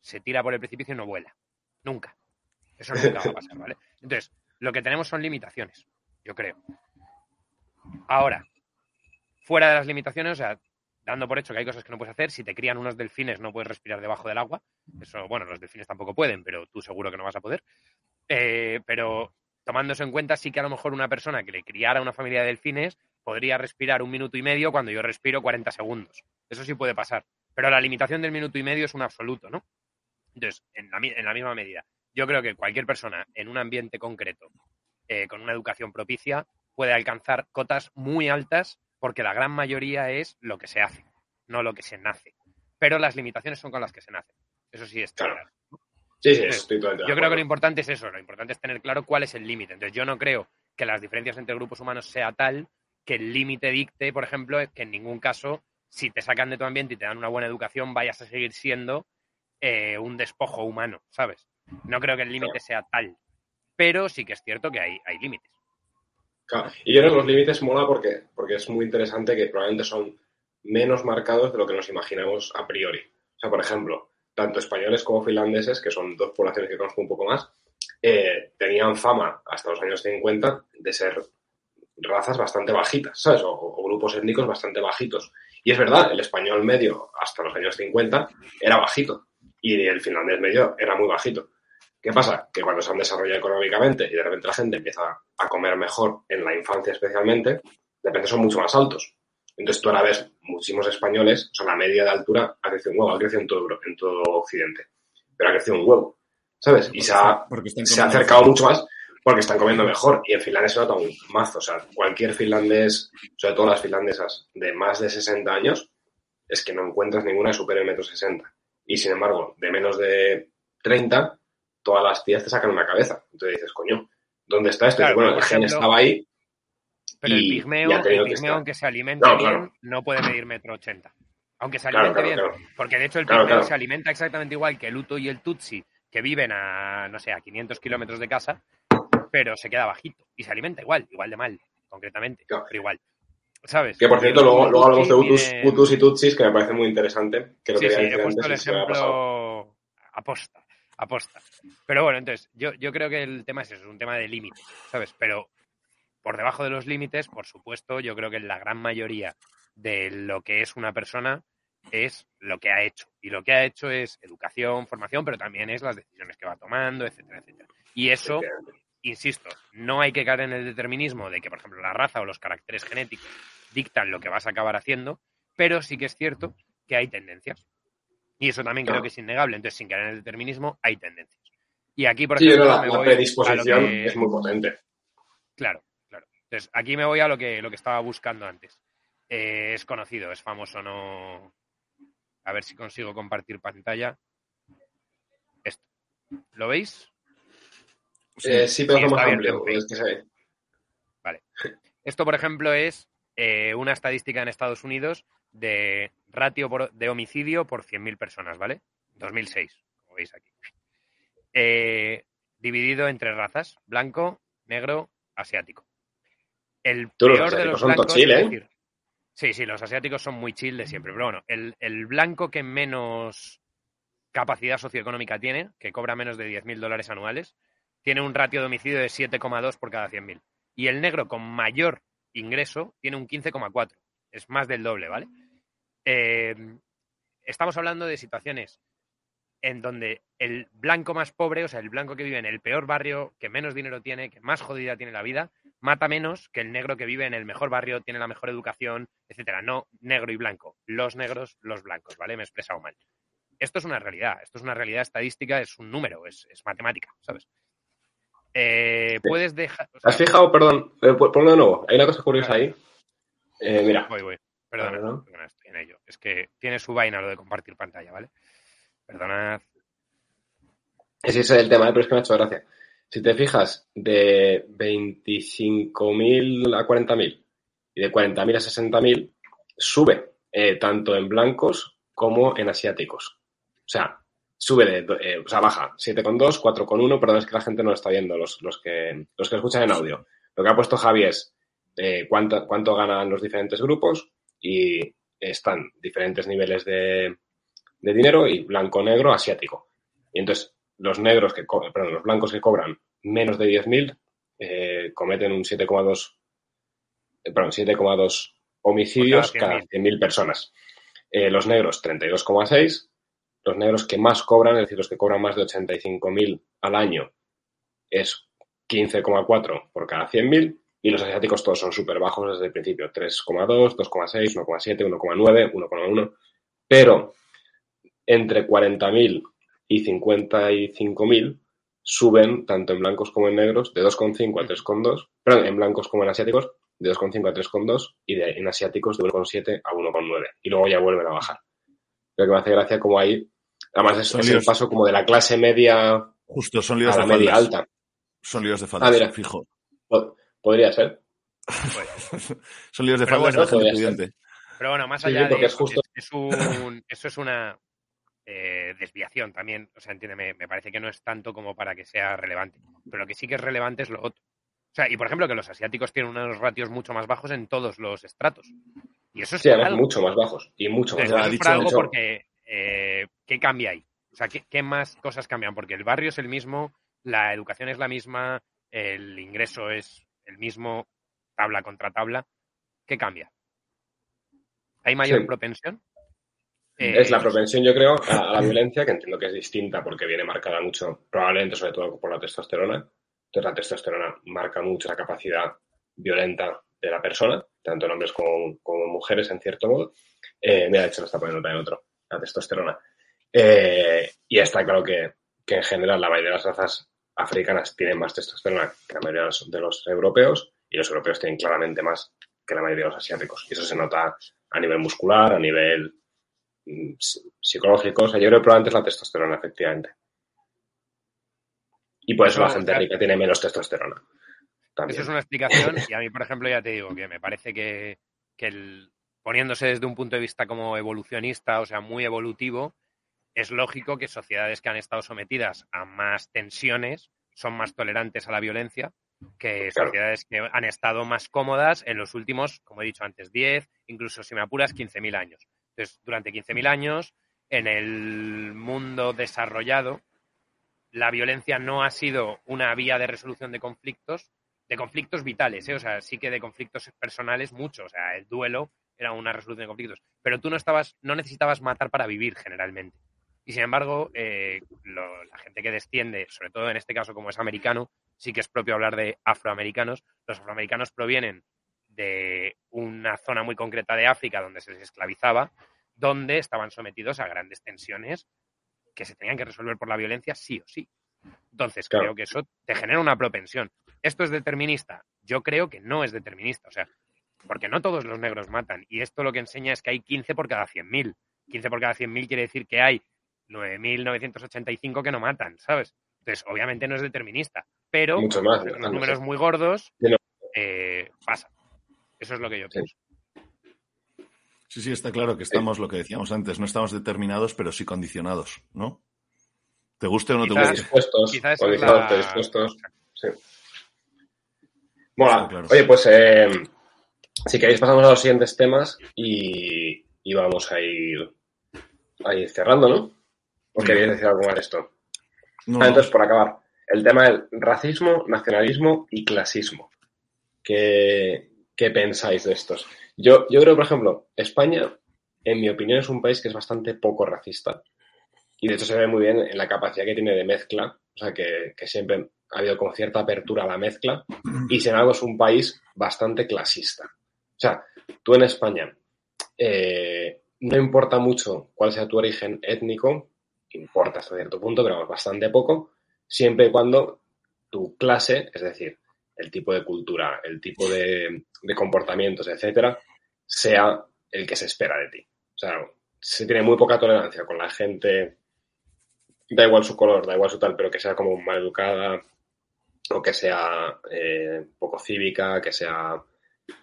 se tira por el precipicio y no vuela. Nunca. Eso nunca va a pasar, ¿vale? Entonces, lo que tenemos son limitaciones, yo creo. Ahora, fuera de las limitaciones, o sea, dando por hecho que hay cosas que no puedes hacer, si te crían unos delfines no puedes respirar debajo del agua. Eso, bueno, los delfines tampoco pueden, pero tú seguro que no vas a poder. Eh, pero tomándose en cuenta, sí que a lo mejor una persona que le criara una familia de delfines podría respirar un minuto y medio cuando yo respiro 40 segundos. Eso sí puede pasar. Pero la limitación del minuto y medio es un absoluto, ¿no? Entonces, en la, en la misma medida, yo creo que cualquier persona en un ambiente concreto, eh, con una educación propicia, puede alcanzar cotas muy altas porque la gran mayoría es lo que se hace, no lo que se nace. Pero las limitaciones son con las que se nace. Eso sí es claro. Sí, sí, estoy todo Yo creo que lo importante es eso, lo importante es tener claro cuál es el límite. Entonces, yo no creo que las diferencias entre grupos humanos sea tal que el límite dicte, por ejemplo, que en ningún caso si te sacan de tu ambiente y te dan una buena educación, vayas a seguir siendo eh, un despojo humano, ¿sabes? No creo que el límite sea tal, pero sí que es cierto que hay, hay límites. Claro. Y yo creo que los límites mola porque, porque es muy interesante que probablemente son menos marcados de lo que nos imaginamos a priori. O sea, por ejemplo, tanto españoles como finlandeses, que son dos poblaciones que conozco un poco más, eh, tenían fama hasta los años 50 de ser razas bastante bajitas, ¿sabes? O, o grupos étnicos bastante bajitos. Y es verdad, el español medio hasta los años 50 era bajito y el finlandés medio era muy bajito. ¿Qué pasa? Que cuando se han desarrollado económicamente y de repente la gente empieza a comer mejor, en la infancia especialmente, de repente son mucho más altos. Entonces tú ahora ves muchísimos españoles, o sea, la media de altura ha crecido un huevo, ha crecido en todo, en todo Occidente, pero ha crecido un huevo, ¿sabes? Y se ha, se ha acercado mucho más porque están comiendo mejor. Y en Finlandia se nota un mazo. O sea, cualquier finlandés, sobre todo las finlandesas de más de 60 años, es que no encuentras ninguna de super el metro 60. Y sin embargo, de menos de 30, todas las tías te sacan una cabeza. Entonces dices, coño, ¿dónde está esto? Claro, bueno, por el gen estaba ahí. Pero el y- pigmeo, y el tenido que pigmeo, aunque se alimente No, bien, claro. no puede medir metro ochenta. Aunque se alimente claro, bien. Porque de hecho el pigmeo se alimenta exactamente igual que el Uto y el Tutsi, que viven a, no sé, a 500 kilómetros de casa, pero se queda bajito. Y se alimenta igual, igual de mal, concretamente. Claro. Pero igual. ¿Sabes? Que por cierto, luego, luego hablamos de Utus, Utus y Tutsis, que me parece muy interesante. Que lo Sí, que sí, he puesto antes el ejemplo aposta, aposta. Pero bueno, entonces, yo, yo creo que el tema es eso, es un tema de límites, ¿sabes? Pero por debajo de los límites, por supuesto, yo creo que la gran mayoría de lo que es una persona es lo que ha hecho. Y lo que ha hecho es educación, formación, pero también es las decisiones que va tomando, etcétera, etcétera. Y eso, insisto, no hay que caer en el determinismo de que, por ejemplo, la raza o los caracteres genéticos dictan lo que vas a acabar haciendo, pero sí que es cierto que hay tendencias. Y eso también creo que es innegable. Entonces, sin caer en el determinismo, hay tendencias. Y aquí, por Sí, ejemplo, que me la, la voy predisposición que- es muy potente. Claro, claro. Entonces, aquí me voy a lo que, lo que estaba buscando antes. Eh, es conocido, es famoso, no. A ver si consigo compartir pantalla. Esto. ¿Lo veis? Eh, sí, pero Sí, es más amplio. que se- Esto, por ejemplo, es eh, una estadística en Estados Unidos de ratio por- de homicidio por 100.000 personas, ¿vale? 2006, como veis aquí. Eh, dividido entre razas, blanco, negro, asiático. El Tú, los peor de los son blancos, tochil, es ¿eh? decir, sí, sí, los asiáticos son muy chill de siempre, pero bueno, el, el blanco que menos capacidad socioeconómica tiene, que cobra menos de 10.000 dólares anuales, tiene un ratio de homicidio de 7,2 por cada 100.000. Y el negro con mayor ingreso tiene un 15,4. Es más del doble, ¿vale? Eh, estamos hablando de situaciones en donde el blanco más pobre, o sea, el blanco que vive en el peor barrio, que menos dinero tiene, que más jodida tiene la vida, mata menos que el negro que vive en el mejor barrio, tiene la mejor educación, etcétera. No negro y blanco. Los negros, los blancos, ¿vale? Me he expresado mal. Esto es una realidad, esto es una realidad estadística, es un número, es, es matemática, ¿sabes? Eh, puedes dejar. o sea, ¿Has fijado? Perdón, eh, pon- ponlo de nuevo. Hay una cosa curiosa ahí. Eh, mira, Voy, voy. Perdona, Perdona. perdona, estoy en ello. Es que tiene su vaina lo de compartir pantalla, ¿vale? Perdonad. ese es el tema, eh, pero es que me ha hecho gracia. Si te fijas, de 25.000 a 40.000 y de 40.000 a 60.000, sube tanto en blancos como en asiáticos. O sea, sube de, eh, o sea, baja 7,2, 4,1, perdón, es que la gente no lo está viendo, los, los, que, los que escuchan en audio. Lo que ha puesto Javi es eh, cuánto, cuánto ganan los diferentes grupos y están diferentes niveles de, de dinero y blanco, negro, asiático. Y entonces, los negros que, perdón, los blancos que cobran menos de 10.000 eh, cometen un 7,2, eh, perdón, 7,2 homicidios cada 100.000 personas. Eh, los negros, 32,6. Los negros que más cobran, es decir, los que cobran más de 85.000 al año, es 15,4 por cada 100.000. Y los asiáticos todos son súper bajos desde el principio, 3,2, 2,6, 1,7, 1,9, 1,1. Pero entre 40.000 y 55.000 suben tanto en blancos como en negros de 2,5 a 3,2, perdón, en blancos como en asiáticos de 2,5 a 3,2 y de, en asiáticos de 1,7 a 1,9 y luego ya vuelven a bajar. Lo que me hace gracia como ahí, además es, es el paso como de la clase media Justo, son líos a la de media faldas. alta. Son líos de faldas, Ah, mira. fijo. Po- Podría ser. son líos de Pero faldas bueno, de la gente podría pudiente. Pero bueno, más allá sí, de es justo- es, es un, eso es una eh, desviación también. O sea, entiéndeme, me parece que no es tanto como para que sea relevante. Pero lo que sí que es relevante es lo otro. O sea, y por ejemplo, que los asiáticos tienen unos ratios mucho más bajos en todos los estratos. Y eso es Sí, además algo. mucho más bajos y mucho más Entonces, Ya eso ha es dicho- por algo hecho- porque eh, ¿qué cambia ahí? O sea, ¿qué, qué más cosas cambian? Porque el barrio es el mismo, la educación es la misma, el ingreso es el mismo, tabla contra tabla. ¿Qué cambia? ¿Hay mayor Sí. propensión? Es la Eh, propensión, yo creo, a, a la violencia, que entiendo que es distinta porque viene marcada mucho, probablemente sobre todo por la testosterona. Entonces la testosterona marca mucho la capacidad violenta de la persona, tanto en hombres como, como en mujeres, en cierto modo. Eh, mira, de hecho lo está poniendo también otro, la testosterona. Eh, y está claro que, que en general la mayoría de las razas africanas tienen más testosterona que la mayoría de los, de los europeos y los europeos tienen claramente más que la mayoría de los asiáticos. Y eso se nota a nivel muscular, a nivel mm, psi- psicológico. O sea, yo creo que probablemente es la testosterona, efectivamente. Y por eso la gente rica tiene menos testosterona. También. Eso es una explicación y a mí, por ejemplo, ya te digo que me parece que, que el- poniéndose desde un punto de vista como evolucionista, o sea, muy evolutivo, es lógico que sociedades que han estado sometidas a más tensiones son más tolerantes a la violencia que Claro. sociedades que han estado más cómodas en los últimos, como he dicho antes, 10, incluso si me apuras, 15.000 años. Entonces, durante 15.000 años, en el mundo desarrollado, la violencia no ha sido una vía de resolución de conflictos, de conflictos vitales, ¿eh? o sea, sí que de conflictos personales mucho, o sea, el duelo era una resolución de conflictos, pero tú no estabas, no necesitabas matar para vivir generalmente. Y sin embargo, eh, lo- la gente que desciende, sobre todo en este caso como es americano, sí que es propio hablar de afroamericanos. Los afroamericanos provienen de una zona muy concreta de África donde se les esclavizaba, donde estaban sometidos a grandes tensiones que se tenían que resolver por la violencia sí o sí. Entonces, Claro. creo que eso te genera una propensión. ¿Esto es determinista? Yo creo que no es determinista. O sea, porque no todos los negros matan. Y esto lo que enseña es que hay 15 por cada 100.000. 15 por cada 100.000 quiere decir que hay 9.985 que no matan, ¿sabes? Entonces, obviamente no es determinista. Pero Mucho más. con los no números sé. muy gordos, eh, pasa. Eso es lo que yo pienso. Sí, sí, está claro que estamos, lo que decíamos antes, no estamos determinados, pero sí condicionados, ¿no? ¿Te guste o no te Quizás- guste? Dispuestos, Quizás condicionados, la- predispuestos. Sí. Mola. Claro. Oye, pues eh, si queréis pasamos a los siguientes temas y, y vamos a ir, a ir cerrando, ¿no? ¿O Sí. queréis decir algo más de esto? No, Ah, entonces, por acabar, el tema del racismo, nacionalismo y clasismo. ¿Qué, qué pensáis de estos? Yo, yo creo, por ejemplo, España, en mi opinión, es un país que es bastante poco racista. Y de hecho se ve muy bien en la capacidad que tiene de mezcla. O sea, que, que siempre ha habido como cierta apertura a la mezcla. Y sin embargo es un país bastante clasista. O sea, tú en España, eh, no importa mucho cuál sea tu origen étnico, importa hasta cierto punto, pero bastante poco, siempre y cuando tu clase, es decir, el tipo de cultura, el tipo de, comportamientos, etcétera, sea el que se espera de ti. O sea, se tiene muy poca tolerancia con la gente, da igual su color, da igual su tal, pero que sea como mal educada o que sea eh, poco cívica, que sea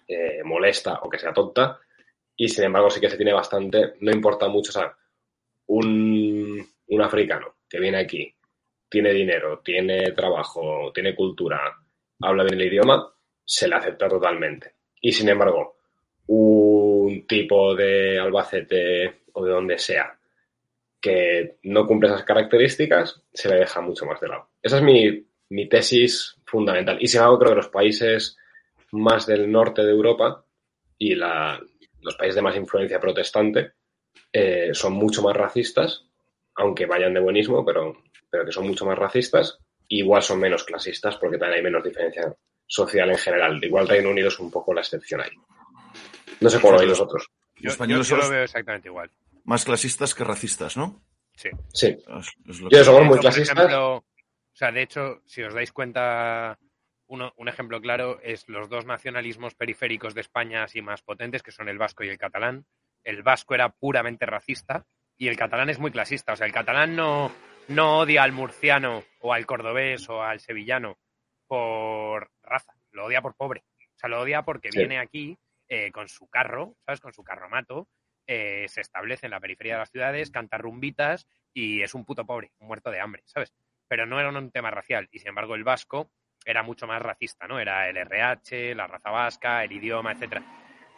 eh, molesta o que sea tonta. Y sin embargo, sí que se tiene bastante, no importa mucho, o sea, un, un africano que viene aquí, tiene dinero, tiene trabajo, tiene cultura, habla bien el idioma, se le acepta totalmente. Y sin embargo, un tipo de Albacete o de donde sea que no cumple esas características, se le deja mucho más de lado. Esa es mi, mi tesis fundamental. Y sin embargo, creo que los países más del norte de Europa y la, los países de más influencia protestante eh, son mucho más racistas, aunque vayan de buenismo, pero, pero que son mucho más racistas. Igual son menos clasistas porque también hay menos diferencia social en general. Igual Reino Unido es un poco la excepción ahí. No sé cómo lo veis vosotros. Yo, españoles yo- yo lo veo exactamente igual. Más clasistas que racistas, ¿no? Sí. Sí, Es- es lo Yo que- somos muy clasistas. ejemplo, o sea, de hecho, si os dais cuenta, uno- un ejemplo claro es los dos nacionalismos periféricos de España así más potentes, que son el vasco y el catalán. El vasco era puramente racista y el catalán es muy clasista. O sea, el catalán no, no odia al murciano o al cordobés o al sevillano por raza, lo odia por pobre. O sea, lo odia porque Sí. viene aquí eh, con su carro, ¿sabes? Con su carromato, eh, se establece en la periferia de las ciudades, canta rumbitas y es un puto pobre, un muerto de hambre, ¿sabes? Pero no era un tema racial y sin embargo el vasco era mucho más racista, ¿no? Era el RH, la raza vasca, el idioma, etcétera.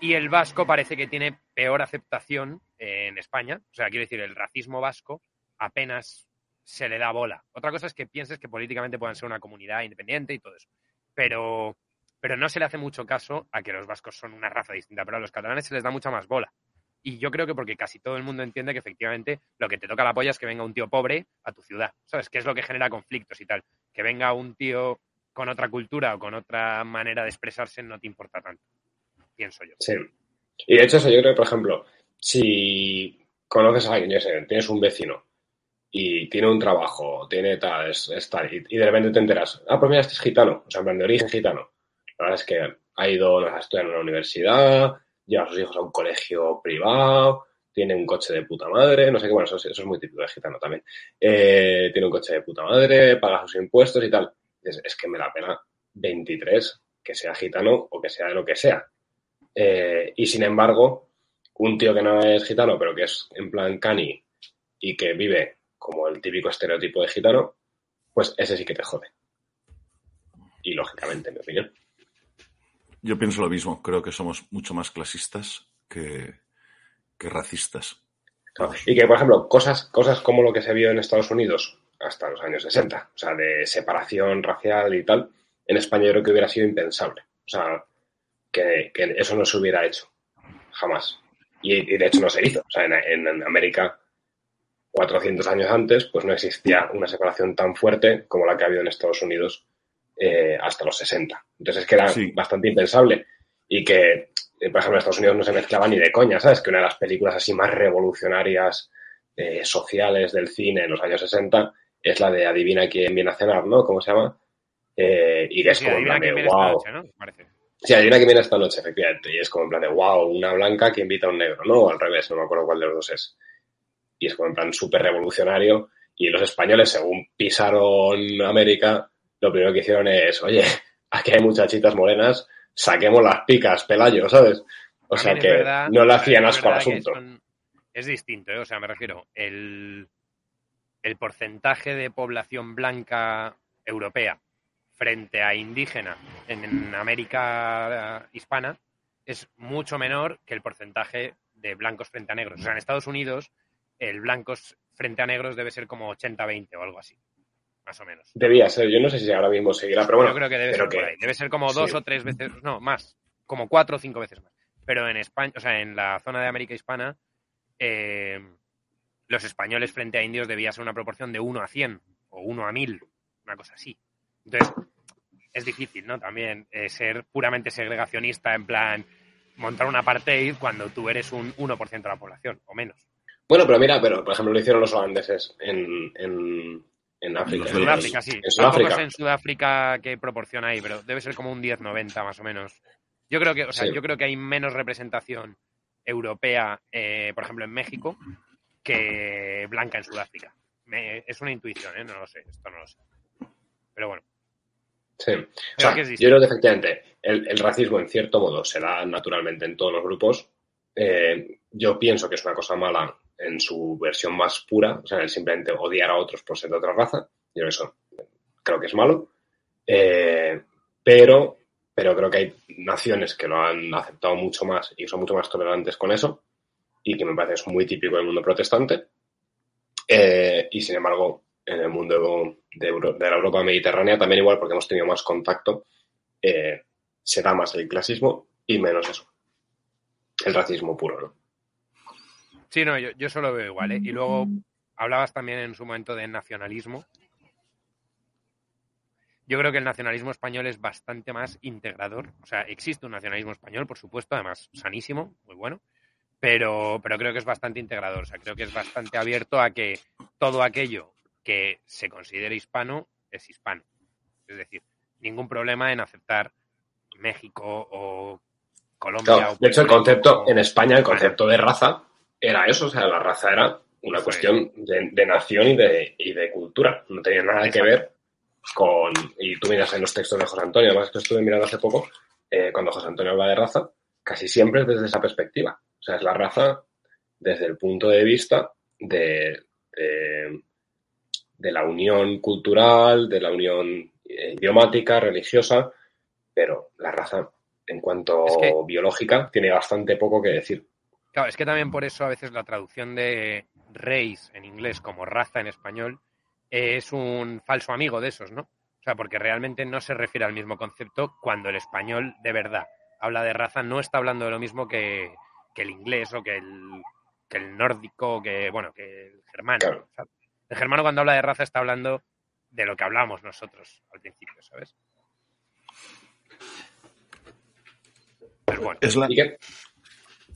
Y el vasco parece que tiene peor aceptación eh, en España, o sea, quiero decir, el racismo vasco apenas se le da bola. Otra cosa es que pienses que políticamente puedan ser una comunidad independiente y todo eso. Pero, pero no se le hace mucho caso a que los vascos son una raza distinta, pero a los catalanes se les da mucha más bola. Y yo creo que porque casi todo el mundo entiende que efectivamente lo que te toca la polla es que venga un tío pobre a tu ciudad, ¿sabes? Que es lo que genera conflictos y tal. Que venga un tío con otra cultura o con otra manera de expresarse no te importa tanto, pienso yo. Sí. Y de hecho, eso yo creo que, por ejemplo, si conoces a alguien, yo sé, tienes un vecino y tiene un trabajo, tiene tal, es, tal, y, de repente te enteras, ah, pues mira, este es gitano, o sea, en plan de origen gitano. La verdad es que ha ido a estudiar en una universidad, lleva a sus hijos a un colegio privado, tiene un coche de puta madre, no sé qué, bueno, eso, es- eso es muy típico de gitano también. Eh, tiene un coche de puta madre, paga sus impuestos y tal. Es, es que me da pena 23, que sea gitano o que sea de lo que sea. Eh, y sin embargo, un tío que no es gitano, pero que es en plan cani y que vive como el típico estereotipo de gitano, pues ese sí que te jode. Y lógicamente, en mi opinión. Yo pienso lo mismo. Creo que somos mucho más clasistas que, que racistas. Claro. Y que, por ejemplo, cosas, cosas como lo que se vio en Estados Unidos hasta los años 60, o sea, de separación racial y tal, en España yo creo que hubiera sido impensable. O sea, que, que eso no se hubiera hecho. Jamás. Y, y de hecho no se hizo. O sea, en, en- en América, 400 años antes, pues no existía una separación tan fuerte como la que ha habido en Estados Unidos eh, hasta los 60. Entonces es que era Sí. bastante impensable. Y que, eh, por ejemplo, en Estados Unidos no se mezclaba ni de coña, ¿sabes? Que una de las películas así más revolucionarias eh, sociales del cine en los años 60 es la de Adivina quién viene a cenar, ¿no? ¿Cómo se llama? Eh, y es Sí, como en plan de wow. noche, ¿no? Parece. Sí, adivina quién viene esta noche, efectivamente. Y es como en plan de wow, una blanca que invita a un negro, ¿no? O al revés, no me acuerdo cuál de los dos es. Y es como en plan súper revolucionario. Y los españoles, según pisaron América, lo primero que hicieron es, oye, aquí hay muchachitas morenas, saquemos las picas, Pelayo, ¿sabes? O sea También que verdad- no le hacían asco al asunto. son- es distinto, ¿eh? o sea, me refiero, el, el porcentaje de población blanca europea frente a indígena en, en América hispana es mucho menor que el porcentaje de blancos frente a negros. O sea, en Estados Unidos el blancos frente a negros debe ser como 80-20 o algo así, más o menos. Debía ser, yo no sé si ahora mismo seguirá, pero bueno, Yo creo que debe ser por ahí. Debe ser como dos sí. o tres veces, no, más, como cuatro o cinco veces más. Pero en España, o sea, en la zona de América Hispana, eh, los españoles frente a indios debía ser una proporción de 1 a 100 o 1 a 1000, una cosa así. Entonces, es difícil, ¿no? También eh, ser puramente segregacionista, en plan, montar un apartheid cuando tú eres un 1% de la población, o menos. Bueno, pero mira, pero por ejemplo lo hicieron los holandeses en, en, en África. En. Sudáfrica, sí. En Tampoco Sudáfrica. sé en Sudáfrica qué proporción hay, pero debe ser como un 10-90 más o menos. Yo creo que, o sea, Sí. yo creo que hay menos representación europea, eh, por ejemplo, en México, que blanca en Sudáfrica. Me- es una intuición, ¿eh? No lo sé, esto no lo sé. Pero bueno, Sí. O sea, que yo creo que efectivamente el, el racismo en cierto modo se da naturalmente en todos los grupos. Eh, yo pienso que es una cosa mala en su versión más pura, o sea, el simplemente odiar a otros por ser de otra raza. Yo eso creo que es malo. Eh, pero, pero creo que hay naciones que lo han aceptado mucho más y son mucho más tolerantes con eso y que me parece es muy típico del mundo protestante. Eh, y sin embargo, en el mundo de, la Europa mediterránea también igual porque hemos tenido más contacto, eh, se da más el clasismo y menos eso. El racismo puro, ¿no? sí, no, yo, yo solo veo igual, ¿eh? Y luego hablabas también en su momento de nacionalismo. Yo creo que el nacionalismo español es bastante más integrador. O sea, existe un nacionalismo español, por supuesto, además sanísimo, muy bueno, pero, pero creo que es bastante integrador. O sea, creo que es bastante abierto a que todo aquello que se considere hispano es hispano. Es decir, ningún problema en aceptar México o Colombia. Claro, o de hecho, el concepto, en España, el concepto de raza era eso, o sea, la raza era una cuestión de, de nación y de, y de cultura. No tenía nada que ver con. Y tú miras en los textos de José Antonio, además que estuve mirando hace poco, eh, cuando José Antonio habla de raza, casi siempre es desde esa perspectiva. O sea, es la raza desde el punto de vista de, de, de la unión cultural, de la unión eh, idiomática, religiosa, pero la raza, en cuanto Es que- biológica, tiene bastante poco que decir. Claro, es que también por eso a veces la traducción de race en inglés como raza en español es un falso amigo de esos, ¿no? O sea, porque realmente no se refiere al mismo concepto cuando el español de verdad habla de raza, no está hablando de lo mismo que, que el inglés o que el, que el nórdico, que, bueno, que el germano. El germano cuando habla de raza está hablando de lo que hablamos nosotros al principio, ¿sabes? Pero bueno, Es la,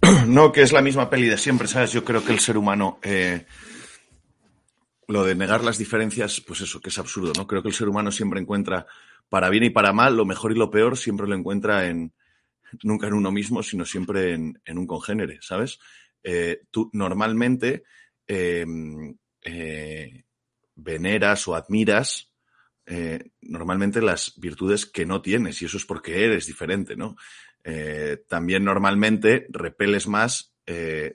no, que es la misma peli de siempre, ¿sabes? Yo creo que el ser humano eh, lo de negar las diferencias, pues eso, que es absurdo, ¿no? Creo que el ser humano siempre encuentra, para bien y para mal, lo mejor y lo peor siempre lo encuentra en, nunca en uno mismo, sino siempre en, un congénere, ¿sabes? Eh, tú normalmente em, eh, veneras o admiras eh, normalmente las virtudes que no tienes y eso es porque eres diferente, ¿no? también normalmente repeles más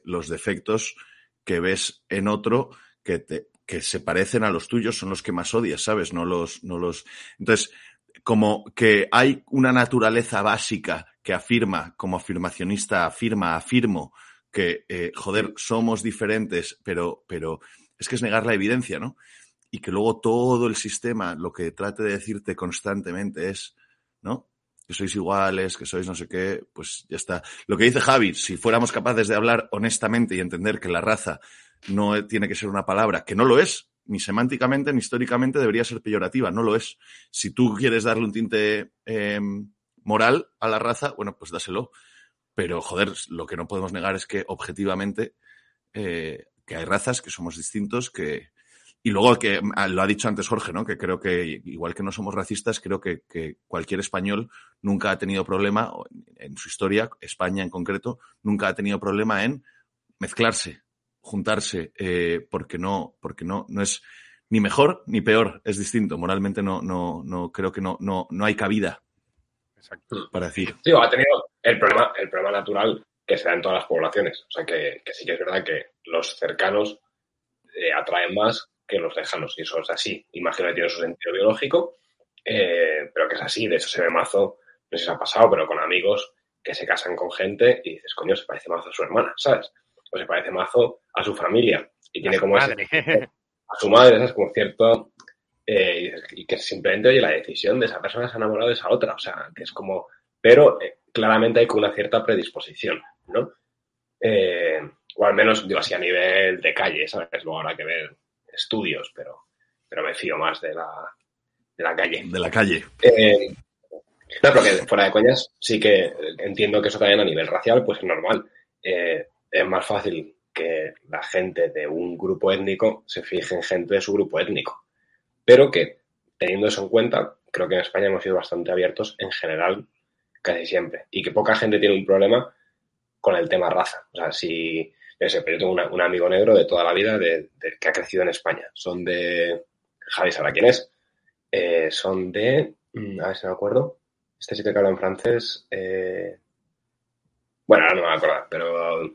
los defectos que ves en otro que, te, que se parecen a los tuyos son los que más odias, ¿sabes? No los, no los. Entonces, como que hay una naturaleza básica que afirma, como afirmacionista afirma, afirmo, que, eh, joder, somos diferentes, pero, pero es que es negar la evidencia, ¿no? Y que luego todo el sistema lo que trate de decirte constantemente es, ¿no? Que sois iguales, que sois no sé qué, pues ya está. Lo que dice Javi, si fuéramos capaces de hablar honestamente y entender que la raza no tiene que ser una palabra, que no lo es, ni semánticamente ni históricamente debería ser peyorativa, no lo es. Si tú quieres darle un tinte em, moral a la raza, bueno, pues dáselo. Pero, joder, lo que no podemos negar es que objetivamente eh, que hay razas que somos distintos, que... Y luego que ah, lo ha dicho antes Jorge, ¿no? Que creo que, igual que no somos racistas, creo que, que cualquier español nunca ha tenido problema, en su historia, España en concreto, nunca ha tenido problema en mezclarse, juntarse eh, porque no, porque no, no es ni mejor ni peor, es distinto. Moralmente no, no, no creo que no, no, no hay cabida Exacto. para decir. Sí, ha tenido el problema, el problema natural que se da en todas las poblaciones. O sea que, sí que es verdad que los cercanos eh, atraen más que los lejanos. Y eso es así. Imagino que tiene su sentido biológico, eh, pero que es así. De hecho, se ve mazo, no sé si se ha pasado, pero con amigos que se casan con gente y dices, coño, se parece mazo a su hermana, ¿sabes? pues se parece mazo a su familia y tiene como madre. a su madre, es como cierto eh, y que simplemente oye la decisión de esa persona se ha enamorado de esa otra, o sea, que es como, pero eh, claramente hay como una cierta predisposición, ¿no? Eh, o al menos digo así a nivel de calle, ¿sabes? Luego habrá que ver estudios, pero, pero me fío más de la, de la calle. De la calle. no, pero que fuera de coñas, sí que entiendo que eso también a nivel racial, pues es normal. Eh, es más fácil que la gente de un grupo étnico se fije en gente de su grupo étnico. Pero que, teniendo eso en cuenta, creo que en España hemos sido bastante abiertos en general casi siempre. Y que poca gente tiene un problema con el tema raza. O sea, si, yo sé, pero yo tengo un amigo negro de toda la vida de, que ha crecido en España. Son de, Javi sabrá quién es, eh, son de, mm, a ver si me acuerdo, este sitio que habla en francés, eh, bueno, ahora no me voy a acordar, pero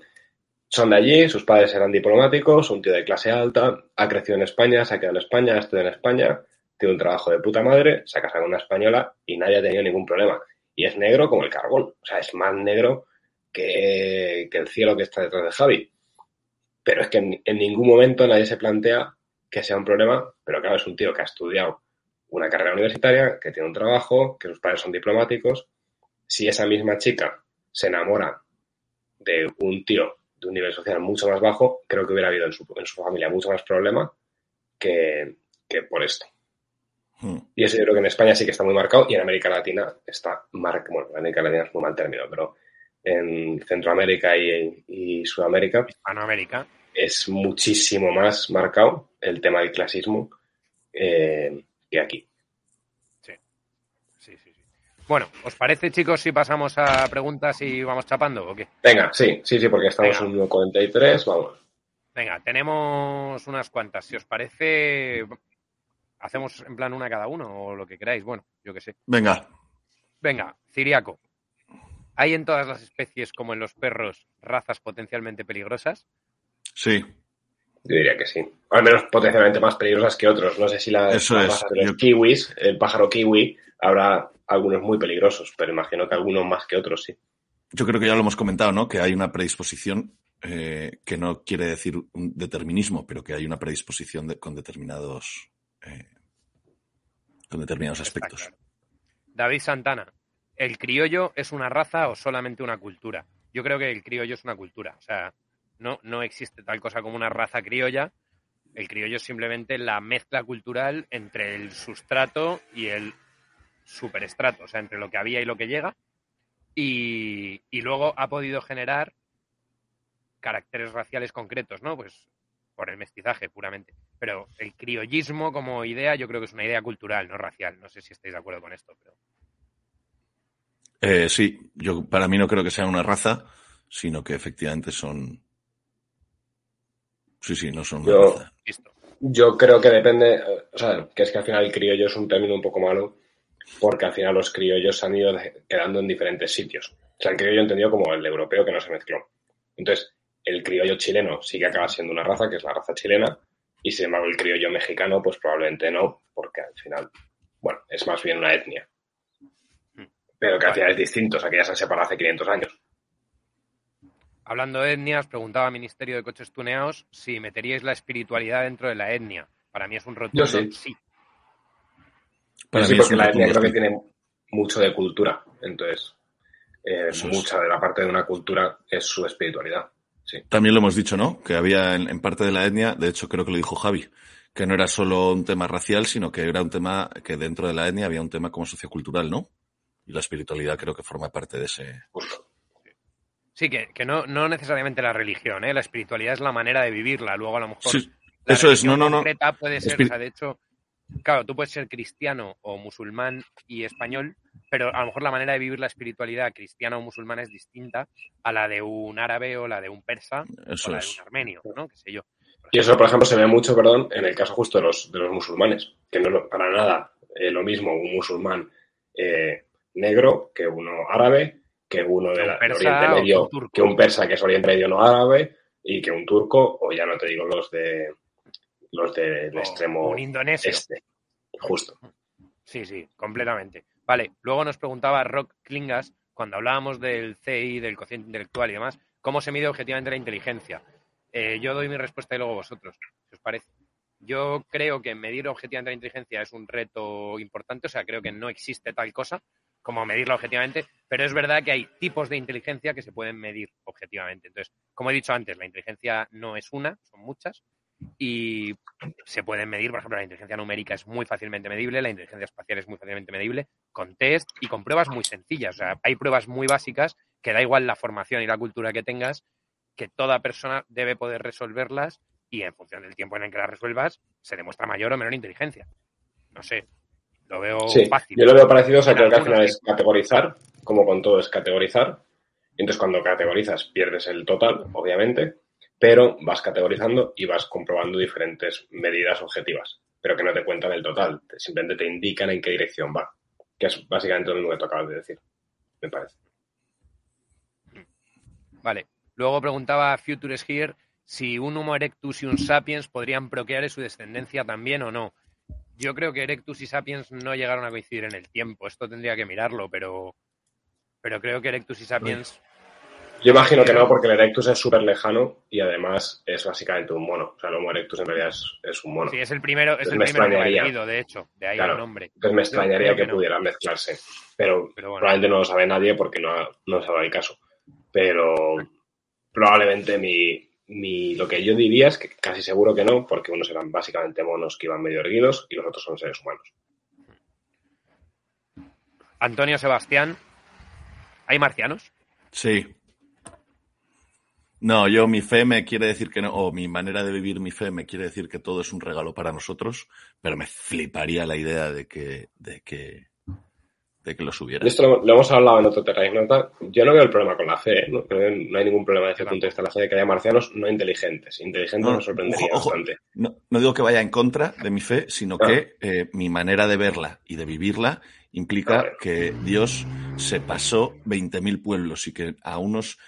son de allí, sus padres eran diplomáticos, un tío de clase alta, ha crecido en España, se ha quedado en España, ha estudiado en España, tiene un trabajo de puta madre, se ha casado con una española y nadie ha tenido ningún problema. Y es negro como el carbón, o sea, es más negro que, el cielo que está detrás de Javi. Pero es que en, ningún momento nadie se plantea que sea un problema, pero claro, es un tío que ha estudiado una carrera universitaria, que tiene un trabajo, que sus padres son diplomáticos. Si esa misma chica se enamora de un tío de un nivel social mucho más bajo, creo que hubiera habido en su, en su familia mucho más problema que, por esto. Hmm. Y eso yo creo que en España sí que está muy marcado y en América Latina está marcado. Bueno, en América Latina es muy mal término, pero en Centroamérica y, Sudamérica. Hispanoamérica. Es muchísimo más marcado el tema del clasismo eh, que aquí. Bueno, ¿os parece, chicos, si pasamos a preguntas y vamos chapando o qué? Venga, sí, sí, sí, porque estamos en 1.43, vamos. Venga, tenemos unas cuantas. Si os parece, hacemos en plan una cada uno o lo que queráis. Bueno, yo qué sé. Venga. Venga, Ciriaco. ¿Hay en todas las especies, como en los perros, razas potencialmente peligrosas? Sí. Yo diría que sí. Al menos potencialmente más peligrosas que otros. No sé si la, Eso es. los kiwis, el pájaro kiwi, habrá algunos muy peligrosos, pero imagino que algunos más que otros sí. Yo creo que ya lo hemos comentado, ¿no? Que hay una predisposición eh, que no quiere decir un determinismo, pero que hay una predisposición con determinados eh, con determinados aspectos. David Santana, ¿el criollo es una raza o solamente una cultura? Yo creo que el criollo es una cultura. O sea, no, no existe tal cosa como una raza criolla. El criollo es simplemente la mezcla cultural entre el sustrato y el superestrato, o sea, entre lo que había y lo que llega. Y, luego ha podido generar caracteres raciales concretos, ¿no? Pues por el mestizaje puramente. Pero el criollismo como idea yo creo que es una idea cultural, no racial. No sé si estáis de acuerdo con esto, pero... Eh, sí, yo para mí no creo que sea una raza, sino que efectivamente son. Sí, sí, no son Yo- raza. Yo creo que depende, o sea, que es que al final el criollo es un término un poco malo, porque al final los criollos se han ido quedando en diferentes sitios. O sea, el criollo entendido como el europeo que no se mezcló. Entonces, el criollo chileno sí que acaba siendo una raza, que es la raza chilena, y sin embargo el criollo mexicano, pues probablemente no, porque al final, bueno, es más bien una etnia. Pero que al final es distinto, o sea, que ya se han separado hace 500 años. Hablando de etnias, preguntaba Ministerio de Coches Tuneados si meteríais la espiritualidad dentro de la etnia. Para mí es un rotundo sí. sí. Para sí, mí porque la etnia creo que tiene mucho de cultura. Entonces, eh, mucha de la parte de una cultura es su espiritualidad. Sí. También lo hemos dicho, ¿no? Que había en, en parte de la etnia, de hecho creo que lo dijo Javi, que no era solo un tema racial, sino que era un tema que dentro de la etnia había un tema como sociocultural, ¿no? Y la espiritualidad creo que forma parte de ese. Justo. Sí, que, que no, no necesariamente la religión, ¿eh? la espiritualidad es la manera de vivirla. Luego a lo mejor Sí, la eso es, no, no, no. concreta puede ser, Espir- o sea, de hecho, claro, tú puedes ser cristiano o musulmán y español, pero a lo mejor la manera de vivir la espiritualidad cristiana o musulmana es distinta a la de un árabe o la de un persa Eso o la de un armenio, ¿no? Qué sé yo. Y eso, por ejemplo, se ve mucho, perdón, en el caso justo de los, de los musulmanes, que no es para nada eh, lo mismo un musulmán eh, negro que uno árabe, que uno de un la- Oriente Medio, un que un persa que es Oriente Medio no árabe, y que un turco, o ya no te digo los de los del O extremo un indonesio. este. Justo. Sí, sí, completamente. Vale, luego nos preguntaba Rock Klingas, cuando hablábamos del CI, del cociente intelectual y demás, ¿cómo se mide objetivamente la inteligencia? Eh, yo doy mi respuesta y luego vosotros, si os parece. Yo creo que medir objetivamente la inteligencia es un reto importante, o sea, creo que no existe tal cosa como medirla objetivamente, pero es verdad que hay tipos de inteligencia que se pueden medir objetivamente. Entonces, como he dicho antes, la inteligencia no es una, son muchas, y se pueden medir, por ejemplo, la inteligencia numérica es muy fácilmente medible, la inteligencia espacial es muy fácilmente medible, con test y con pruebas muy sencillas. O sea, hay pruebas muy básicas que da igual la formación y la cultura que tengas, que toda persona debe poder resolverlas y en función del tiempo en el que las resuelvas, se demuestra mayor o menor inteligencia. No sé, lo veo Sí, fácil. yo lo veo parecido, o sea, creo que al final es categorizar, como con todo es categorizar. Entonces cuando categorizas pierdes el total, obviamente, pero vas categorizando y vas comprobando diferentes medidas objetivas, pero que no te cuentan el total, te- simplemente te indican en qué dirección va, que es básicamente lo mismo que tú acabas de decir, me parece. Vale. Luego preguntaba Futures Here si un Homo erectus y un sapiens podrían procrear en su descendencia también o no. Yo creo que erectus y sapiens no llegaron a coincidir en el tiempo. Esto tendría que mirarlo, pero, pero creo que erectus y sapiens. Yo imagino que no, porque el Erectus es súper lejano y además es básicamente un mono. O sea, el Homo Erectus en realidad es, es un mono. Sí, es el primero, es el me primero que ha elegido, de hecho. De ahí Claro. el nombre. Entonces me extrañaría que, que no. pudieran mezclarse. Pero Pero bueno. probablemente no lo sabe nadie porque no, no se ha dado el caso. Pero probablemente mi, mi, lo que yo diría es que casi seguro que no, porque unos eran básicamente monos que iban medio erguidos y los otros son seres humanos. Antonio Sebastián. ¿Hay marcianos? Sí. No, yo mi fe me quiere decir que no, o mi manera de vivir mi fe me quiere decir que todo es un regalo para nosotros, pero me fliparía la idea de que, de que, de que los hubiera. Esto lo, lo hemos hablado en otro Terra Ignota. Yo no veo el problema con la fe, ¿eh? no, no hay ningún problema desde el punto de vista de la fe de que haya marcianos no inteligentes. Inteligentes No, me sorprendería ojo, ojo. bastante. No, no digo que vaya en contra de mi fe, sino que eh, mi manera de verla y de vivirla implica que Dios se pasó 20.000 pueblos y que a unos,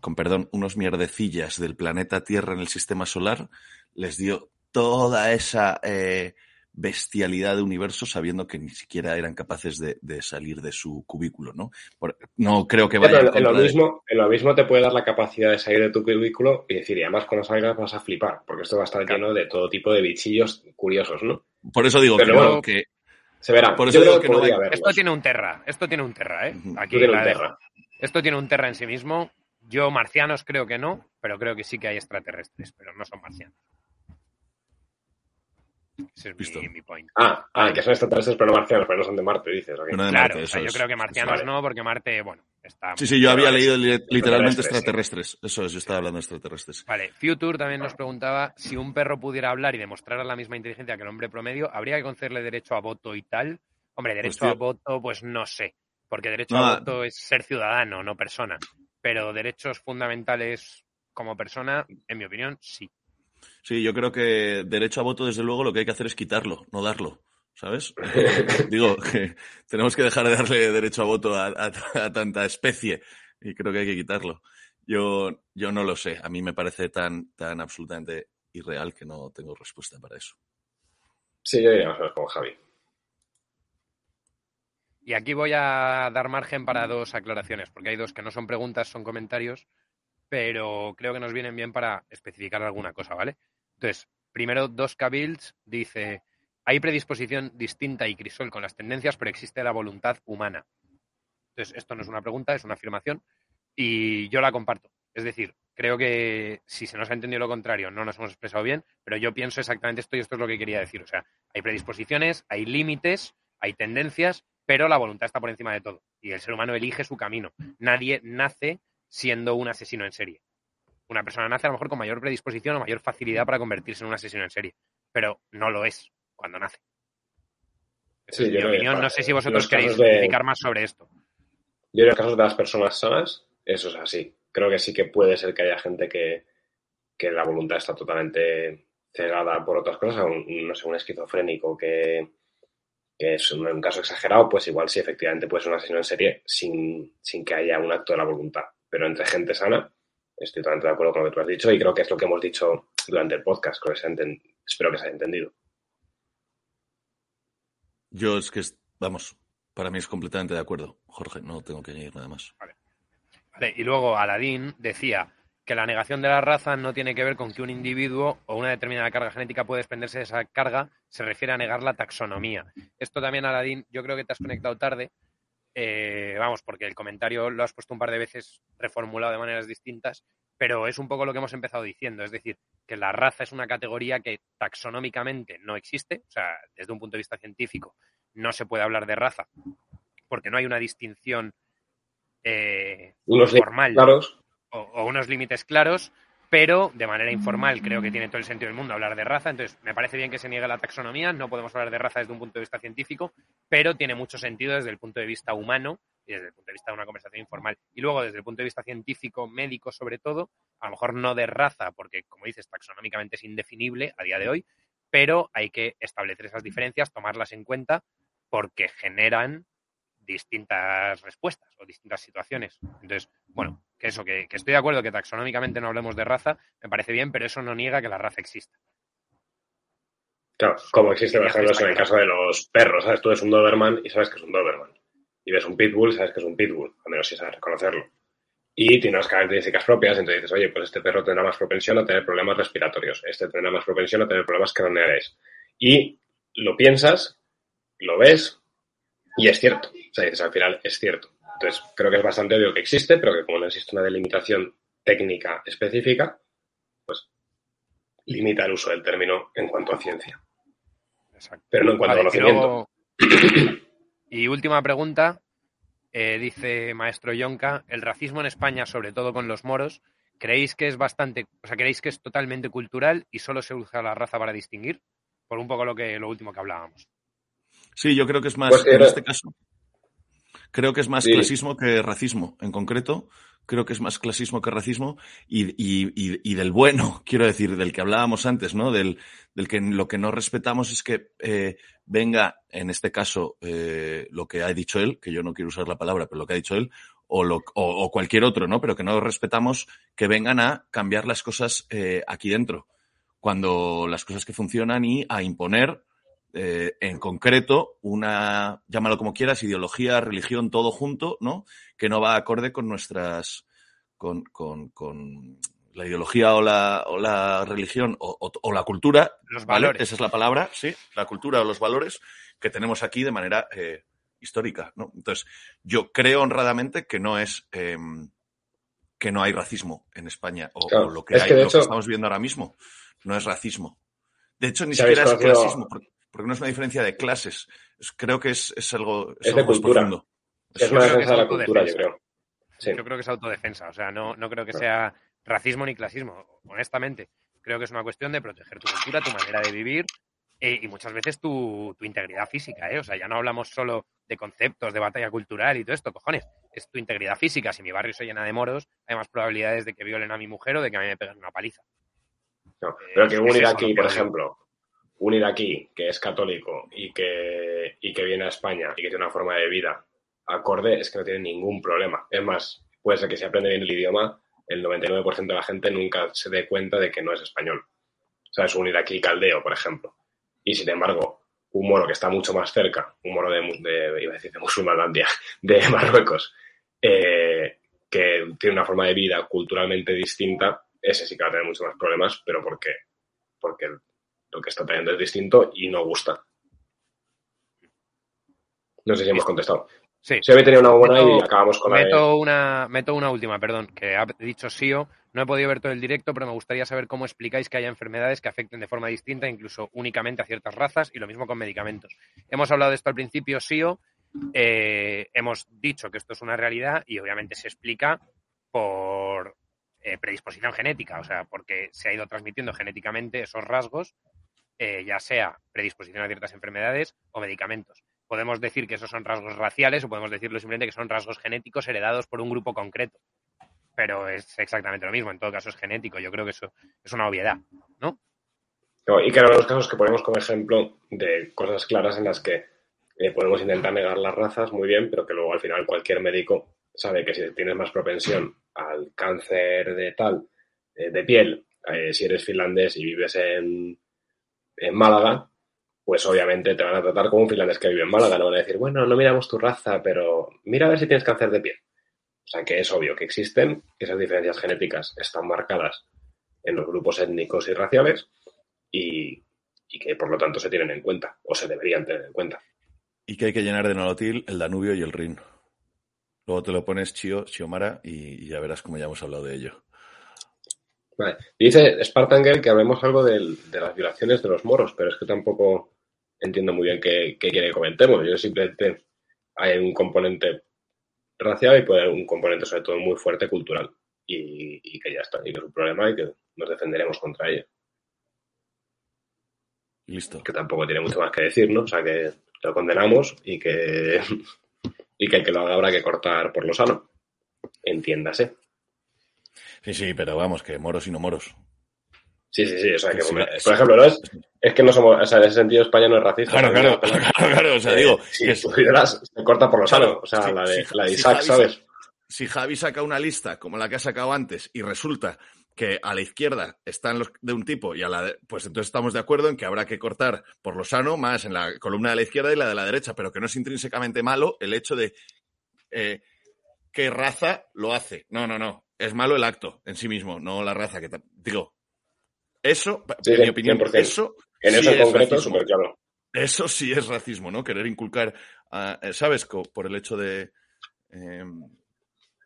con perdón, unos mierdecillas del planeta Tierra en el sistema solar les dio toda esa eh, bestialidad de universo sabiendo que ni siquiera eran capaces de, de salir de su cubículo, ¿no? Por- no creo que vaya Pero en en, lo de- mismo, en lo mismo te puede dar la capacidad de salir de tu cubículo y decir, y además cuando salgas vas a flipar, porque esto va a estar Claro. lleno de todo tipo de bichillos curiosos, ¿no? Por eso digo Pero que, bueno, no, que Se verá. Por eso digo que que no hay-. Esto tiene un terra. Esto tiene un terra, ¿eh? Aquí Tiene un la dejo. terra. Esto tiene un terra en sí mismo. Yo, marcianos, creo que no, pero creo que sí que hay extraterrestres, pero no son marcianos. Ese es Visto. mi, mi point. Ah, ah, que son extraterrestres pero no marcianos, pero no son de Marte, dices. no de Claro, Marte, o sea, eso yo es- creo que marcianos vale. no, porque Marte, bueno, Está Sí, sí, yo había leído li- literalmente Extraterrestres. Eso es, yo estaba hablando de extraterrestres. Vale, Future también nos preguntaba si un perro pudiera hablar y demostrar la misma inteligencia que el hombre promedio, ¿habría que concederle derecho a voto y tal? Hombre, derecho tío- a voto, pues no sé, porque derecho No, a voto es ser ciudadano, no persona. Pero derechos fundamentales como persona, en mi opinión, sí. Sí, yo creo que derecho a voto, desde luego, lo que hay que hacer es quitarlo, no darlo. ¿Sabes? Digo que tenemos que dejar de darle derecho a voto a, a- a tanta especie y creo que hay que quitarlo. Yo, yo no lo sé. A mí me parece tan, tan absolutamente irreal que no tengo respuesta para eso. Sí, yo diría más o menos como Javi. Y aquí voy a dar margen para dos aclaraciones, porque hay dos que no son preguntas, son comentarios, pero creo que nos vienen bien para especificar alguna cosa, ¿vale? Entonces, primero, dos Cabilds dice, hay predisposición distinta y crisol con las tendencias, pero existe la voluntad humana. Entonces, esto no es una pregunta, es una afirmación, y yo la comparto. Es decir, creo que si se nos ha entendido lo contrario, no nos hemos expresado bien, pero yo pienso exactamente esto y esto es lo que quería decir. O sea, hay predisposiciones, hay límites, hay tendencias, pero la voluntad está por encima de todo. Y el ser humano elige su camino. Nadie nace siendo un asesino en serie. Una persona nace a lo mejor con mayor predisposición o mayor facilidad para convertirse en un asesino en serie, pero no lo es cuando nace. Sí, mi opinión. No sé si vosotros queréis de- explicar más sobre esto. Yo en los casos de las personas sanas, eso es así. Creo que sí que puede ser que haya gente que, que la voluntad está totalmente cegada por otras cosas, un, no sé, un esquizofrénico que, que es un, un caso exagerado, pues igual sí, efectivamente puede ser un asesino en serie sin, sin que haya un acto de la voluntad. Pero entre gente sana, estoy totalmente de acuerdo con lo que tú has dicho y creo que es lo que hemos dicho durante el podcast, creo que se ha enten- espero que se haya entendido. Yo es que, es- vamos, para mí es completamente de acuerdo. Jorge, no tengo que añadir nada más. Vale, y luego Aladín decía que la negación de la raza no tiene que ver con que un individuo o una determinada carga genética puede desprenderse de esa carga, se refiere a negar la taxonomía. Esto también, Aladín, yo creo que te has conectado tarde, eh, vamos, porque el comentario lo has puesto un par de veces reformulado de maneras distintas, pero es un poco lo que hemos empezado diciendo, es decir, que la raza es una categoría que taxonómicamente no existe, o sea, desde un punto de vista científico no se puede hablar de raza, porque no hay una distinción eh, Unos formal claros, o, o unos límites claros, pero de manera informal creo que tiene todo el sentido del mundo hablar de raza. Entonces, me parece bien que se niegue la taxonomía, no podemos hablar de raza desde un punto de vista científico, pero tiene mucho sentido desde el punto de vista humano y desde el punto de vista de una conversación informal. Y luego, desde el punto de vista científico, médico sobre todo, a lo mejor no de raza, porque como dices, taxonómicamente es indefinible a día de hoy, pero hay que establecer esas diferencias, tomarlas en cuenta, porque generan distintas respuestas o distintas situaciones. Entonces, bueno, que eso, que, que estoy de acuerdo que taxonómicamente no hablemos de raza, me parece bien, pero eso no niega que la raza exista. Claro, como existe, por ejemplo, en el caso de los perros, ¿sabes? Tú ves un Doberman y sabes que es un Doberman. Y ves un Pitbull y sabes que es un Pitbull, al menos si sabes reconocerlo. Y tiene unas características propias, entonces dices, oye, pues este perro tendrá más propensión a tener problemas respiratorios, este tendrá más propensión a tener problemas craneales. Y lo piensas, lo ves y es cierto. O sea, dices, al final es cierto. Entonces, creo que es bastante obvio que existe, pero que como no existe una delimitación técnica específica, pues limita el uso del término en cuanto a ciencia Exacto. pero no en cuanto Vale, a y, conocimiento. luego- y última pregunta, eh, dice Maestro Yonka, el racismo en España, sobre todo con los moros, ¿creéis que es bastante, o sea, creéis que es totalmente cultural y solo se usa la raza para distinguir? Por un poco lo que lo último que hablábamos. Sí, yo creo que es más, Pues en este caso, creo que es más Sí. clasismo que racismo. En concreto, creo que es más clasismo que racismo y, y- y- y del bueno, quiero decir, del que hablábamos antes, ¿no? Del, del que lo que no respetamos es que eh, venga, en este caso, eh, lo que ha dicho él, que yo no quiero usar la palabra, pero lo que ha dicho él, o, lo- o- o cualquier otro, ¿no? Pero que no respetamos que vengan a cambiar las cosas eh, aquí dentro, cuando las cosas que funcionan y a imponer eh, en concreto una, llámalo como quieras, ideología, religión, todo junto, ¿no? Que no va acorde con nuestras, con, con, con la ideología o la, o la religión o, o- o la cultura, Los ¿vale? valores. Esa es la palabra, sí, la cultura o los valores que tenemos aquí de manera eh, histórica, ¿no? Entonces, yo creo honradamente que no es, eh, que no hay racismo en España o, Claro, o lo que es hay, que lo hecho- que estamos viendo ahora mismo no es racismo. De hecho, ni siquiera es clasismo, porque, porque no es una diferencia de clases. Es- creo que es, es algo, es Es de algo más cultura. profundo. Es Yo una creo que defensa de la cultura, yo autodefensa. creo. yo creo que es autodefensa. O sea, no, no creo que sea racismo ni clasismo, honestamente. Creo que es una cuestión de proteger tu cultura, tu manera de vivir eh, y muchas veces tu, tu, integridad física, ¿eh? O sea, ya no hablamos solo de conceptos, de batalla cultural y todo esto, cojones. Es tu integridad física. Si mi barrio se llena de moros, hay más probabilidades de que violen a mi mujer o de que a mí me peguen una paliza. No, pero que un iraquí, por ejemplo, un iraquí que es católico y que, y que viene a España y que tiene una forma de vida acorde, es que no tiene ningún problema. Es más, puede ser que si aprende bien el idioma, el 99% de la gente nunca se dé cuenta de que no es español. O sea, es un iraquí caldeo, por ejemplo. Y sin embargo, un moro que está mucho más cerca, un moro de, iba a decir de Musulmanlandia, de Marruecos, eh, que tiene una forma de vida culturalmente distinta, ese sí que va a tener muchos más problemas, pero ¿por qué? Porque lo que está teniendo es distinto y no gusta. No sé si hemos contestado. Sí. Si había tenido una buena meto, y acabamos con meto la una Meto una última, perdón, que ha dicho SIO. No he podido ver todo el directo, pero me gustaría saber cómo explicáis que haya enfermedades que afecten de forma distinta, incluso únicamente a ciertas razas, y lo mismo con medicamentos. Hemos hablado de esto al principio, SIO. Eh, hemos dicho que esto es una realidad y obviamente se explica por eh, predisposición genética, o sea, porque se ha ido transmitiendo genéticamente esos rasgos, eh, ya sea predisposición a ciertas enfermedades o medicamentos podemos decir que esos son rasgos raciales o podemos decirlo simplemente que son rasgos genéticos heredados por un grupo concreto. Pero es exactamente lo mismo, en todo caso es genético, yo creo que eso es una obviedad, ¿no? y que eran los casos que ponemos como ejemplo de cosas claras en las que eh, podemos intentar negar las razas muy bien, pero que luego al final cualquier médico sabe que si tienes más propensión al cáncer de tal, eh, de piel, si eres finlandés y vives en, en Málaga, pues obviamente te van a tratar como un finlandés que vive en Málaga. No van a decir, bueno, no miramos tu raza, pero mira a ver si tienes cáncer de piel. O sea que es obvio que existen, que esas diferencias genéticas están marcadas en los grupos étnicos y raciales y, y que por lo tanto se tienen en cuenta o se deberían tener en cuenta. Y que hay que llenar de nolotil el Danubio y el Rin. Luego te lo pones Chio, Chiomara y ya verás cómo ya hemos hablado de ello. Vale. Dice Spartangel que hablemos algo del, de las violaciones de los moros, pero es que tampoco entiendo muy bien qué, qué quiere que comentemos. Yo simplemente hay un componente racial y puede haber un componente sobre todo muy fuerte cultural y, y, que ya está, y que es un problema y que nos defenderemos contra ello. Listo. Que tampoco tiene mucho más que decir, ¿no? O sea, que lo condenamos y que, y que el que lo haga habrá que cortar por lo sano. Entiéndase. Sí, sí, pero vamos, que moros y no moros. Sí, sí, sí. O sea, que, sí, por ejemplo, no es, es que no somos, o sea, en ese sentido España no es racista. Claro, claro, claro, claro, o sea, digo. Si que se corta por lo sano, o sea, la de, la de Isaac, ¿sabes? Si Javi saca una lista como la que ha sacado antes y resulta que a la izquierda están los de un tipo y a la de, pues entonces estamos de acuerdo en que habrá que cortar por lo sano más en la columna de la izquierda y la de la derecha, pero que no es intrínsecamente malo el hecho de eh, qué raza lo hace. No, no, no. Es malo el acto en sí mismo, no la raza que digo. Eso, sí, en mi opinión, 100%. eso En sí eso en es concreto, racismo. claro. Eso sí es racismo, ¿no? Querer inculcar, uh, ¿sabes? Co- Por el hecho de. eh,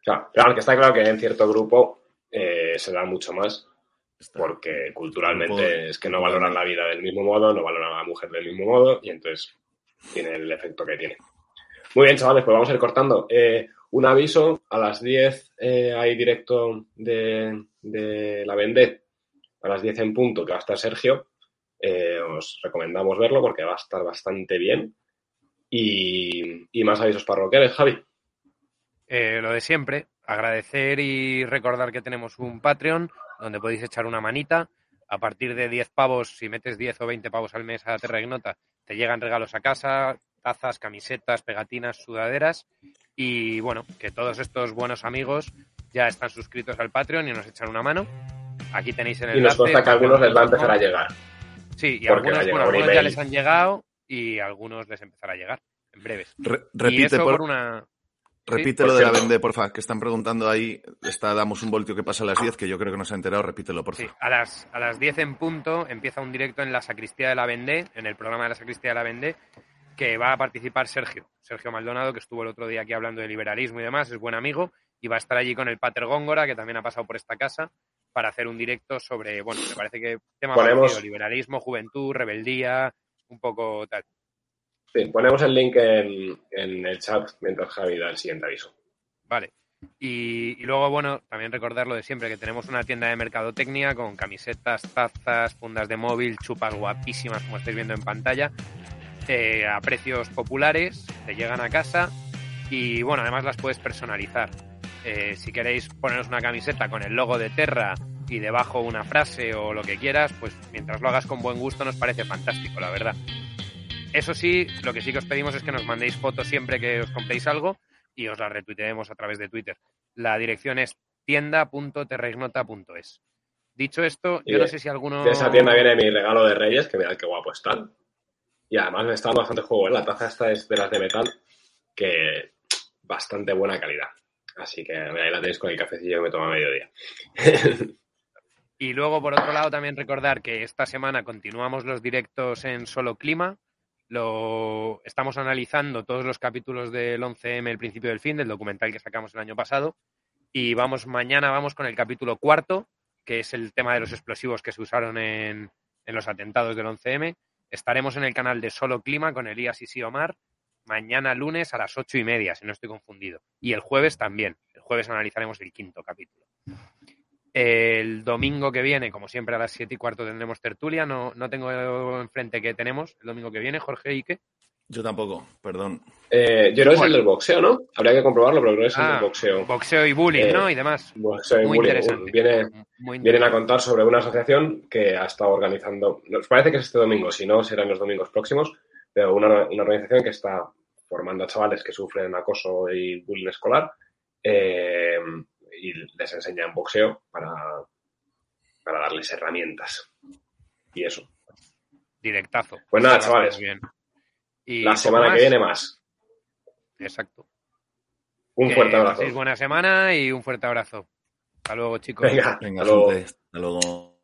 sea, claro, que está claro que en cierto grupo eh, se da mucho más está- porque culturalmente Grupo- es que no valoran la vida del mismo modo, no valoran a la mujer del mismo modo y entonces tiene el efecto que tiene. Muy bien, chavales, pues vamos a ir cortando. Eh, un aviso, a las 10 eh, hay directo de, de la Vendée, a las 10 en punto, que va a estar Sergio. Eh, os recomendamos verlo porque va a estar bastante bien. Y, más avisos parroquiales, Javi. Eh, lo de siempre, agradecer y recordar que tenemos un Patreon donde podéis echar una manita. A partir de 10 pavos, si metes 10 o 20 pavos al mes a Terra Ignota, te llegan regalos a casa, tazas, camisetas, pegatinas, sudaderas. Y bueno, que todos estos buenos amigos ya están suscritos al Patreon y nos echan una mano. Aquí tenéis el Y nos consta que a algunos les va a empezar a llegar. Sí, y algunos, bueno, algunos ya les han llegado y a algunos les empezará a llegar en breves. Re- y repite, eso por, por una... repite lo de la vende, porfa, que están preguntando ahí. Está, damos un voltio que pasa a las 10, que yo creo que no se ha enterado. Repítelo, porfa. Sí, a las, a las 10 en punto empieza un directo en la Sacristía de la Vendée, en el programa de la Sacristía de la Vendée, que va a participar Sergio, Sergio Maldonado, que estuvo el otro día aquí hablando de liberalismo y demás, es buen amigo, y va a estar allí con el Pater Góngora, que también ha pasado por esta casa, para hacer un directo sobre, bueno, me parece que tema Ponemos- parecido, liberalismo, juventud, rebeldía, un poco tal. Sí, ponemos el link en, en el chat mientras Javi da el siguiente aviso. Vale. Y, y, luego, bueno, también recordar lo de siempre, que tenemos una tienda de mercadotecnia con camisetas, tazas, fundas de móvil, chupas guapísimas, como estáis viendo en pantalla, eh, a precios populares, te llegan a casa y, bueno, además las puedes personalizar. Eh, si queréis poneros una camiseta con el logo de Terra y debajo una frase o lo que quieras, pues mientras lo hagas con buen gusto nos parece fantástico, la verdad. Eso sí, lo que sí que os pedimos es que nos mandéis fotos siempre que os compréis algo y os la retuiteemos a través de Twitter. La dirección es tienda.terreignota.es. Dicho esto, yo no sé si alguno... De esa tienda viene mi regalo de Reyes, que mirad qué guapo están. Y además me está bastante juego. ¿eh? La taza esta es de las de metal, que bastante buena calidad. Así que ahí la tenéis con el cafecillo que me toma a mediodía. y luego, por otro lado, también recordar que esta semana continuamos los directos en Solo Clima. Lo estamos analizando todos los capítulos del 11M, el principio del fin, del documental que sacamos el año pasado. Y vamos, mañana vamos con el capítulo cuarto, que es el tema de los explosivos que se usaron en, en los atentados del 11M. Estaremos en el canal de Solo Clima con Elías y Omar mañana lunes a las ocho y media, si no estoy confundido. Y el jueves también. El jueves analizaremos el quinto capítulo. El domingo que viene, como siempre, a las siete y cuarto tendremos tertulia. No, no tengo enfrente qué tenemos el domingo que viene, Jorge y qué. Yo tampoco, perdón. Eh, yo creo que es el del boxeo, ¿no? Habría que comprobarlo, pero creo que es el del boxeo. Boxeo y bullying, Eh, ¿no? Y demás. Boxeo y Muy bullying. interesante. Viene, Muy vienen a contar sobre una asociación que ha estado organizando, nos parece que es este domingo, si no serán los domingos próximos, pero una, una organización que está formando a chavales que sufren acoso y bullying escolar eh, y les enseñan boxeo para, para darles herramientas. Y eso. Directazo. Pues nada, chavales. bien. Y La semana más. que viene más. Exacto. Un Que fuerte abrazo. buena semana y un fuerte abrazo. Hasta luego, chicos. Venga, Venga, hasta luego. gente, hasta luego.